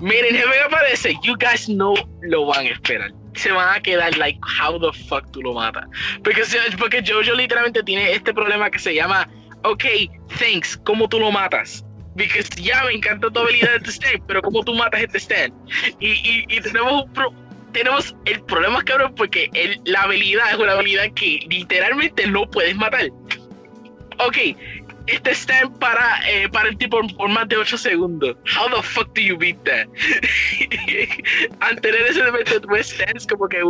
Made in Heaven aparece, you guys no lo van a esperar. Se van a quedar like, how the fuck tú lo matas. Porque, porque Jojo literalmente tiene este problema que se llama, ok, thanks, ¿cómo tú lo matas? Porque ya me encanta tu habilidad de este stand, pero ¿cómo tú matas este stand? Y, y, y tenemos un pro- tenemos el problema, cabrón, porque la habilidad es una habilidad que literalmente no puedes matar. Ok, este stand para, eh, para el tipo por más de 8 segundos. How the fuck do you beat that? Al tener ese elemento de stands como que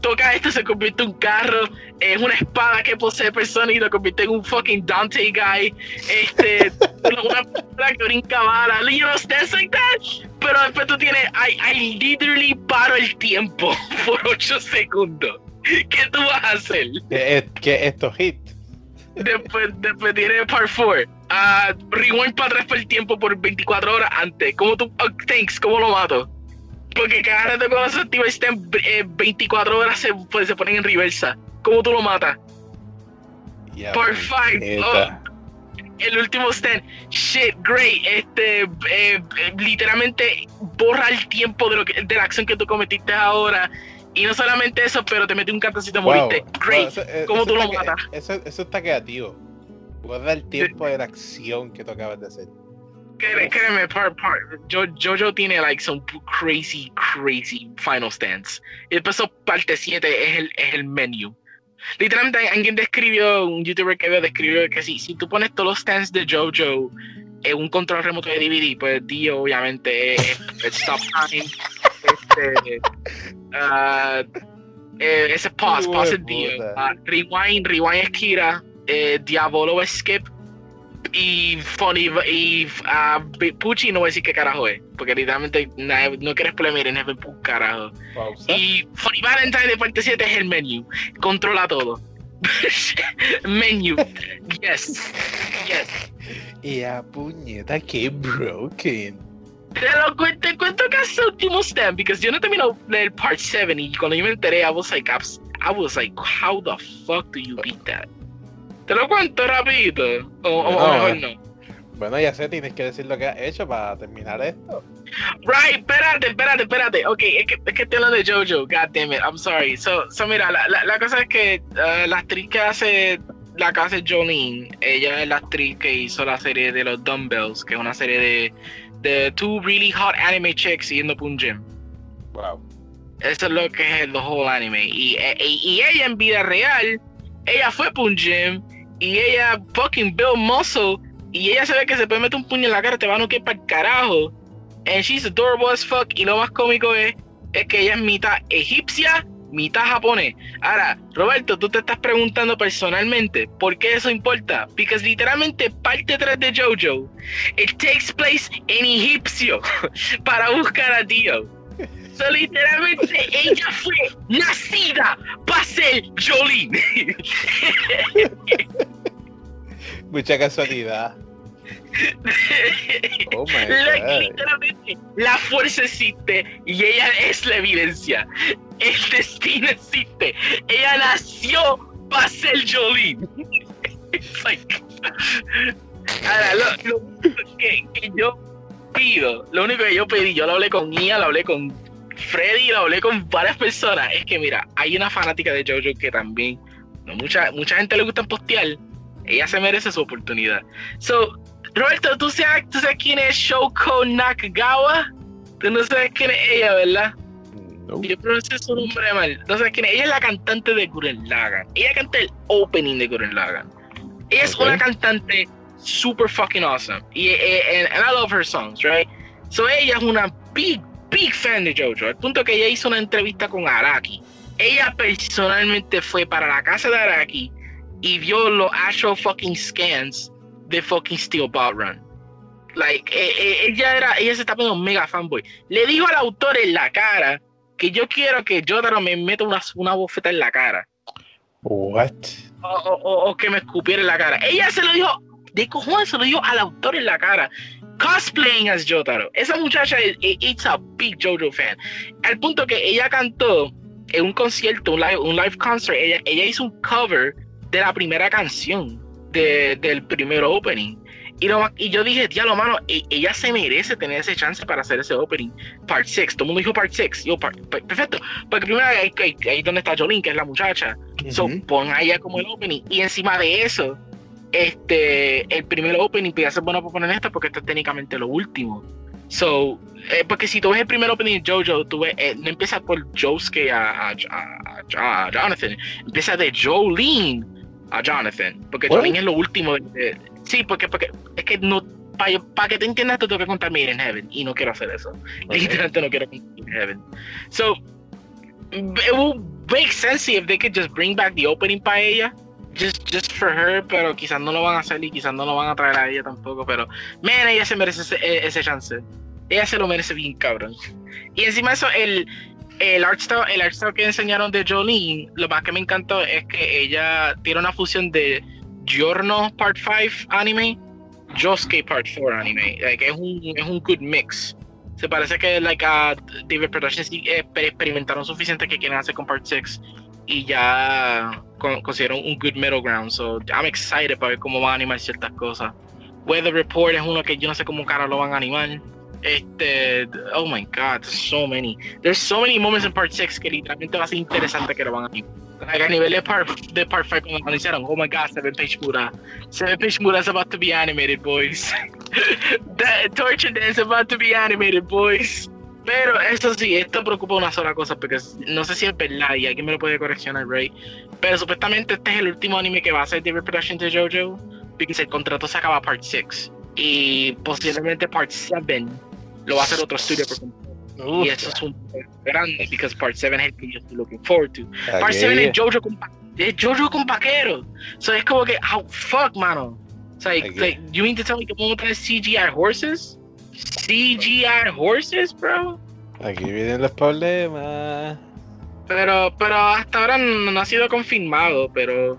toca esto, se convierte en un carro, es una espada que posee persona y lo convierte en un fucking Dante guy, este, una persona que brinca bala, you know, stands like that. Pero después tú tienes, I, I literally paro el tiempo por 8 segundos. ¿Qué tú vas a hacer? Que, es- que estos hits. Después, después tiene part 4. Ah, rewind para atrás por el tiempo por 24 horas antes. ¿Cómo tú, oh, thanks, cómo lo mato? Porque cada rato cuando se activa el eh, 24 horas se, pues, se ponen en reversa. ¿Cómo tú lo matas? Part 5. puñeta. el último stand. Shit, great. Este, eh, eh, literalmente borra el tiempo de, lo que, de la acción que tú cometiste ahora. Y no solamente eso, pero te mete un cantacito y Wow, moriste. Great. wow, eso- eh, ¿Cómo eso tú lo matas? Eso, eso está creativo. Guarda el tiempo de la acción que tú acabas de hacer. Créeme, créeme, par, par, Jo- Jojo tiene like some crazy, crazy final stands. Y después parte 7 es el, es el menu. Literalmente alguien describió, un youtuber que veo describió que si, si tú pones todos los stands de Jojo en un control remoto de DVD, pues Dio obviamente es, es stop time, este, ah, eh, ese pause, pause es Dio, ah, rewind, rewind es Kira, eh, Diabolo es Skip, y Funny y ah, Pucci no voy a decir qué carajo es, porque literalmente nadie- no quieres polemir en el carajo. Pausa. Y Funny Valentine de parte 7 es el menu, controla todo. menu, yes, yes. Y a puñeta, que broken. Te lo cuento, te cuento que es el último stand, porque yo no termino el part 7 y cuando yo me enteré, I was like, I was like, how the fuck do you beat that? Te lo cuento rapidito, o, o- o No, mejor no. Bueno, ya sé, tienes que decir lo que has hecho para terminar esto. Right, espérate, espérate, espérate. Ok, es que, es que estoy hablando de Jojo, god damn it, I'm sorry. So, so mira, la, la, la cosa es que uh, la actriz que hace la que hace Jolene, ella es la actriz que hizo la serie de los Dumbbells, que es una serie de, de two really hot anime chicks yendo por un gym. Wow. Eso es lo que es el whole anime. Y, e- y, y ella en vida real, ella fue por un gym y ella fucking build muscle y ella sabe que se puede meter un puño en la cara, te va a noquear para el carajo. And she's adorable as fuck. Y lo más cómico es, es que ella es mitad egipcia, mitad japonés. Ahora, Roberto, tú te estás preguntando personalmente, ¿por qué eso importa? Porque literalmente parte 3 de JoJo, it takes place en egipcio para buscar a Dio. So, literalmente ella fue nacida para ser Jolene. Mucha casualidad. Oh my La- literalmente, la fuerza existe y ella es la evidencia. El destino existe. Ella nació para ser Jolene. It's like- Ahora, lo, lo único que, que yo pido, lo único que yo pedí, yo lo hablé con Ia, lo hablé con Freddy, lo hablé con varias personas, es que mira, hay una fanática de JoJo que también, no mucha, mucha gente le gusta postear, ella se merece su oportunidad. So, Roberto, ¿tú sabes, ¿tú sabes quién es Shoko Nakagawa? Tú no sabes quién es ella, ¿verdad? No. Yo pronuncié su nombre mal. No sabes quién es. Ella es la cantante de Gurren Lagann. Ella canta el opening de Gurren Lagann. Ella es una cantante super fucking awesome. Y, eh, and, and I love her songs, right? So ella es una big, big fan de JoJo. Al punto que ella hizo una entrevista con Araki. Ella personalmente fue para la casa de Araki y vio los actual fucking scans de fucking Steel Ball Run. Like, eh, eh, ella era, ella se está poniendo mega fanboy. Le dijo al autor en la cara que yo quiero que Jotaro me meta una, una bofeta en la cara. What? O, o- o- o que me escupiera en la cara. Ella se lo dijo, de cojones se lo dijo al autor en la cara. Cosplaying as Jotaro. Esa muchacha es it's a big JoJo fan. Al punto que ella cantó en un concierto, un live, un live concert, ella, ella hizo un cover de la primera canción de- del primer opening. Y, lo y yo dije, diablo, mano, e- ella se merece tener ese chance para hacer ese opening. Part 6, todo el mundo dijo Part 6. Yo, par- per- perfecto. Porque primero ahí, ahí, ahí donde está Jolene, que es la muchacha. So, Ujú. pon a ella como el opening. Y encima de eso, este, el primer opening podría ser bueno para poner esto porque esto es técnicamente lo último. So, eh, porque si tú ves el primer opening de JoJo, tú ves, eh, no empieza por Josuke a, a, a- a Jonathan, empieza de Jolene a Jonathan, porque? Jolene es lo último. de- de- sí, porque, porque es que no, para que te entiendas, te tengo que contar Made in Heaven, y no quiero hacer eso. Literalmente no quiero contar Made in Heaven. So, it will make sense if they could just bring back the opening para ella. Just, just for her, pero quizás no lo van a hacer y quizás no lo van a traer a ella tampoco. Pero, man, ella se merece ese, e- ese chance. Ella se lo merece bien, cabrón. Y encima de eso, el, el art style, el art style que enseñaron de Jolene, lo más que me encantó es que ella tiene una fusión de Giorno Part 5 anime, Josuke Part 4 anime. Like, es, un, es un good mix. Se parece que like, a David Productions eh, exper- experimentaron suficiente que quieren hacer con Part 6 y ya consiguieron un good middle ground. So I'm excited para ver cómo van a animar ciertas cosas. Weather Report es uno que yo no sé cómo cara lo van a animar. Este, oh my god, so many. There's so many moments in Part 6 que literalmente va a ser interesante que lo van a animar. Like, a nivel de Part, de part 5 cuando anunciaron, oh my god, Seven Page Mura. Seven Page Mura is about to be animated, boys. That Torture Dance is about to be animated, boys. Pero eso sí, esto preocupa una sola cosa, porque no sé si es verdad y alguien me lo puede correccionar, right? Pero supuestamente este es el último anime que va a hacer David Production de JoJo, porque el contrato se acaba Part 6. Y posiblemente Part 7 lo va a hacer otro estudio por completo. Uf, Y eso es un grande, because Part 7 es el que yo estoy looking forward to. Part aquella. 7 es JoJo con, es JoJo con vaqueros. So es como que, oh, fuck, mano. It's like, Okay. like, you mean to tell me que podemos tener CGI horses? CGI horses, bro? Aquí vienen los problemas. Pero, pero hasta ahora no, ha sido confirmado, pero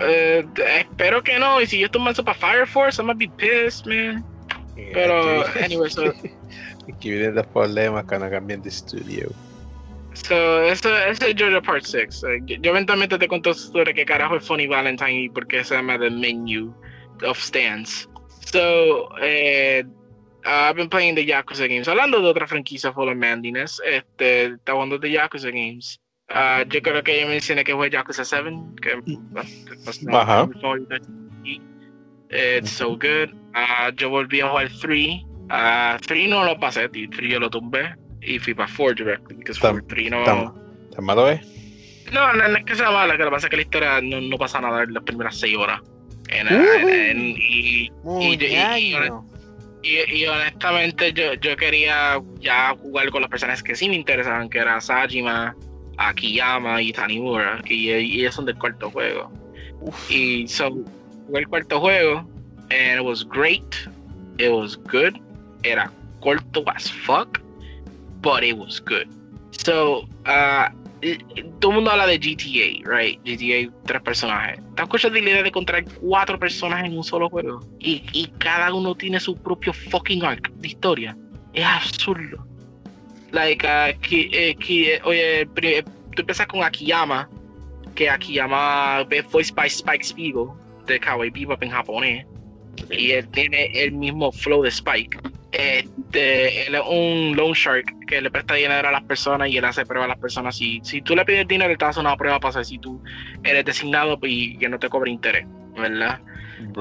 eh, espero que no. Y si yo estoy manso para Fire Force, I'm gonna be pissed, man. Pero, Aquí- anyway, so, Aquí vienen los problemas cuando cambian de estudio. so eso, eso es JoJo Part 6. Eh, yo, yo eventualmente te cuento sobre qué carajo es Funny Valentine y por qué se llama The Menu of Stands. So, eh, I've been playing the Yakuza games. Hablando de otra franquicia full of mandiness, este, está jugando the Yakuza games. Ah, yo creo que ya mencioné que fue Yakuza 7, que no, Ajá. It's so good. Ah, yo volví a jugar 3. Ah, 3 no lo pasé, 3 yo lo tumbé y fui para 4 directly, because Tam- 3 no... ¿Tan malo es? No, no, no es que sea mala, que lo que pasa es que la historia no, no pasa nada en las primeras 6 horas. En, Ujú. en- y, Y- y, honestamente yo, yo quería ya jugar con los personajes que sí me interesaban, que era Sajima, Akiyama y Tanimura, y, y ellos son del cuarto juego. Y so, jugué el cuarto juego, and it was great, it was good, era corto as fuck, but it was good. So, uh, todo el mundo habla de GTA, right? GTA, tres personajes. ¿Te escuchado la idea de encontrar cuatro personas en un solo juego? Y, y cada uno tiene su propio fucking arc de historia. Es absurdo. Like, uh, que, eh, oye, tú empiezas con Akiyama, que Akiyama es voiced by Spike Spiegel, de Kawaii Bebop en japonés. Y él tiene el mismo flow de Spike este, él es un loan shark que le presta dinero a las personas y él hace pruebas a las personas. Si, si tú le pides dinero, él te hace una prueba para saber si tú eres designado y que no te cobre interés, ¿verdad?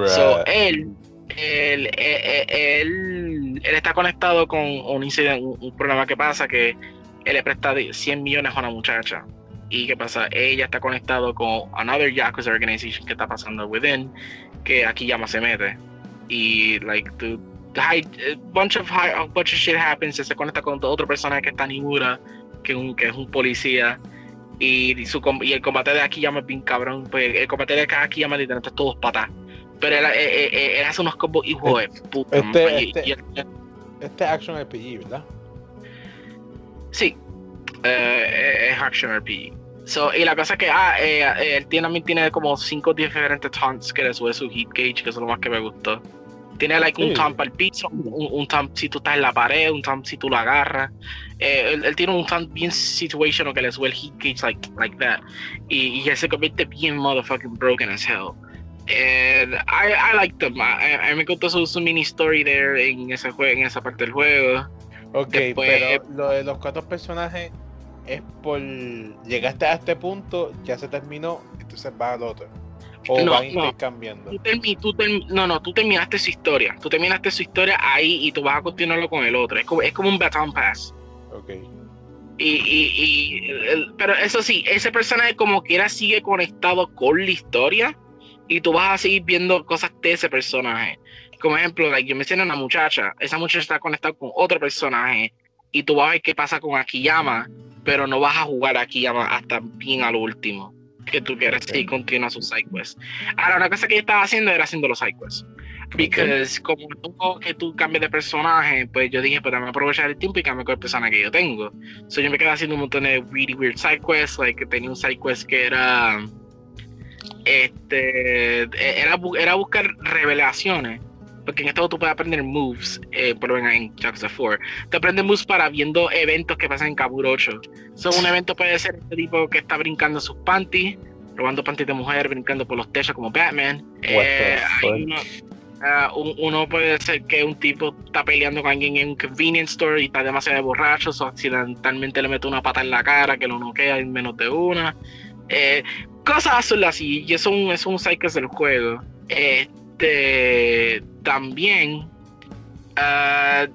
So, él, él, él, está conectado con un incidente, problema que pasa que él le presta 100 millones a una muchacha. ¿Y qué pasa? Ella está conectado con another Yakuza organization que está pasando within, que aquí llama se mete. Y, like, tú a bunch of a bunch of shit happens, se conecta con otra persona que está Nimura, que, que es un policía. Y, su, y el combate de aquí llama bien cabrón. Pues el combate de llama literalmente todos patas. Pero él, él, hace unos combos hijo de puta. Este, este, este, action RPG, ¿verdad? Sí. Eh, es action RPG. So, y la cosa es que ah, eh, él también tiene como cinco diferentes taunts que le sube su hit gauge, que es lo más que me gustó. Tiene like, un taunt para el piso, un, un si tú estás en la pared, un taunt si tú lo agarras. Eh, él, tiene un taunt bien situational que le sube el hit gauge like, like that. Y, y él se convierte bien motherfucking broken as hell. And I, I like them. A, mí me contó su, mini story there en ese juego, en esa parte del juego. Ok, pero lo de los cuatro personajes es por llegaste a este punto, ya se terminó, entonces va al otro. O no, van intercambiando. no, no, tú terminaste su historia. Tú terminaste su historia ahí y tú vas a continuarlo con el otro. Es como, es como un baton pass. Ok. Y, y, pero eso sí, ese personaje como quiera sigue conectado con la historia y tú vas a seguir viendo cosas de ese personaje. Como ejemplo, like, yo mencioné una muchacha, esa muchacha está conectada con otro personaje y tú vas a ver qué pasa con Akiyama, pero no vas a jugar a Akiyama hasta bien al último que tú quieres seguir continúa sus sidequests. Ahora, una cosa que yo estaba haciendo era haciendo los sidequests. Porque como tú, que tú cambies de personaje, pues yo dije, pues a aprovechar el tiempo y cambiar con el personaje que yo tengo. So yo me quedé haciendo un montón de really weird sidequests, like tenía un sidequest que era este era, era buscar revelaciones porque en esto tú puedes aprender moves, eh, por ejemplo en Jackson 4. Te aprendes moves para viendo eventos que pasan en Kabur 8. So, un evento puede ser este tipo que está brincando sus panties, robando panties de mujer, brincando por los techos como Batman. Eh, uh, uno, puede ser que un tipo está peleando con alguien en un convenience store y está demasiado borracho, o accidentalmente le mete una pata en la cara que lo noquea en menos de una. Eh, cosas así, y es un, es un del juego. Este, también, ah,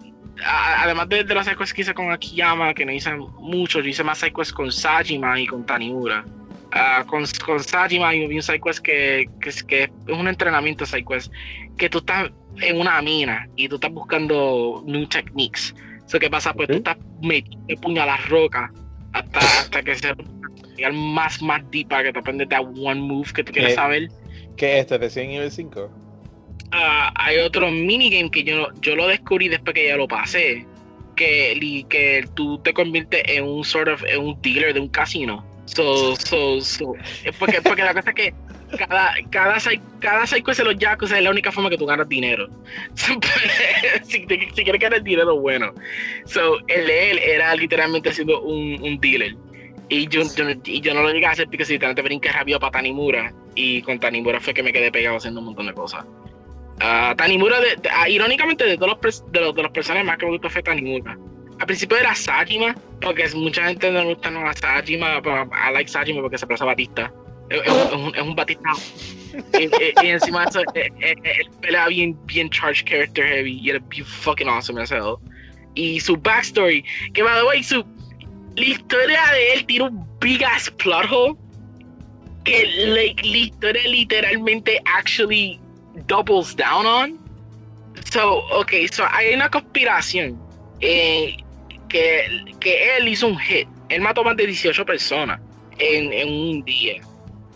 además de, de, las que hice con Akiyama, que no hice mucho, yo hice más sidequests con Sajima y con Tanimura. Uh, con, con Sajima y un sidequest que, que, que, es un entrenamiento sidequest, que tú estás en una mina y tú estás buscando new techniques. Eso que pasa, pues tú estás metiendo puño a las rocas hasta, hasta que se más, más deep para que te aprendes de one move que tú quieres saber. ¿Qué es este? ¿De 100 nivel 5? Ah, hay otro minigame que yo, yo lo descubrí después que ya lo pasé. Que, que tú te conviertes en un sort of en un dealer de un casino. So, so, so, porque, porque la cosa es que cada, cada, cada de los Yakuza es la única forma que tú ganas dinero. si, si, quieres ganar dinero, bueno. So, el de él era literalmente siendo un, un dealer. Y yo, yo, y yo no lo llegué a hacer porque si literalmente brinqué rápido para Tanimura. Y con Tanimura fue que me quedé pegado haciendo un montón de cosas. Uh, Tanimura, uh, irónicamente, de todos los, de los, de los personajes más que me gustó fue Tanimura. Al principio era Sajima, porque mucha gente no le gusta no a Sajima, pero I like Sajima porque se parece a Batista. Es, un, es un Batista. y, encima eso, él pelea bien, bien charged character heavy y era fucking awesome as hell. Y su backstory, que by the way, su, la historia de él tiene un big ass plot hole que like, la historia literalmente actually doubles down on. So, ok, so hay una conspiración eh, que, que él hizo un hit. Él mató más de 18 personas en, en un día.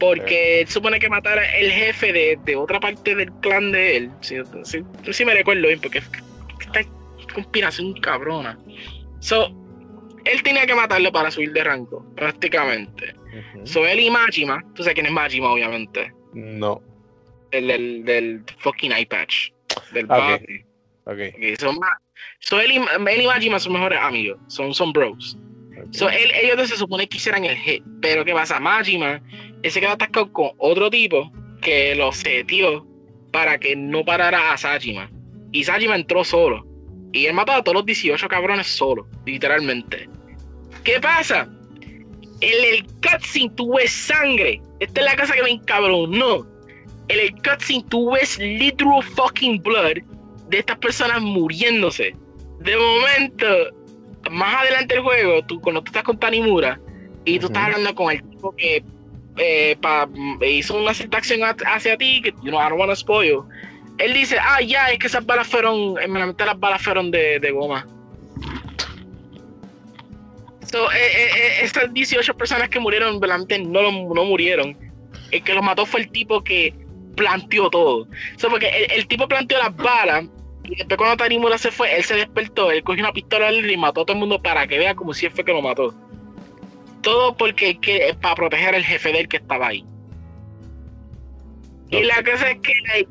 Porque él supone que matara el jefe de, de, otra parte del clan de él. Si, si, si me recuerdo bien, porque esta conspiración cabrona. So, él tenía que matarlo para subir de rango, prácticamente. Uh -huh. So, él y Majima, tú sabes quién es Majima, obviamente. No. El del, del fucking eye patch. Del okay. Okay. okay. So, so él, y, él y Majima son mejores amigos, son, son bros. Okay. So, él, ellos se supone que hicieran el hit, pero ¿qué pasa? Majima, él se quedó atascado con otro tipo que lo setió para que no parara a Sajima. Y Sajima entró solo. Y él mató a todos los 18 cabrones solo, literalmente. ¿Qué pasa? En el cutscene tú ves sangre. Esta es la cosa que me encabronó. En el cutscene tú ves literal fucking blood de estas personas muriéndose. De momento, más adelante del juego, tú cuando tú estás con Tanimura y tú estás hablando con el tipo que eh, hizo una acción hacia ti, que you know, I don't want to spoil. Él dice, ah, ya, es que esas balas fueron, en la mitad las balas fueron de, goma. So, eh, eh, esas 18 personas que murieron, realmente no, no murieron. El que los mató fue el tipo que planteó todo. So, porque el, el tipo planteó las balas y después cuando Tanimura se fue, él se despertó, él cogió una pistola y mató a todo el mundo para que vea como si él fue que lo mató. Todo porque que, para proteger al jefe del que estaba ahí. Y la cosa es que like,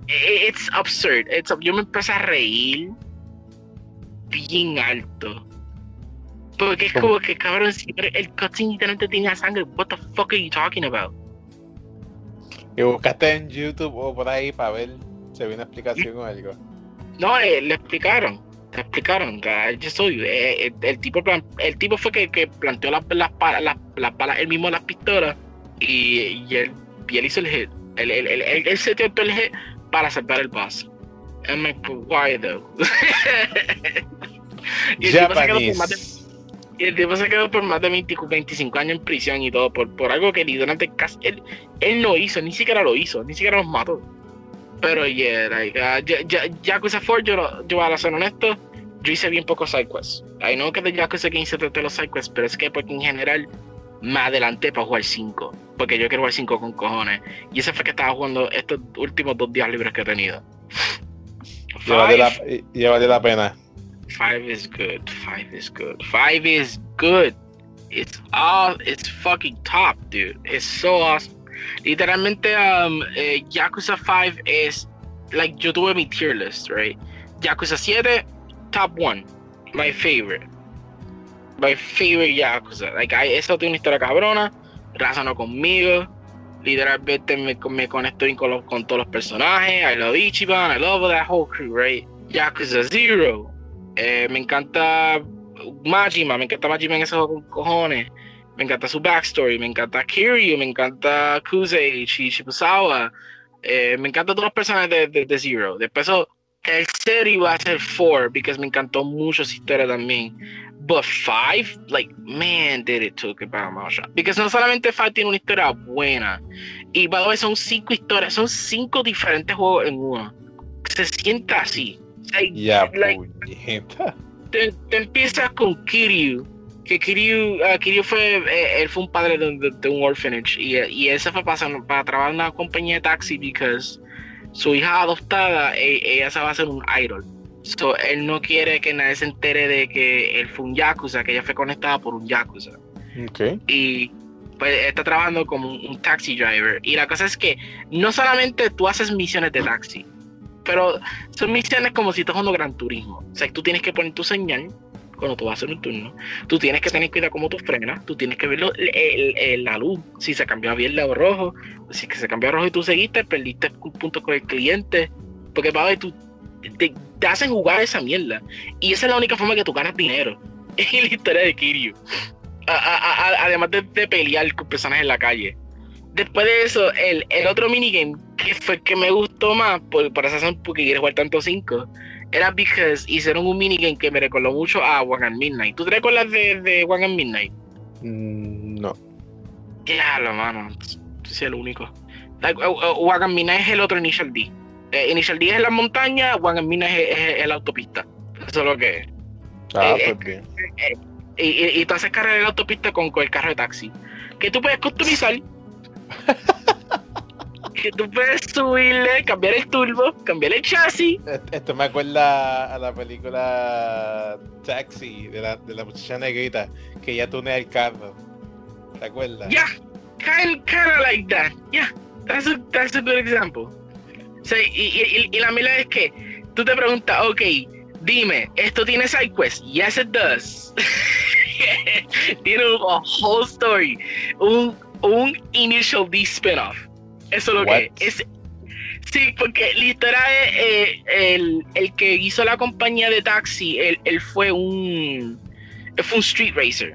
it's absurd. It's, yo me empecé a reír bien alto. Porque es como que cabrón, si el cutscene literalmente tenía sangre, what the fuck are you talking about? Y buscaste en YouTube o por ahí para ver si había una explicación o algo. No, eh, le explicaron, le explicaron. Yo soy, eh, el, el, tipo, el tipo fue que, que planteó las, las, las, las balas, él mismo las pistolas y, y, él, y él hizo el hit. Él, él, él, él, él se dio el hit para salvar el boss. I'm like, why though? y el tipo se quedó por más de, y el tipo se quedó por más de 20, 25 años en prisión y todo, por, por algo que durante casi él, él no hizo, ni siquiera lo hizo, ni siquiera los mató. Pero yeah, like, uh, Yakuza 4, yo, yo a ser honesto, yo hice bien pocos sidequests. I know que de Yakuza 15 traté los sidequests, pero es que porque en general me adelanté para jugar 5. Porque yo quiero jugar 5 con cojones. Y ese fue que estaba jugando estos últimos dos días libres que he tenido. Vale la, la pena. 5 is good. 5 is good. 5 is good. It's all, it's fucking top, dude. It's so awesome. Literalmente, um, eh, Yakuza 5 es, like, yo tuve mi tier list, right? Yakuza 7, top 1. My favorite. My favorite Yakuza. Like, I, eso tiene una historia cabrona. Razonó conmigo. Literalmente me, me conecto con, los, con todos los personajes. I love Ichiban. I love that whole crew, right? Yakuza 0. Eh, me encanta Majima. Me encanta Majima en esos cojones. Me encanta su backstory. Me encanta Kiryu. Me encanta Kuze, Shibusawa. Eh, me encantan todos los personajes de, de, de Zero. Después, el serio iba a ser 4, porque me encantó mucho su historia también. But 5, like, man, did it took it by a mile shot. Porque no solamente 5 tiene una historia buena, y by the way, son 5 historias, son 5 diferentes juegos en uno. Se sienta así. Like, ya, like, te, te, empiezas con Kiryu, que Kiryu, uh, Kiryu fue, eh, él fue un padre de, de, de un orphanage, y, y él se fue pasando para trabajar en una compañía de taxi, because su hija adoptada, e, ella se va a hacer un idol. So, él no quiere que nadie se entere de que él fue un yakuza, que ella fue conectada por un yakuza. Okay. Y pues está trabajando como un, un, taxi driver. Y la cosa es que no solamente tú haces misiones de taxi, pero son misiones como si estás jugando Gran Turismo. O sea, tú tienes que poner tu señal cuando tú vas a hacer un turno. Tú tienes que tener cuidado cómo tú frenas. Tú tienes que ver el, el, la luz. Si se cambió a verde o rojo. Si se cambió a rojo y tú seguiste, perdiste un punto con el cliente. Porque para ver, tú te, te, hacen jugar esa mierda. Y esa es la única forma que tú ganas dinero. Es la historia de Kiryu. A, a, a, además de, pelear con personas en la calle. Después de eso, el, el otro minigame que fue que me gustó más, por, por esa razón, porque quieres jugar tanto 5, era porque hicieron un minigame que me recordó mucho a One and Midnight. ¿Tú te recuerdas de, de One and Midnight? Mm, no. Claro, mano. Soy el único. Like, uh, uh, One and Midnight es el otro Initial D. Eh, Initial D es la montaña, One and Mina es, la autopista. Eso es lo que es. Ah, pues bien. y, y, y, tú haces carrera en la autopista con, con el carro de taxi. Que tú puedes customizar. que tú puedes subirle, cambiar el turbo, cambiar el chasis. Esto me acuerda a la película Taxi de la, de la muchacha negrita que ya tunea el carro. ¿Te acuerdas? Yeah, kind, of like that. Yeah, that's a, that's a good example. O y, y, la mila es que tú te preguntas, ok, dime, ¿esto tiene sidequest? Yes, it does. tiene un whole story. Un, un initial D spin-off. Eso es lo que es. Sí, porque literal eh, el, el, que hizo la compañía de taxi, él, él fue un fue un street racer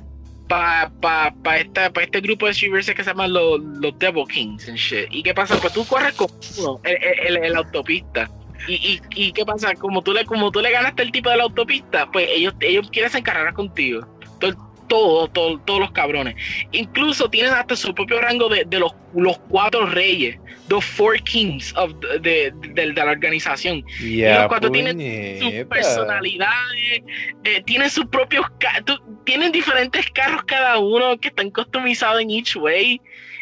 para pa, pa este grupo de street racers que se llaman los, los Devil Kings and shit. ¿Y qué pasa? Pues tú corres con uno en, la autopista. Y, y, y, qué pasa? Como tú le como tú le ganaste el tipo de la autopista, pues ellos ellos quieren encargar contigo. Todo, todo, todos los cabrones. Incluso tienen hasta su propio rango de, de los, los cuatro reyes, los four kings of de, de, la organización. y los cuatro tienen sus personalidades, eh, tienen sus propios, tienen diferentes carros cada uno que están customizados en each way.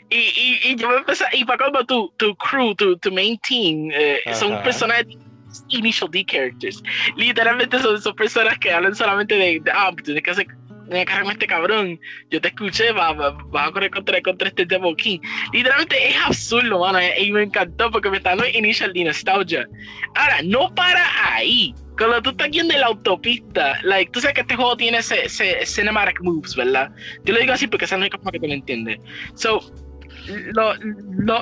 Y, y, y yo me empecé, y para como tu, tu crew, tu, tu main team, eh, son personas initial D characters. Literalmente son, son personas que hablan solamente de, ah, tienes que hacer me cargarme este cabrón, yo te escuché, vas va, a correr contra, contra este Devil King. Literalmente es absurdo, mano, eh, y me encantó porque me está dando initial de nostalgia. Ahora, no para ahí. Cuando tú estás yendo en la autopista, like, tú sabes que este juego tiene ese, cinematic moves, ¿verdad? Yo lo digo así porque esa es la única forma que tú lo entiendes. So,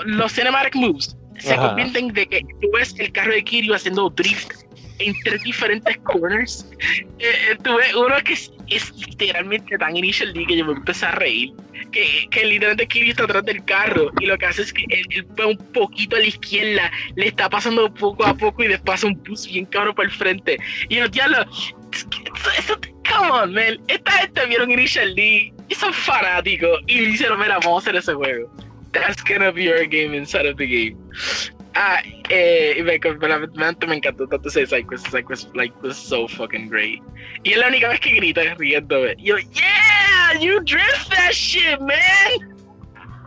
los cinematic moves se convierten de que tú ves el carro de Kiryu haciendo drift entre diferentes corners. Eh, eh, tuve uno que es, literalmente tan initial D que yo me empecé a reír. Que, que literalmente Kiryu está atrás del carro y lo que hace es que él, va un poquito a la izquierda, le está pasando poco a poco y después un bus bien cabrón por el frente. Y los diablos, eso, come on, man. Esta gente vieron Initial D y son fanáticos y dijeron, mira, vamos a hacer ese juego. That's gonna be our game inside of the game. Ah, eh, me, me, me encantó tanto ese Psycho. Psycho es like, was so fucking great. Y es la única vez que grita riéndome. Yo, yeah, you drift that shit, man.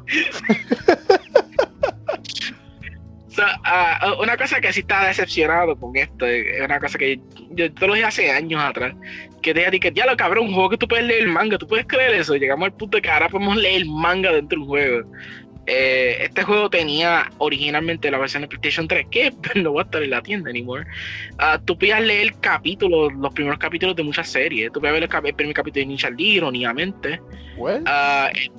so, uh, una cosa que sí estaba decepcionado con esto, es una cosa que yo, te lo dije hace años atrás, que te dije que ya lo cabrón, un juego que tú puedes leer el manga, tú puedes creer eso, llegamos al punto de que ahora podemos leer el manga dentro del juego. Eh, este juego tenía originalmente la versión de PlayStation 3, que no va a estar en la tienda anymore. Uh, tú podías leer capítulos, los primeros capítulos de muchas series. Tú podías ver el, primer capítulo de Ninja D, irónicamente. Uh,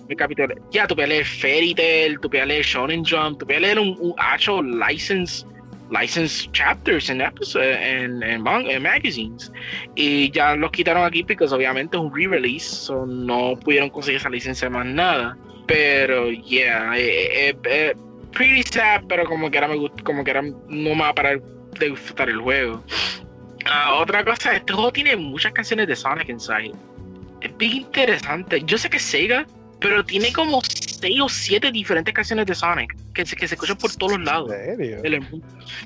el capítulo, ya, tú podías leer Fairy Tail, tú podías leer Shonen Jump, tú podías leer un, un actual license license chapters en en, en, en, magazines y ya los quitaron aquí porque obviamente es un re-release so no pudieron conseguir esa licencia más nada pero, yeah, eh, eh, eh, pretty sad, pero como que era, me como que era, no me va a parar de disfrutar el juego. Uh, otra cosa, este juego tiene muchas canciones de Sonic Inside. Es bien interesante. Yo sé que Sega, pero tiene como 6 o 7 diferentes canciones de Sonic que se, que se escuchan por todos los lados. ¿En serio?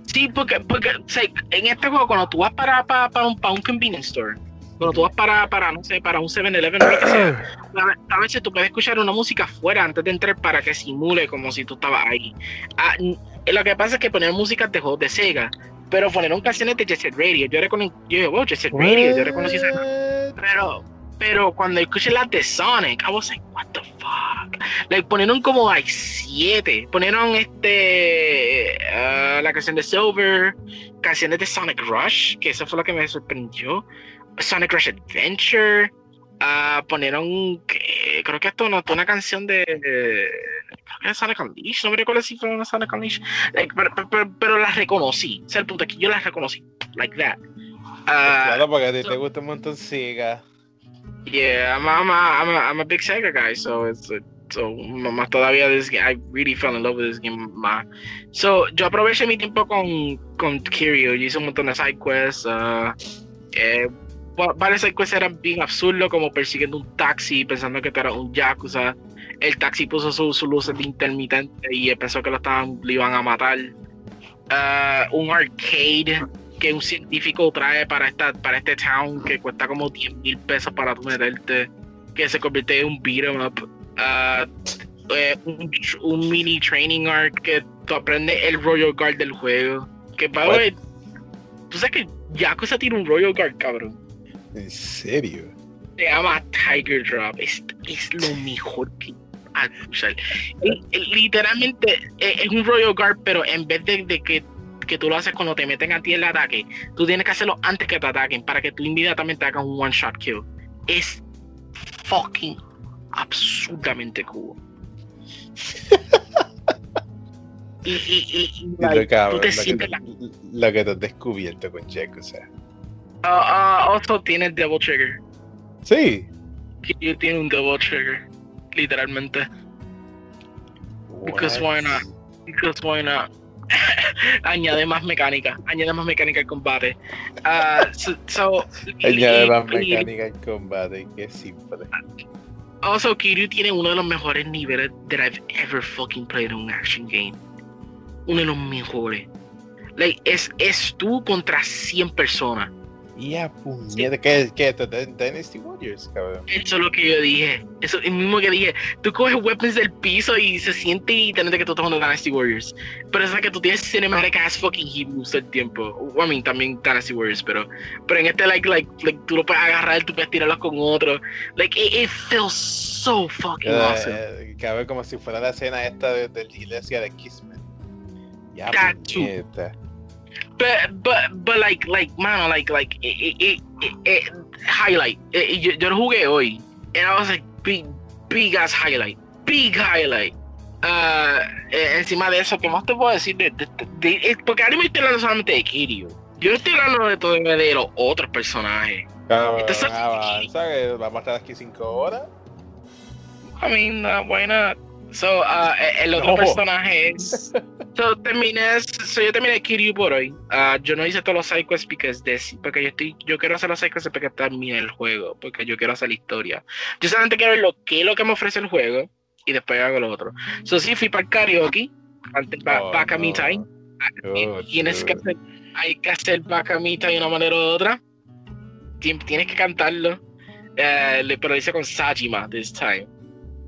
Sí, porque, porque o sea, en este juego, cuando tú vas para, para, para, un, para un convenience store, cuando tú vas para, para no sé, para un 7-Eleven o lo que sea, a veces tú puedes escuchar una música fuera antes de entrar para que simule como si tú estabas ahí. Ah, lo que pasa es que poner música de juegos de Sega, pero poner canciones de Jet Radio. Yo reconocí, yo digo, wow, Jet Radio, yo reconocí esa. Pero, pero cuando escuché las de Sonic, I was like, what the fuck? Like, ponieron como hay siete. Ponieron este, uh, la canción de Silver, canciones de Sonic Rush, que eso fue lo que me sorprendió. Sonic Rush Adventure. Uh, ponieron, creo que esto notó una canción de, creo que es Sonic Unleashed, no me recuerdo si fue una Sonic Unleashed, like, pero, pero, pero, las reconocí, o sea, el punto es que yo las reconocí, like that. Uh, claro, porque a ti so, te gusta un montón Sega. Yeah, I'm, I'm, a, I'm, a, I'm a big Sega guy, so it's so más todavía this game, I really fell in love with this game más. So yo aproveché mi tiempo con con Kiryu, yo hice un montón de side quests, uh, eh, varias secuencias eran bien absurdos, como persiguiendo un taxi pensando que era un yakuza. El taxi puso sus su luces de intermitente y pensó que lo estaban, iban a matar. ah, un arcade que un científico trae para esta para este town que cuesta como 10 mil pesos para tú meterte, que se convierte en un beat 'em up. Ah, eh, un, un mini training arc que tú aprendes el Royal Guard del juego. Que by the way, tú sabes que Yakuza tiene un Royal Guard, cabrón. ¿En serio? Se llama Tiger Drop. Es, es lo mejor que a usar. Y- y Literalmente eh, es un Royal Guard, pero en vez de, de que, que tú lo haces cuando te meten a ti el ataque, tú tienes que hacerlo antes que te ataquen para que tú inmediatamente hagas un one shot kill. Es fucking absurdamente cool. y, y, y, y, lo, tú te lo, que la lo que te has descubierto con Yakuza. Ah, ah, also tienes Double Trigger. Sí. Kiryu tiene un Double Trigger. Literalmente. Because why not? Because why not? añade más mecánica, añade más mecánica al combate. Ah, so, Añade y- más mecánica en combate, qué simple. Also, Kiryu tiene uno de los mejores niveles that I've ever fucking played in un action game. Uno de los mejores. Like, es, es tú contra 100 personas. Y a puñeta, ¿qué, qué esto? ¿Ten- Dynasty Warriors, cabrón? Eso es lo que yo dije. Eso es mismo que dije. Tú coges weapons del piso y se siente y tenés que tú estás jugando Dynasty Warriors. Pero es que tú tienes cinematic ass fucking moves todo el tiempo. I mean, también Dynasty Warriors, pero, pero en este, like, like, like, tú lo puedes agarrar, tú puedes tirarlos con otro. Like, it, it feels so fucking awesome. Eh, cabrón, como si fuera la escena esta de, de la iglesia de Kissman. Ya, puñeta. But, but, but, like, like, mano, like, like, it, it, it, it- highlight. Eh, yo, yo lo jugué hoy. And I was like, big, big ass highlight. Big highlight. Ah, eh, encima de eso, ¿qué más te puedo decir? De, de- de- de- porque ahora me estoy hablando solamente de Kiryu. Yo estoy hablando de todo de los otros personajes. Cabrón, Entonces- avanza, que vamos a estar aquí cinco horas. I mean, uh, why not? So, uh, el otro personaje es. So, terminé, so, yo terminé Kiryu por hoy. Uh, yo no hice todos los sidequests this, porque yo estoy, yo quiero hacer los sidequests porque termine el juego, porque yo quiero hacer la historia. Yo solamente quiero ver lo que es lo que me ofrece el juego y después hago lo otro. So, sí, fui para el karaoke, antes Oh, back a me no. time. Oh, tienes que hacer, hay que hacer back a me time de una manera u otra. Tien- Tienes que cantarlo. Le- pero lo hice con Sajima this time.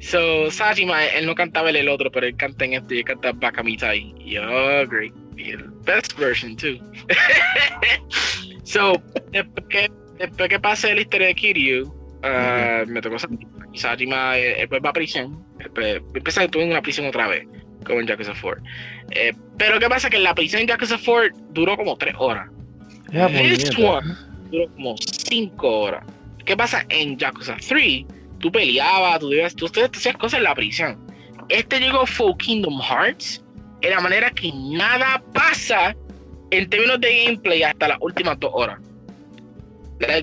So, Sajima, él no cantaba el otro, pero él canta en este y él canta a. Y yo, oh, great. El best version, too. so, después que, después que pasé la historia de Kiryu, uh, me tocó Sajima. Y Sajima, después va a prisión. Después, empieza estuve en una prisión otra vez, como en Yakuza 4. Eh, pero ¿qué pasa? Que la prisión en Yakuza 4 duró como 3 horas. This one duró como 5 horas. ¿Qué pasa? En Yakuza 3, tú peleabas, tú, debías- tú, tú hacías cosas en la prisión. Este llegó Full Kingdom Hearts en la manera que nada pasa en términos de gameplay hasta las últimas 2 horas.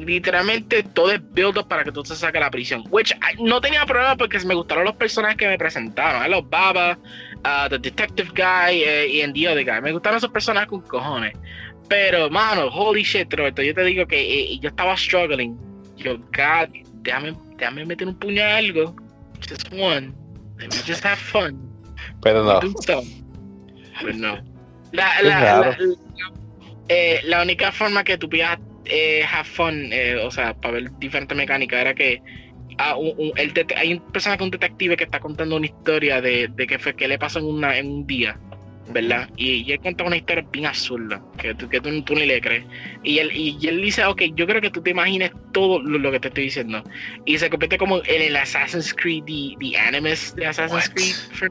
Literalmente todo es build up para que tú te saques la prisión. Which I- no tenía problema porque me gustaron los personajes que me presentaron. Love Baba, uh, the detective guy eh, y el the other guy. Me gustaron esos personajes con cojones. Pero, mano, holy shit, Roberto, yo te digo que eh, yo estaba struggling. Yo, God, déjame, déjame meter un puño a algo. Just one. Let me just have fun. Pero no. Pero no. La, la, la, la- eh, la única forma que tú podías eh, have fun, eh, o sea, para ver diferentes mecánicas, era que ah, un- un- el hay un personaje, un detective que está contando una historia de, de que fue que le pasó en, una, en un día, ¿verdad? Y, y él cuenta una historia bien absurda, que, tú, que tú, tú ni le crees. Y él, y, y él dice, ok, yo creo que tú te imagines todo lo, lo que te estoy diciendo. Y se convierte como en el Assassin's Creed, the, the Animus de Assassin's What? Creed. for-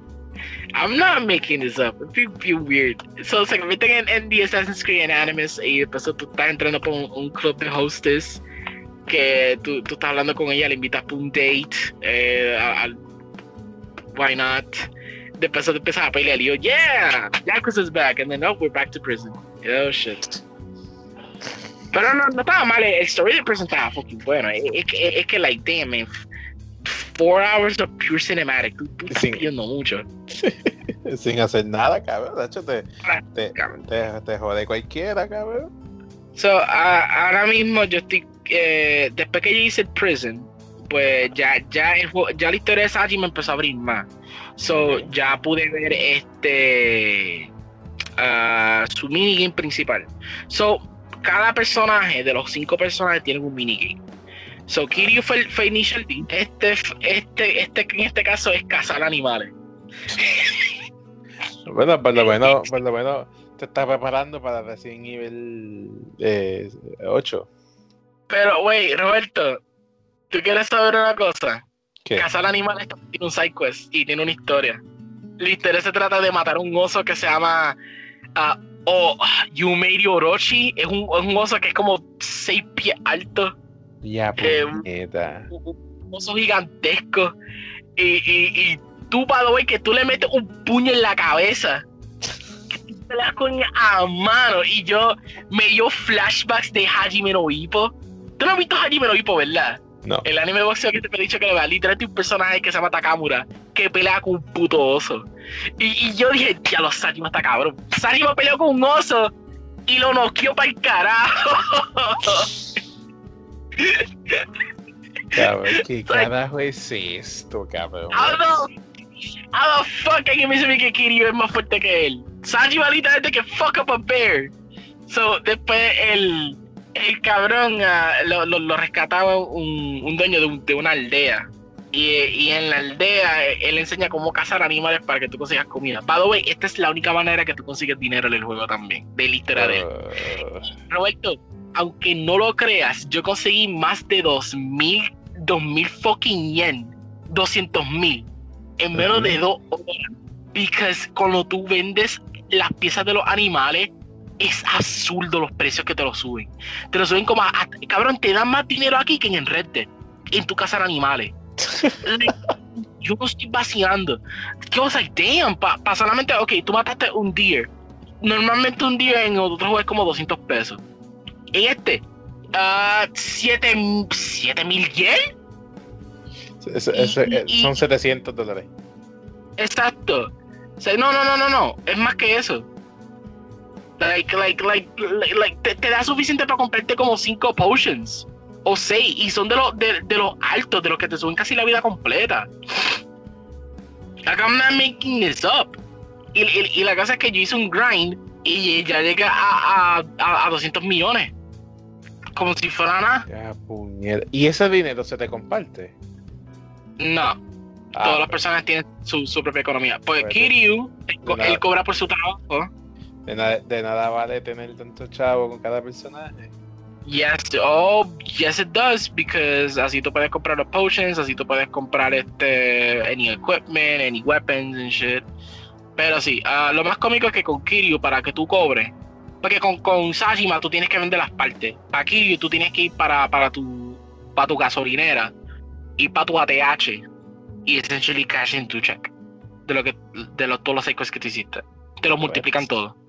I'm not making this up. It feel, feel weird. So se convierten en, en The Assassin's Creed en Animus y después tú estás entrando por un, un club de hostess que tú, tú estás hablando con ella, le invitas por un date. Eh, a- al- why not? Después tú empiezas a pelear y yo, yeah, Yakuza's back. And then, oh, we're back to prison. Oh, shit. Pero no, no estaba mal, el story del prison estaba fucking bueno. Es, que, es que, like, damn, man, four hours of pure cinematic. Tú, tú estás pidiendo mucho. Sin hacer nada, cabrón. De hecho, te, te, Cabrón. te, te jode cualquiera, cabrón. So, a- ahora mismo yo estoy. eh, después que yo hice el prison, pues ya, ya, el juego- ya la historia de Saji me empezó a abrir más. So, ya pude ver este. ah, su minigame principal. So, cada personaje de los cinco personajes tiene un minigame. So, Kiryu fue, fue Initial D. Este, este, este, en este caso es cazar animales. bueno, por lo bueno, por lo bueno, te estás preparando para recién nivel eh, 8. Pero, wey, Roberto, ¿tú quieres saber una cosa? Cazar animales tiene un side quest y tiene una historia. La historia se trata de matar a un oso que se llama uh, oh, Yumeiri Orochi. Es un, es un, oso que es como 6 pies alto. Ya, eh, un, un, oso gigantesco. Y, y, y tú, by que tú le metes un puño en la cabeza. Que peleas con a mano. Y yo me dio flashbacks de Hajime no Ippo. Tú no has visto Hajime no Ippo, ¿verdad? No. El anime de boxeo que te he dicho que lo vea, literalmente un personaje que se llama Takamura, que pelea con un puto oso. Y, y yo dije, ya lo Sajima está cabrón. Sajima peleó con un oso y lo noqueó para el carajo. Cabrón, ¿qué carajo es esto, cabrón? How the, how the fuck alguien me dice que Kiryu es más fuerte que él? Sajima literalmente que fuck up a bear. So, después el el cabrón uh, lo, lo, lo, rescataba un, un dueño de, un, de, una aldea. Y, y, en la aldea él enseña cómo cazar animales para que tú consigas comida. By the way, esta es la única manera que tú consigues dinero en el juego también, de la historia de él. Roberto, aunque no lo creas, yo conseguí más de 2000, 2000 fucking yen, 200 mil, en menos uh -huh. de dos horas. Porque cuando tú vendes las piezas de los animales, es absurdo los precios que te lo suben. Te lo suben como, a, a, cabrón, te dan más dinero aquí que en Red Dead, en tu casa de animales. Yo no estoy vaciando. Yo was like, damn, para pa solamente, ok, tú mataste un deer. Normalmente un deer en otro juego es como 200 pesos. En este, uh, 7 mil yen. Eso, eso, y, y, son 700 dólares. Exacto. O sea, no, no, no, no, no. Es más que eso. Like, like, like, like, te, te, da suficiente para comprarte como 5 potions. O 6. Y son de los de, de los altos, de los que te suben casi la vida completa. Like, I'm not making this up. Y, y, y, la cosa es que yo hice un grind y ya llega a, a, a, a 200 millones. Como si fuera nada. Ya, puñera. ¿Y ese dinero se te comparte? No. Ah, Todas las personas tienen su, su propia economía. Pues, pues Kiryu, él, él cobra por su trabajo. De nada, de nada vale tener tanto chavo con cada personaje. Yes, oh, yes it does, because así tú puedes comprar los potions, así tú puedes comprar este any equipment, any weapons and shit. Pero sí, uh, lo más cómico es que con Kiryu, para que tú cobres, porque con, con Sajima tú tienes que vender las partes. Para Kiryu tú tienes que ir para, para tu para tu gasolinera y para tu ATH y essentially cash in tu check de lo que de los, todos los secos que te hiciste. Te lo multiplican todo.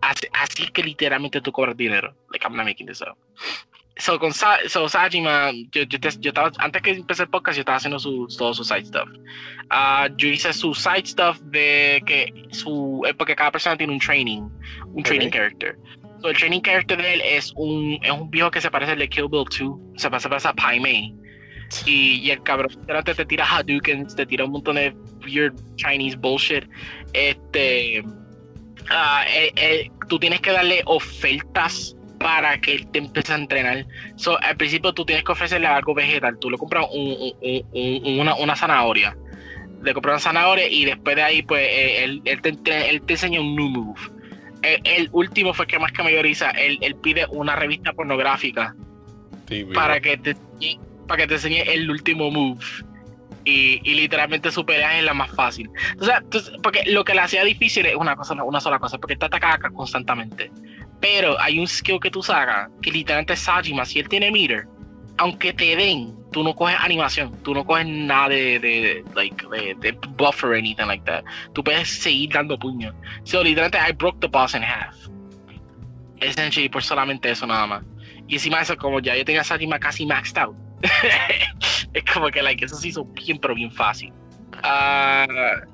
Así, así, que literalmente tú cobras dinero. Like, I'm not making this up. So, con Sa so, Sajima, yo, yo, te, yo, estaba, antes que empecé el podcast, yo estaba haciendo su, todo su side stuff. Uh, yo hice su side stuff de que su. Porque cada persona tiene un training, un training okay. character. So, el training character de él es un, es un viejo que se parece al de Kill Bill 2. Se parece, a Pai Mei. Y, y, el cabrón te, te tira Hadoukens, te tira un montón de weird Chinese bullshit. Este uh, eh, eh, tú tienes que darle ofertas para que él te empiece a entrenar. So, al principio tú tienes que ofrecerle algo vegetal. Tú le compras un, un, un, una, una, zanahoria. Le compras una zanahoria y después de ahí, pues, eh, él, él, te, él te enseña un new move. El, el, último fue que más que mayoriza. Él, él pide una revista pornográfica sí, para, que te, para que te enseñe el último move. Y, y, literalmente su pelea es la más fácil. O sea, porque lo que le hacía difícil es una cosa, una sola cosa, porque te ataca constantemente. Pero hay un skill que tú sacas, que literalmente es Sajima, si él tiene meter, aunque te den, tú no coges animación, tú no coges nada de, de, de like, de, de buffer or anything like that. Tú puedes seguir dando puños. So, literalmente, I broke the boss in half. Essentially, por solamente eso nada más. Y encima de eso, como ya yo tenía Sajima casi maxed out. es como que like, eso se hizo bien, pero bien fácil. Uh,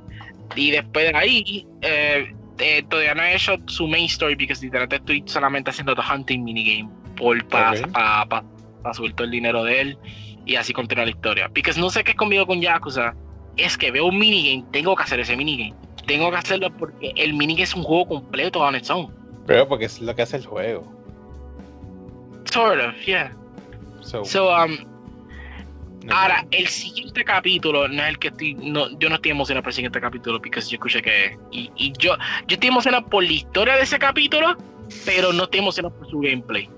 y después de ahí, eh, eh, todavía no he hecho su main story porque literalmente estoy solamente haciendo the hunting minigame por, para okay. pa, pa, pa subir todo el dinero de él y así continuar la historia. Porque no sé qué es conmigo con Yakuza, es que veo un minigame, tengo que hacer ese minigame. tengo que hacerlo porque el minigame es un juego completo on its own. Pero porque es lo que hace el juego. Sort of, yeah. So, So, um, ahora, el siguiente capítulo no es el que estoy. No, yo no estoy emocionado por el siguiente capítulo porque yo escuché que. Y, y yo, yo estoy emocionado por la historia de ese capítulo, pero no estoy emocionado por su gameplay.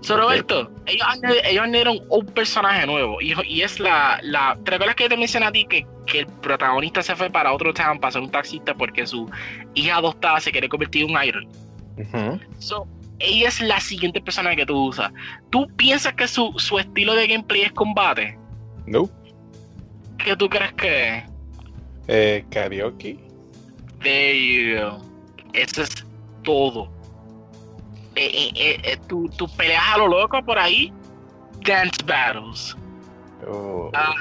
So. Roberto, ellos, ellos añadieron un personaje nuevo y, y es la, la. ¿Te recuerdas que te mencioné a ti que, que el protagonista se fue para otro town para ser un taxista porque su hija adoptada se quiere convertir en un idol? Ujú. So, ella es la siguiente persona que tú usas. ¿Tú piensas que su, su estilo de gameplay es combate? No. ¿Qué tú crees que es? Eh, karaoke. There you go. Eso es todo. Eh, eh, eh, tú, tú peleas a lo loco por ahí. Dance battles. Oh. Ah,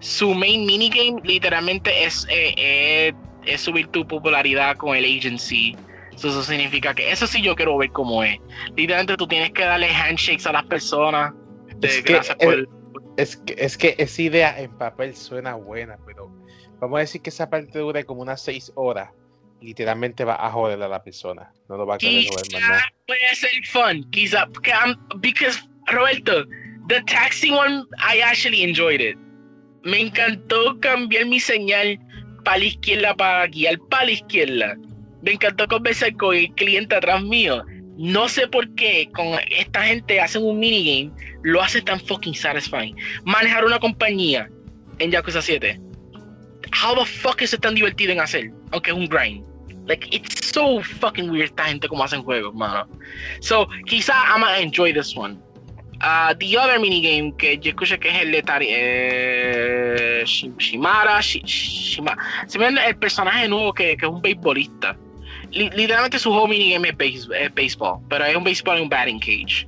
su main minigame literalmente es, es subir tu popularidad con el agency. So, eso significa que eso sí yo quiero ver cómo es. Literalmente tú tienes que darle handshakes a las personas. De, Es que por el- Es que, es que esa idea en papel suena buena, pero vamos a decir que esa parte dure como unas seis horas. Literalmente va a joder a la persona. No lo va a querer joder más puede ser fun. Quizá. porque I'm- Because, Roberto, the taxi one, I actually enjoyed it. Me encantó cambiar mi señal para la izquierda para guiar para la izquierda. Me encantó conversar con el cliente atrás mío. No sé por qué con esta gente hacen un minigame, lo hace tan fucking satisfying. Manejar una compañía en Yakuza 7. How the fuck es tan divertido en hacer? Aunque es un grind. Like, it's so fucking weird esta gente como hacen juegos, mano. So, quizá I'm gonna enjoy this one. Uh, the other minigame que yo escuché que es el de Tari, eh, Shi- Shimara, Shi- Shima- se me el personaje nuevo que, que es un beisbolista. Li- literalmente su juego minigame es, base- es baseball, pero es un baseball en un batting cage.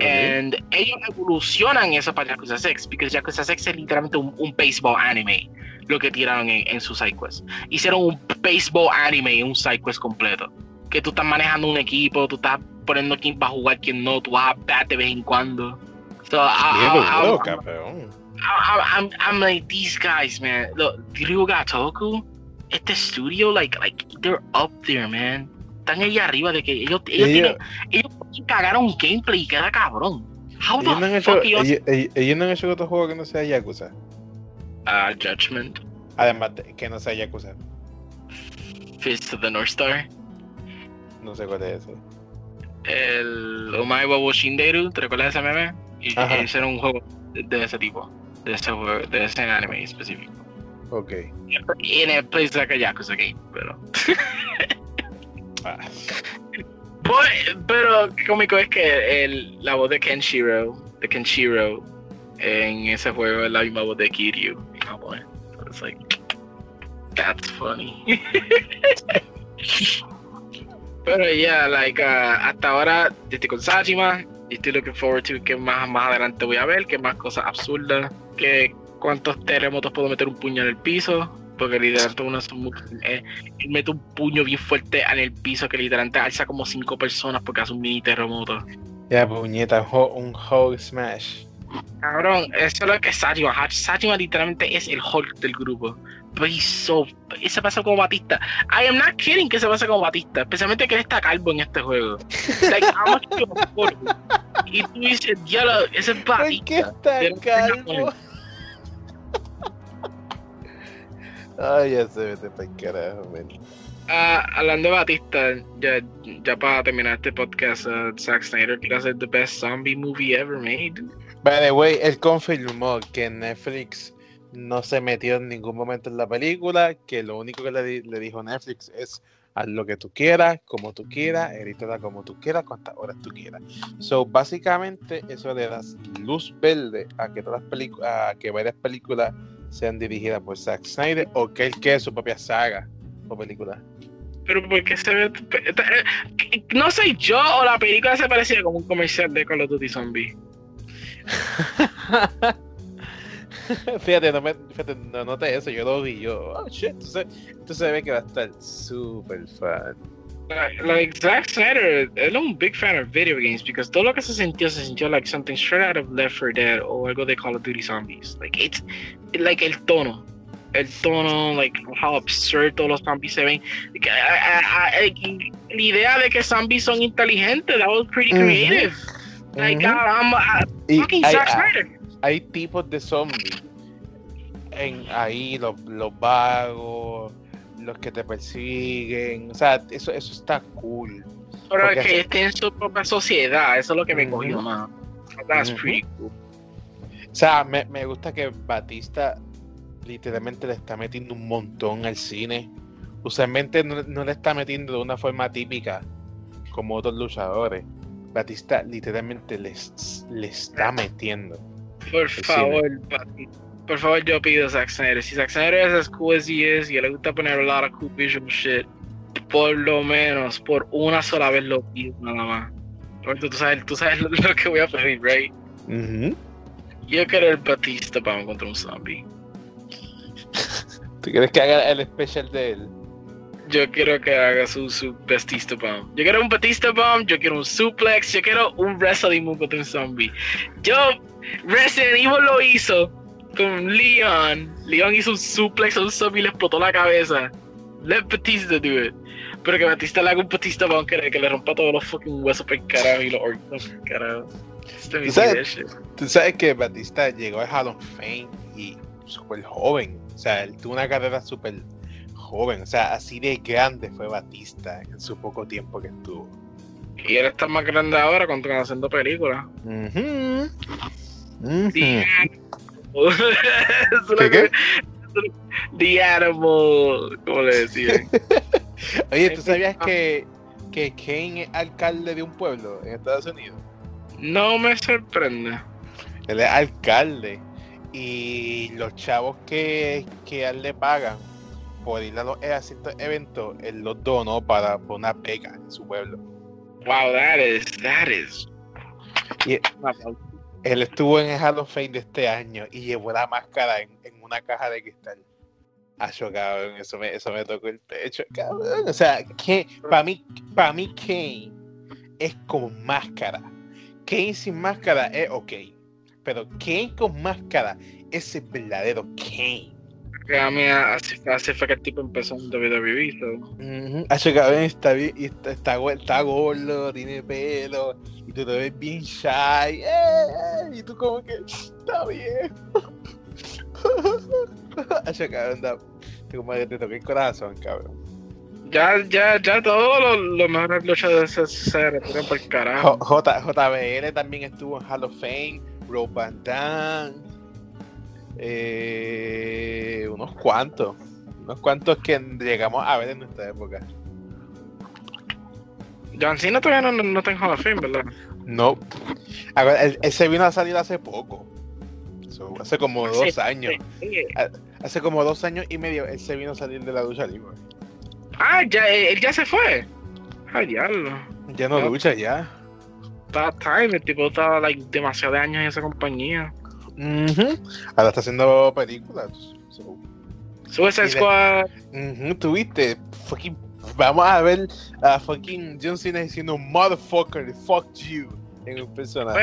And ellos evolucionan eso para Yakuza 6, porque Yakuza 6 es literalmente un, un baseball anime, lo que tiraron en, en su sidequest. Hicieron un baseball anime, un sidequest completo. Que tú estás manejando un equipo, tú estás poniendo quién va a jugar, quién no, tú vas a bat de vez en cuando. So, I- I- I- I'm- I'm, I'm like these guys, man. Look, Ryuga Toku, este estudio, like, like they're up there, man. Están ahí arriba de que ellos, ellos, Ellos, tienen, ellos cagaron gameplay y queda cabrón. How ellos no han hecho, ellos- ellos, no han hecho otro juego que no sea Yakuza. Ah, Judgment, Además de que no sea Yakuza. Fist of the North Star, No sé cuál es ese. el Omae wa Shinderu, ¿te recuerdas de ese meme? Y Ajá. hicieron un juego de, ese tipo, de ese de ese anime específico. Ok. Y en el place like a Yakuza game, pero. Ah, Pues, pero cómico es que el, la voz de Kenshiro, de Kenshiro, en ese juego es la misma voz de Kiryu en japonés. So it's like, that's funny. pero ya, like, uh, hasta ahora, estoy con Sajima, y estoy looking forward to que más, más adelante voy a ver, que más cosas absurdas, que cuántos terremotos puedo meter un puño en el piso, porque literalmente uno es muy, eh, él mete un puño bien fuerte en el piso que literalmente alza como cinco personas porque hace un mini terremoto. ya, puñeta, un Hulk Smash. Cabrón, eso es lo que es Sajima literalmente es el Hulk del grupo. He's so... y se pasa como Batista. I am not kidding que se pasa como Batista. Especialmente que él está calvo en este juego. Like? Y tú dices, diablo, ese es ¿Por Batista. qué está Pero- calvo? Ay, ya se vete para el carajo, man. Ah, hablando de Batista, ya, ya para terminar este podcast, uh, Zack Snyder quiere hacer the best zombie movie ever made. By the way, él confirmó que Netflix no se metió en ningún momento en la película, que lo único que le, le dijo Netflix es haz lo que tú quieras, como tú quieras, edítala como tú quieras, cuantas horas tú quieras. So, básicamente, eso le da luz verde a que todas las películas, a que varias películas sean dirigidas por Zack Snyder o que él quede su propia saga o película. Pero porque se ve. No sé yo o la película se parecía como un comercial de Call of Duty Zombie. fíjate, no, me, fíjate, no noté eso, yo lo vi yo. Oh shit, entonces, entonces se ve que va a estar súper fan. Like, like Zack Snyder, él es un big fan of video games because todo lo que se sintió se sintió like something straight out of Left 4 Dead o algo de Call of Duty Zombies. Like it's like el tono. el tono, like how absurd todos los zombies se ven. la idea de que zombies son inteligentes, that was pretty creative. Like, I'm, fucking Zack Snyder. Hay tipos de zombies. En ahí los, los vagos, los que te persiguen. O sea, eso, eso está cool. Pero es que tienen su propia sociedad, eso es lo que me cogió más. That's pretty cool. O sea, me, me gusta que Batista literalmente le está metiendo un montón al cine. Usualmente no, le está metiendo de una forma típica como otros luchadores. Batista literalmente le, le está metiendo. Por favor, Batista. Por favor, yo pido a Zack Snyder. Si Zack Snyder es as cool as he is y le gusta poner a lot of cool visual shit, por lo menos por una sola vez lo pido, nada más. Porque tú sabes, tú sabes lo, que voy a pedir, right? Yo quiero el Batista para contra un zombie. ¿Tú quieres que haga el especial de él? Yo quiero que haga su, su Batista Bomb. Yo quiero un Batista Bomb, yo quiero un suplex, yo quiero un wrestling move contra un zombie. Yo, Resident Evil lo hizo con Leon. Leon hizo un suplex a un zombie y le explotó la cabeza. Let Batista do it. Pero que Batista le haga un Batista Bomb que, que le rompa todos los fucking huesos por carajo y los órganos por carajo. ¿Tú sabes, tú sabes que Batista llegó a Hall of Fame y súper joven. O sea, él tuvo una carrera súper joven. O sea, así de grande fue Batista en su poco tiempo que estuvo. Y él está más grande ahora cuando están haciendo películas. Uh ¿Qué, qué? The Animal, como le decían. Oye, ¿tú sabías que, que Kane es alcalde de un pueblo en Estados Unidos? No me sorprende. Él es alcalde y los chavos que, que a él le pagan por ir a, los, ciertos eventos, él los donó para una beca en su pueblo. Wow, that is, that is. Él estuvo en el Hall of Fame de este año y llevó la máscara en, una caja de cristal. Acho, cabrón, eso me, eso me tocó el cabrón. O sea, para mí, para mí Kane es con máscara. Kane sin máscara es ok pero Kane con máscara es el verdadero Kane. A mí así, fue que el tipo empezó en WWE. So. Hace que está, bien, está, está, está, gordo, tiene pelo, y tú te ves bien shy, ¡eh! y tú como que, está bien. Hace cabrón, te, como que te toqué el corazón, cabrón. Ya, ya, ya todos los, los mejores luchadores se, se retiran por el carajo. J, JBL también estuvo en Hall of Fame. Rob Van eh, unos cuantos, unos cuantos que llegamos a ver en nuestra época. John Cena todavía no, no está en Hall of Fame, ¿verdad? No. él, se vino a salir hace poco. hace como dos años. Hace como dos años y medio él se vino a salir de la ducha libre. Ah, ya, él ya se fue. Ay, diablo. Ya no, lucha, ya time, el tipo estaba like, demasiados años en esa compañía. Ahora está haciendo películas. So. Suicide Squad. Tuviste, fucking, vamos a ver a fucking John Cena diciendo motherfucker, fuck you en un personaje.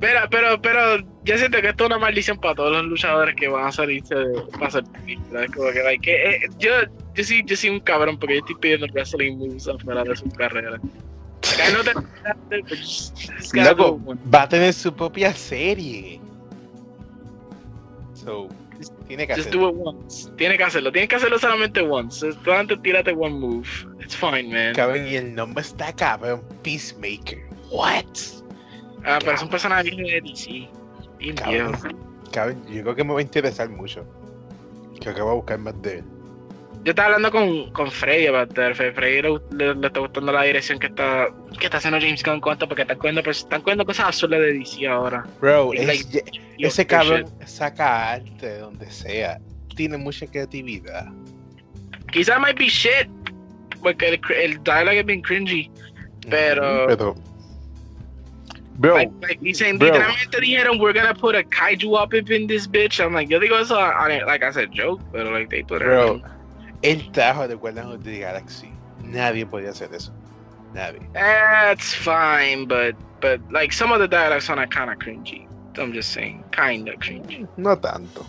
Pero, pero, pero, yo siento que esto es una maldición para todos los luchadores que van a salirse de, hacer películas. Como que, like, eh, yo, yo, sí, yo soy un cabrón porque yo estoy pidiendo wrestling moves afuera de su carrera. Loco, va a tener su propia serie. So, tiene que hacerlo. Tiene que hacerlo. Tiene que hacerlo solamente once. Solamente tírate one move. It's fine, man. Cabrón, y el nombre está cabrón. Peacemaker. What? Ah, pero es un personaje de DC. Cabrón, cabrón, yo creo que me va a interesar mucho. Creo que voy a buscar más de él. Yo estaba hablando con, con Freddy about Freddy le, está gustando la dirección que está, que está haciendo James Gunn cuanto porque están cogiendo, están cogiendo cosas azules de DC ahora. Bro, ese cabrón saca arte de donde sea. Tiene mucha creatividad. Quizá might be shit. Porque el, el dialogue es bien cringy. Pero. pero Bro, like, like dicen, bro. literalmente dijeron, we're gonna put a kaiju up in this bitch. I'm like, yo digo eso, like I said, joke, pero like they put it. Bro, el trajo de Guardians of the Galaxy. Nadie podía hacer eso. Nadie. That's fine, but but like some of the dialogues are kind of cringy. I'm just saying, kind of cringy. No tanto.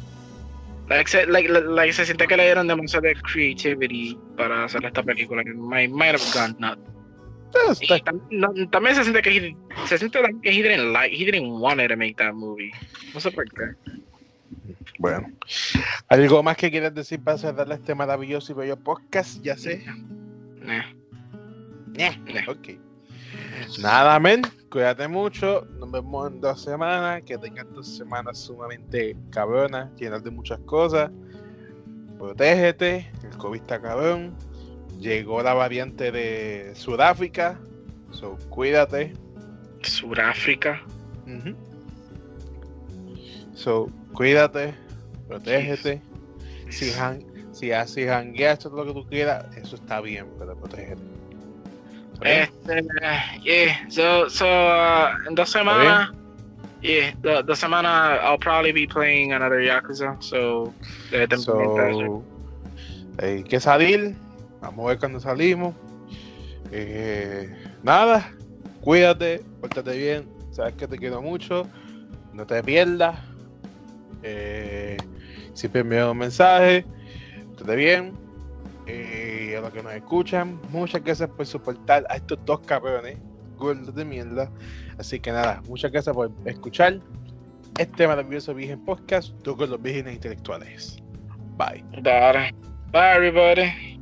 Like, se, like, like, se siente que le dieron demasiada creativity para hacer esta película. Might, might have gone nuts. También se siente que he, se siente que he didn't like, he didn't want to make that movie. No sé por qué. Bueno, ¿algo más que quieras decir para cerrar este maravilloso y bello podcast? Ya sé. Nah. Nah. Ok. Nada, men. Cuídate mucho. Nos vemos en dos semanas. Que tengas dos semanas sumamente cabronas, llenas de muchas cosas. Protégete. El COVID está cabrón. Llegó la variante de Sudáfrica. So, cuídate. Sudáfrica. So, cuídate. Protégete. Si, si así hangueas todo lo que tú quieras, eso está bien, pero protégete. Este, yeah, so, so uh, en dos semanas, yeah, dos semanas I'll probably be playing another Yakuza, so, so hay que salir, vamos a ver cuando salimos. Eh, nada, cuídate, pórtate bien, sabes que te quiero mucho, no te pierdas. Eh, siempre envío un mensaje, estate bien y a los que nos escuchan, muchas gracias por soportar a estos dos cabrones gordos de mierda. Así que nada, muchas gracias por escuchar este maravilloso Virgen Podcast, tú con los vírgenes intelectuales. Bye. Bye, everybody.